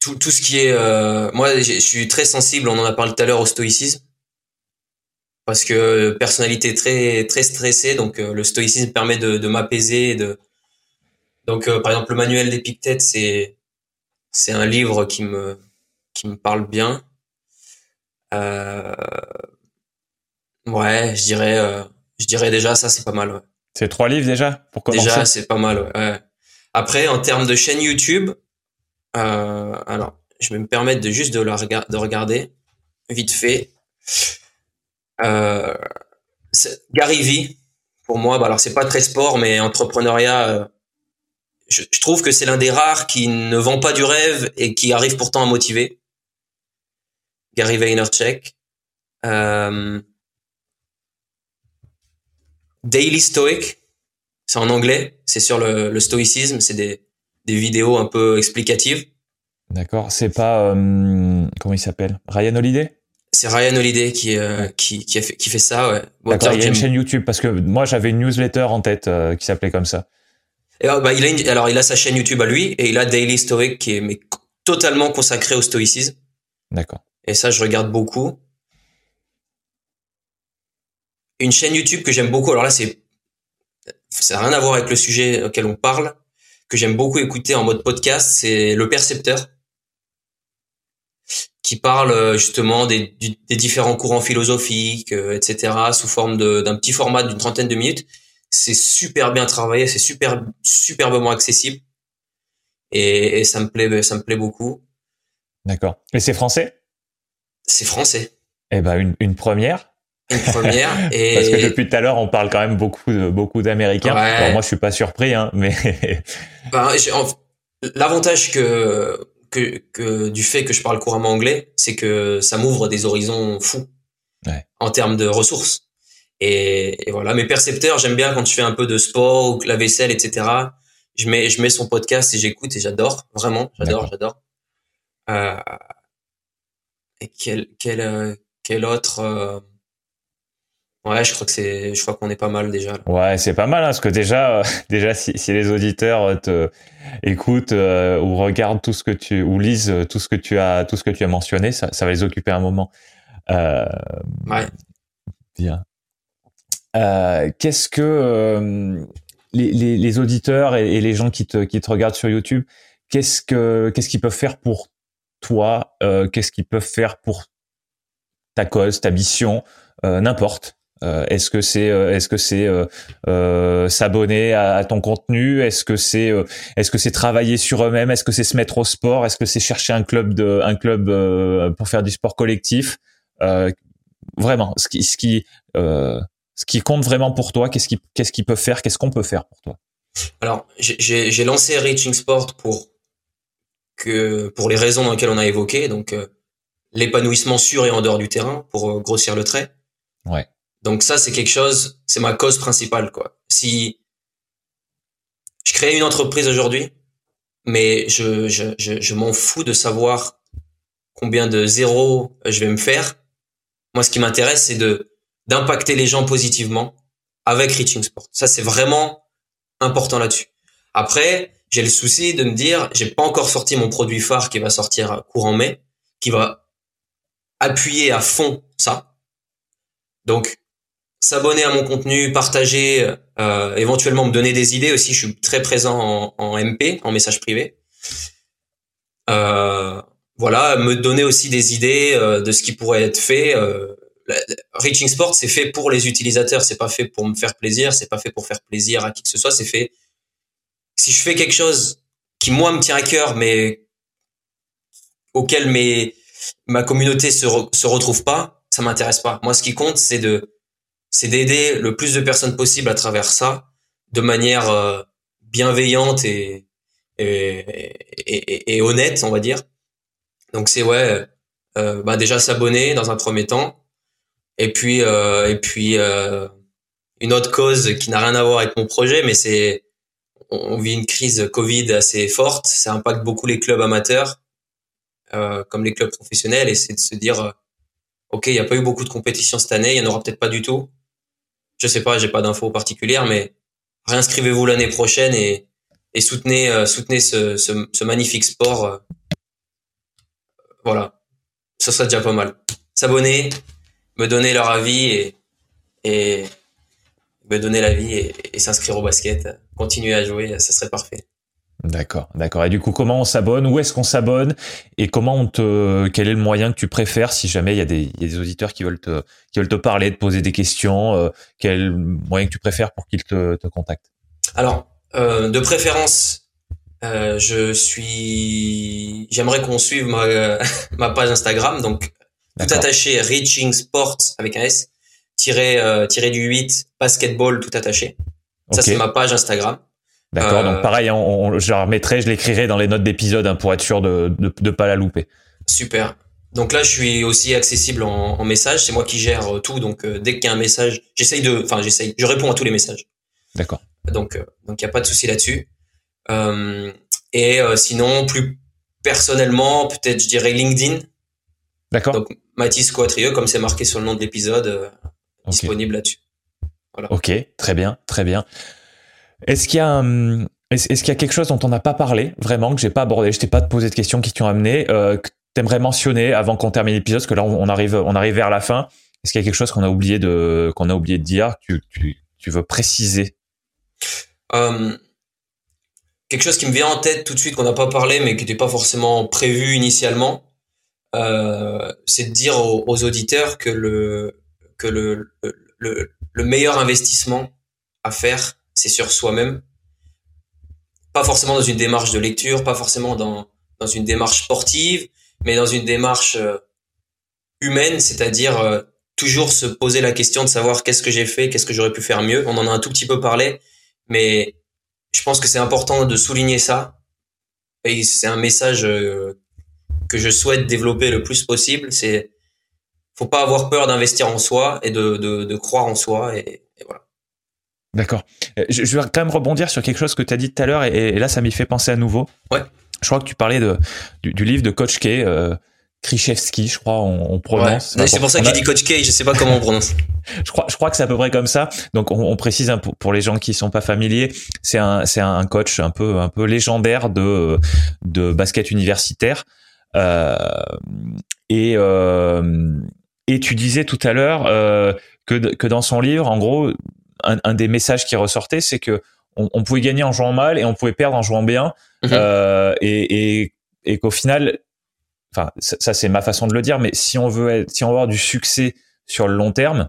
tout, tout ce qui est, euh, moi je suis très sensible, on en a parlé tout à l'heure au stoïcisme parce que personnalité très très stressée, donc le stoïcisme permet de, de m'apaiser, de donc, euh, par exemple, le manuel d'Épictète, c'est c'est un livre qui me qui me parle bien. Euh, ouais, je dirais euh, je dirais déjà ça, c'est pas mal. Ouais. C'est trois livres déjà pour commencer? Déjà, c'est pas mal. Ouais. Après, en termes de chaîne YouTube, euh, alors je vais me permettre de juste de la de regarder vite fait. Euh, Gary V, pour moi, bah alors c'est pas très sport, mais entrepreneuriat euh, je, je trouve que c'est l'un des rares qui ne vend pas du rêve et qui arrive pourtant à motiver. Gary Vaynerchuk. Euh, Daily Stoic, c'est en anglais, c'est sur le, le stoïcisme, c'est des, des vidéos un peu explicatives. D'accord, c'est pas euh, comment il s'appelle? Ryan Holiday? C'est Ryan Holiday qui, euh, qui, qui, a fait, qui fait ça, ouais. Bon, D'accord, il y a une chaîne YouTube parce que moi j'avais une newsletter en tête euh, qui s'appelait comme ça. Et alors, bah, il a une, alors, il a sa chaîne YouTube à lui et il a Daily Stoic qui est mais, totalement consacré au stoïcisme. D'accord. Et ça, je regarde beaucoup. Une chaîne YouTube que j'aime beaucoup. Alors là, c'est, ça n'a rien à voir avec le sujet auquel on parle, que j'aime beaucoup écouter en mode podcast, c'est Le Percepteur, qui parle euh, justement des, des différents courants philosophiques, euh, etc., sous forme d'un petit format d'une trentaine de minutes c'est super bien travaillé, c'est super superbement accessible et, et, ça me plaît ça me plaît beaucoup. D'accord. Et c'est français? C'est français. Eh ben une, une première. Une première et parce que depuis tout à l'heure on parle quand même beaucoup de, beaucoup d'américains. Ouais. moi je suis pas surpris hein, mais ben, l'avantage que, que que du fait que je parle couramment anglais, c'est que ça m'ouvre des horizons fous ouais. en termes de ressources. Et, et, voilà, mes percepteurs, j'aime bien quand je fais un peu de sport ou la vaisselle, etc. Je mets, je mets son podcast et j'écoute et j'adore, vraiment, j'adore, j'adore. Euh, et quel, quel, euh, quel autre euh... Ouais, je crois que c'est, je crois qu'on est pas mal déjà. Ouais, c'est pas mal, hein, parce que déjà, euh, déjà, si, si, les auditeurs te écoutent euh, ou regardent tout ce que tu ou lisent tout ce que tu as, tout ce que tu as mentionné, ça, ça va les occuper un moment. ouais. Bien. Euh, qu'est-ce que euh, les, les, les, auditeurs et, et, les gens qui te, qui te regardent sur YouTube, qu'est-ce que qu'est-ce qu'ils peuvent faire pour toi euh, Qu'est-ce qu'ils peuvent faire pour ta cause, ta mission, euh, n'importe. Euh, est-ce que c'est est-ce que c'est s'abonner à, à, ton contenu? Est-ce que c'est est-ce que c'est travailler sur eux-mêmes? Est-ce que c'est se mettre au sport? Est-ce que c'est chercher un club de un club pour faire du sport collectif? Vraiment, ce qui ce qui ce qui compte vraiment pour toi, qu'est-ce qu'ils qu'est-ce qu'ils peuvent faire, qu'est-ce qu'on peut faire pour toi? Alors, j'ai lancé Reaching Sport pour que pour les raisons dans lesquelles on a évoqué, donc euh, l'épanouissement sur et en dehors du terrain pour euh, grossir le trait. Ouais. Donc ça, c'est quelque chose, c'est ma cause principale, quoi. Si je crée une entreprise aujourd'hui, mais je, je, je, je m'en fous de savoir combien de zéros je vais me faire. Moi, ce qui m'intéresse, c'est de d'impacter les gens positivement avec Reaching Sport. Ça, c'est vraiment important là-dessus. Après, j'ai le souci de me dire, j'ai pas encore sorti mon produit phare qui va sortir courant mai, qui va appuyer à fond ça. Donc, s'abonner à mon contenu, partager, euh, éventuellement me donner des idées aussi. Je suis très présent en, MP, en message privé. Euh, voilà, me donner aussi des idées euh, de ce qui pourrait être fait. Euh, Reaching Sport, c'est fait pour les utilisateurs, c'est pas fait pour me faire plaisir, c'est pas fait pour faire plaisir à qui que ce soit, c'est fait. Si je fais quelque chose qui moi me tient à cœur, mais auquel mes, ma communauté se, se retrouve pas, ça m'intéresse pas. Moi, ce qui compte, c'est de, c'est d'aider le plus de personnes possible à travers ça, de manière euh, bienveillante et, et, et, honnête, on va dire. Donc c'est ouais, euh, bah déjà s'abonner dans un premier temps, et puis euh, et puis euh, une autre cause qui n'a rien à voir avec mon projet, mais c'est on vit une crise Covid assez forte, ça impacte beaucoup les clubs amateurs, euh, comme les clubs professionnels, et c'est de se dire, euh, ok, il n'y a pas eu beaucoup de compétitions cette année, il y en aura peut-être pas du tout. Je sais pas, j'ai pas d'infos particulières, mais réinscrivez-vous l'année prochaine et, soutenez euh, soutenez ce, ce, magnifique sport. Euh, voilà, ce serait déjà pas mal. S'abonner, me donner leur avis et, et me donner l'avis et, et s'inscrire au basket, continuer à jouer, ça serait parfait. D'accord, d'accord. Et du coup, comment on s'abonne? Où est-ce qu'on s'abonne? Et comment on te Quel est le moyen que tu préfères si jamais il y a des, il y a des auditeurs qui veulent te qui veulent te parler, te poser des questions euh, Quel moyen que tu préfères pour qu'ils te, te contactent? Alors, euh, de préférence, euh, je suis. J'aimerais qu'on suive ma ma page Instagram, donc tout attaché Reaching Sports avec un S tiré euh, tiré du 8 basketball tout attaché. Ça c'est ma page Instagram. D'accord. donc euh, pareil, on, je la remettrai, je l'écrirai dans les notes d'épisode hein, pour être sûr de, de de pas la louper. Super. Donc là, je suis aussi accessible en, en message. C'est moi qui gère tout. Donc euh, dès qu'il y a un message, j'essaye de, enfin j'essaye, je réponds à tous les messages. D'accord. Donc euh, donc il y a pas de souci là-dessus. et sinon, plus personnellement, peut-être je dirais LinkedIn. D'accord. Donc Mathis Quatrieux, comme c'est marqué sur le nom de l'épisode, disponible là-dessus. Voilà. Ok, très bien, très bien. Est-ce qu'il y a est-ce, qu'il y a quelque chose dont on n'a pas parlé vraiment que j'ai pas abordé? Je t'ai pas posé de questions qui t'ont amené euh, que t'aimerais mentionner avant qu'on termine l'épisode? Parce que là on arrive on arrive vers la fin. Est-ce qu'il y a quelque chose qu'on a oublié de qu'on a oublié de dire? Que tu, tu, veux préciser? Euh, Quelque chose qui me vient en tête tout de suite qu'on n'a pas parlé mais qui n'était pas forcément prévu initialement, euh, c'est de dire aux, auditeurs que le que le, le meilleur investissement à faire c'est sur soi-même. Pas forcément dans une démarche de lecture, pas forcément dans, dans une démarche sportive, mais dans une démarche euh, humaine, c'est-à-dire euh, toujours se poser la question de savoir qu'est-ce que j'ai fait, qu'est-ce que j'aurais pu faire mieux. On en a un tout petit peu parlé, mais je pense que c'est important de souligner ça. Et c'est un message euh, que je souhaite développer le plus possible. C'est faut pas avoir peur d'investir en soi et de, de, de croire en soi et, D'accord. Euh, je, vais quand même rebondir sur quelque chose que tu as dit tout à l'heure et, là, ça m'y fait penser à nouveau. Ouais. Je crois que tu parlais de, du, livre de Coach K, euh, Krichevski, je crois, on, on prononce. Ouais. C'est pour ça qu'il dit Coach K, je sais pas comment on prononce. je crois, je crois que c'est à peu près comme ça. Donc, on, on précise un, pour, pour, les gens qui sont pas familiers, c'est un, c'est un coach un peu, un peu légendaire de, de basket universitaire. Euh, et, euh, et tu disais tout à l'heure euh, que, que dans son livre, en gros, un, un, des messages qui ressortait, c'est que on, on, pouvait gagner en jouant mal et on pouvait perdre en jouant bien, mhm. euh, et, et, et qu'au final, enfin ça, ça c'est ma façon de le dire, mais si on veut être, si on veut avoir du succès sur le long terme,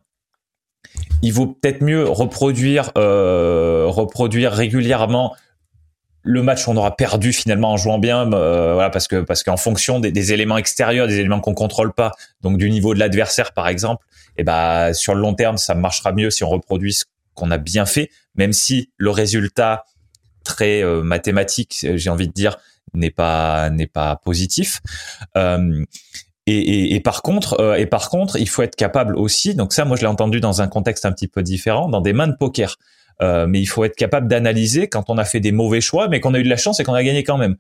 il vaut peut-être mieux reproduire euh, reproduire régulièrement le match on aura perdu finalement en jouant bien euh, voilà parce que parce qu'en fonction des, des, éléments extérieurs des éléments qu'on contrôle pas donc du niveau de l'adversaire par exemple et eh ben sur le long terme ça marchera mieux si on reproduit ce qu'on a bien fait, même si le résultat très euh, mathématique, j'ai envie de dire, n'est pas n'est pas positif. Euh, et, et, et, par contre, euh, et par contre, il faut être capable aussi. Donc ça, moi, je l'ai entendu dans un contexte un petit peu différent, dans des mains de poker. Euh, mais il faut être capable d'analyser quand on a fait des mauvais choix, mais qu'on a eu de la chance et qu'on a gagné quand même.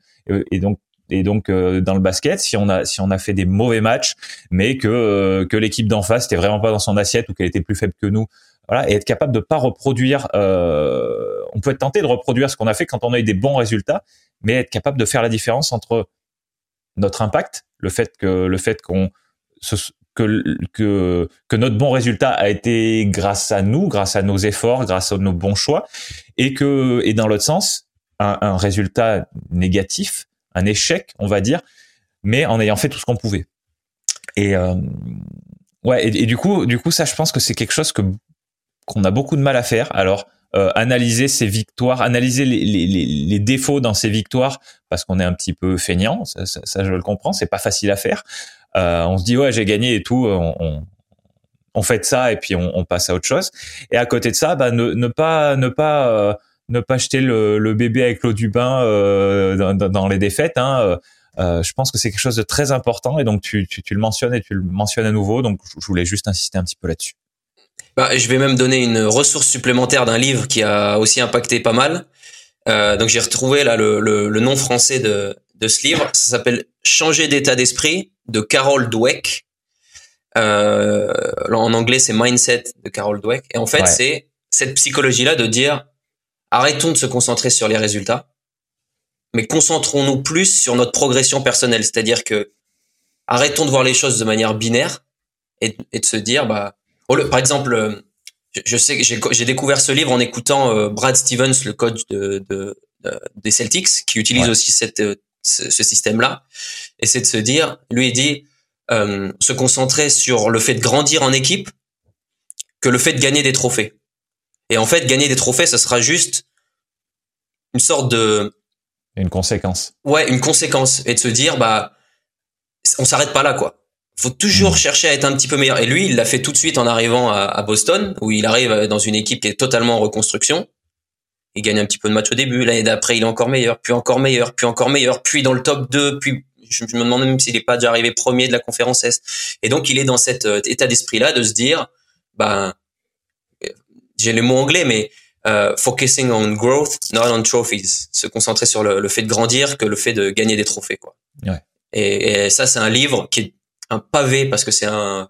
Et, donc, et donc dans le basket, si on a si on a fait des mauvais matchs, mais que que l'équipe d'en face était vraiment pas dans son assiette ou qu'elle était plus faible que nous voilà, et être capable de pas reproduire. Euh, on peut être tenté de reproduire ce qu'on a fait quand on a eu des bons résultats, mais être capable de faire la différence entre notre impact, le fait que le fait qu'on que, que, que notre bon résultat a été grâce à nous, grâce à nos efforts, grâce à nos bons choix, et que et dans l'autre sens, un, un résultat négatif, un échec, on va dire, mais en ayant fait tout ce qu'on pouvait. Et, euh, Ouais, et, du coup, du coup, ça, je pense que c'est quelque chose que qu'on a beaucoup de mal à faire. Alors, euh, analyser ses victoires, analyser les, les, les, défauts dans ses victoires, parce qu'on est un petit peu feignant, ça, ça, ça je le comprends, c'est pas facile à faire. Euh, on se dit ouais j'ai gagné et tout, on, on, on fait ça et puis on, on, passe à autre chose. Et à côté de ça, bah, ne, ne pas ne pas euh, ne pas jeter le, le bébé avec l'eau du bain euh, dans, dans, les défaites. Hein. Euh, je pense que c'est quelque chose de très important et donc tu, tu, tu, le mentionnes et tu le mentionnes à nouveau. Donc je voulais juste insister un petit peu là-dessus. Bah, je vais même donner une ressource supplémentaire d'un livre qui a aussi impacté pas mal. Euh, donc j'ai retrouvé là le, le, le, nom français de, de ce livre. Ça s'appelle Changer d'état d'esprit de Carol Dweck. Euh, en anglais c'est Mindset de Carol Dweck. Et en fait c'est cette psychologie là de dire arrêtons de se concentrer sur les résultats, mais concentrons-nous plus sur notre progression personnelle. C'est-à-dire que arrêtons de voir les choses de manière binaire et, et de se dire bah par exemple, euh, je, sais que j'ai découvert ce livre en écoutant euh, Brad Stevens, le coach de, de, des Celtics, qui utilise aussi cette, euh, ce, système-là. Et c'est de se dire, lui, il dit, se concentrer sur le fait de grandir en équipe que le fait de gagner des trophées. Et en fait, gagner des trophées, ça sera juste une sorte de... Une conséquence. Ouais, une conséquence. Et de se dire, bah, on s'arrête pas là, quoi faut toujours mm. chercher à être un petit peu meilleur. Et lui, il l'a fait tout de suite en arrivant à, Boston, où il arrive dans une équipe qui est totalement en reconstruction. Il gagne un petit peu de match au début. L'année d'après, il est encore meilleur, puis encore meilleur, puis encore meilleur, puis dans le top 2, puis je me demande même s'il n'est pas déjà arrivé premier de la conférence Est. Et donc, il est dans cet euh, état d'esprit-là de se dire, ben, j'ai les mots anglais, mais euh, focusing on growth, not on trophies. Se concentrer sur le, fait de grandir que le fait de gagner des trophées, quoi. Ouais. Et, et ça, c'est un livre qui est un pavé parce que c'est un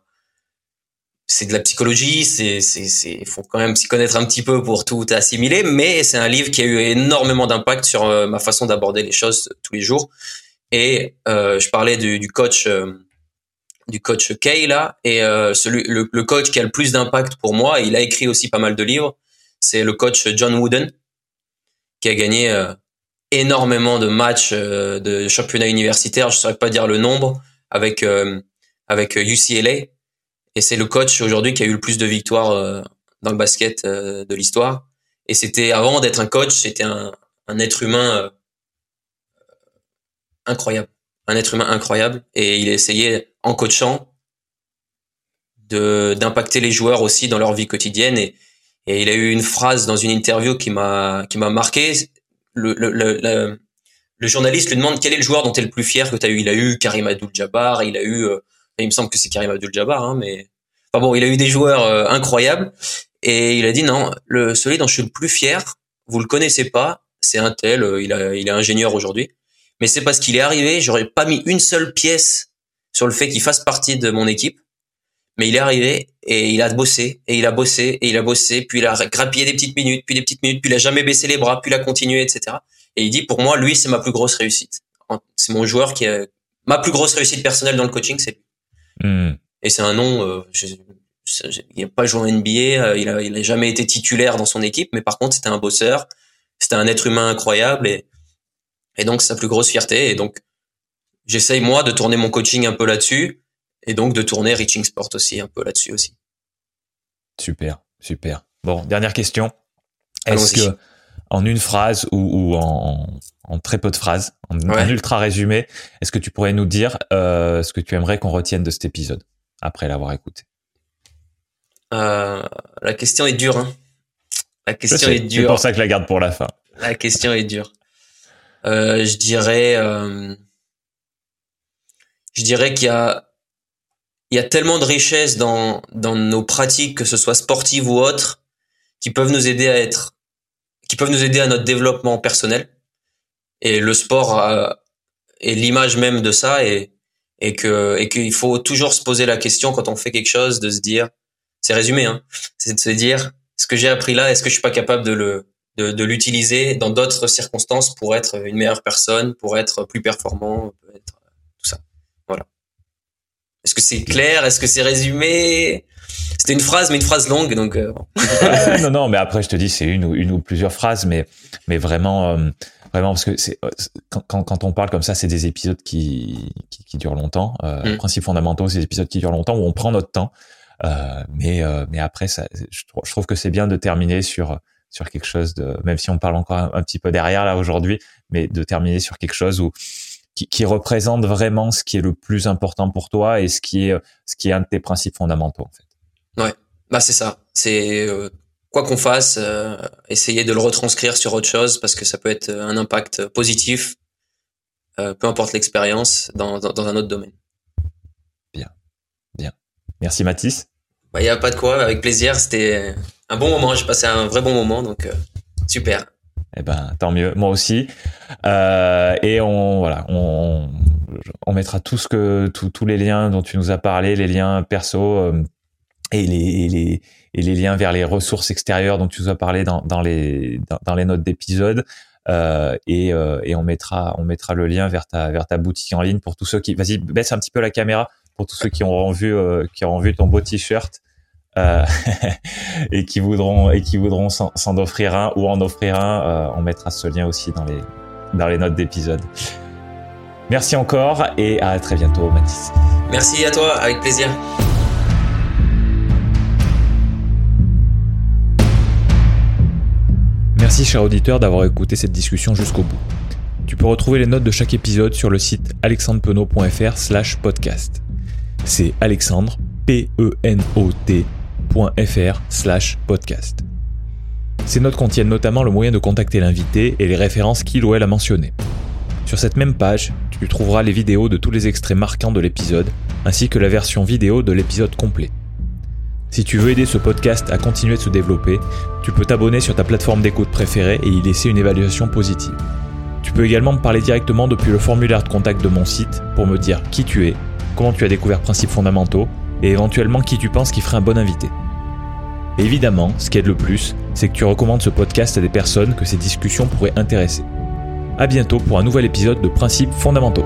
c'est de la psychologie, c'est c'est c'est faut quand même s'y connaître un petit peu pour tout assimiler, mais c'est un livre qui a eu énormément d'impact sur euh, ma façon d'aborder les choses tous les jours. Et euh, je parlais du, du coach euh, du coach Kay là, et celui le, le, coach qui a le plus d'impact pour moi, il a écrit aussi pas mal de livres, c'est le coach John Wooden qui a gagné énormément de matchs de championnat universitaire, je saurais pas dire le nombre, avec avec UCLA euh, et c'est le coach aujourd'hui qui a eu le plus de victoires euh, dans le basket euh, de l'histoire. Et c'était avant d'être un coach, c'était un, un, être humain incroyable, un être humain incroyable. Et il a essayé en coachant de d'impacter les joueurs aussi dans leur vie quotidienne. Et, et il a eu une phrase dans une interview qui m'a qui m'a marqué. Le, le, le, le, journaliste lui demande quel est le joueur dont tu es le plus fier que tu as eu? Il a eu Karim Abdul-Jabbar, il a eu il me semble que c'est Karim Abdul-Jabbar, hein, mais enfin bon, il a eu des joueurs euh, incroyables. Et il a dit non, le celui dont je suis le plus fier, vous le connaissez pas, c'est un tel, euh, il a il est ingénieur aujourd'hui, mais c'est parce qu'il est arrivé, j'aurais pas mis une seule pièce sur le fait qu'il fasse partie de mon équipe, mais il est arrivé et il a bossé et il a bossé et il a bossé, puis il a grappillé des petites minutes, puis des petites minutes, puis il a jamais baissé les bras, puis il a continué, etc. Et il dit pour moi, lui, c'est ma plus grosse réussite. C'est mon joueur qui a ma plus grosse réussite personnelle dans le coaching, c'est Hmm. Et c'est un nom, euh, il n'a pas joué en NBA, euh, il a, il a jamais été titulaire dans son équipe, mais par contre c'était un bosseur, c'était un être humain incroyable et, et donc sa plus grosse fierté. Et donc j'essaye moi de tourner mon coaching un peu là-dessus et donc de tourner Reaching Sport aussi un peu là-dessus aussi. Super, super. Bon, dernière question. Est-ce que en une phrase ou, en, très peu de phrases, en, ultra résumé, est-ce que tu pourrais nous dire euh, ce que tu aimerais qu'on retienne de cet épisode après l'avoir écouté? Euh, La question est dure. Hein. La question est dure. C'est pour ça que je la garde pour la fin. La question est dure. Euh, je dirais, je dirais qu'il y a, il y a tellement de richesses dans dans nos pratiques, que ce soit sportives ou autres, qui peuvent nous aider à être qui peuvent nous aider à notre développement personnel. Et le sport euh, est l'image même de ça et, et que et qu'il faut toujours se poser la question quand on fait quelque chose de se dire, c'est résumé, hein, c'est de se dire, ce que j'ai appris là, est-ce que je suis pas capable de le de, de l'utiliser dans d'autres circonstances pour être une meilleure personne, pour être plus performant, être tout ça. Voilà. Est-ce que c'est clair? Est-ce que c'est résumé? C'était une phrase, mais une phrase longue, donc. Euh, non, non, mais après, je te dis, c'est une ou une ou plusieurs phrases, mais mais vraiment, euh, Vraiment, parce que c'est quand, quand, on parle comme ça, c'est des épisodes qui, qui, qui durent longtemps. Euh, mm. Principes fondamentaux, c'est des épisodes qui durent longtemps où on prend notre temps. Euh, mais mais après, ça, je, trouve que c'est bien de terminer sur sur quelque chose de, même si on parle encore un, petit peu derrière là aujourd'hui, mais de terminer sur quelque chose où qui, qui, représente vraiment ce qui est le plus important pour toi et ce qui est ce qui est un de tes principes fondamentaux en fait. Ouais, bah c'est ça. C'est euh, quoi qu'on fasse, euh, essayer de le retranscrire sur autre chose parce que ça peut être un impact positif, euh, peu importe l'expérience, dans, dans, dans, un autre domaine. Bien, bien. Merci Mathis. Bah y a pas de quoi, avec plaisir. C'était un bon moment. J'ai passé un vrai bon moment, donc super. Eh ben, tant mieux. Moi aussi. Euh, et on, voilà, on, on mettra tout ce que, tous les liens dont tu nous as parlé, les liens perso euh, et, les, liens vers les ressources extérieures dont tu nous as parlé dans, les, notes d'épisode. Euh, et, euh, on mettra, le lien vers ta, boutique en ligne pour tous ceux qui, vas-y, baisse un petit peu la caméra pour tous ceux qui auront vu, euh, ton beau t-shirt. Et qui voudront s'en offrir un ou en offrir un, on mettra ce lien aussi dans les dans les notes d'épisode. Merci encore et à très bientôt Mathis. Merci à toi, avec plaisir. Merci cher auditeur d'avoir écouté cette discussion jusqu'au bout. Tu peux retrouver les notes de chaque épisode sur le site alexandrepenot.fr slash podcast. C'est Alexandre, P-E-N-O-T slash podcast. Ces notes contiennent notamment le moyen de contacter l'invité et les références qu'il ou elle a mentionnées. Sur cette même page, tu trouveras les vidéos de tous les extraits marquants de l'épisode, ainsi que la version vidéo de l'épisode complet. Si tu veux aider ce podcast à continuer de se développer, tu peux t'abonner sur ta plateforme d'écoute préférée et y laisser une évaluation positive. Tu peux également me parler directement depuis le formulaire de contact de mon site pour me dire qui tu es, comment tu as découvert Principes fondamentaux et éventuellement qui tu penses qui ferait un bon invité. évidemment, ce qui aide le plus, c'est que tu recommandes ce podcast à des personnes que ces discussions pourraient intéresser. À bientôt pour un nouvel épisode de Principes fondamentaux.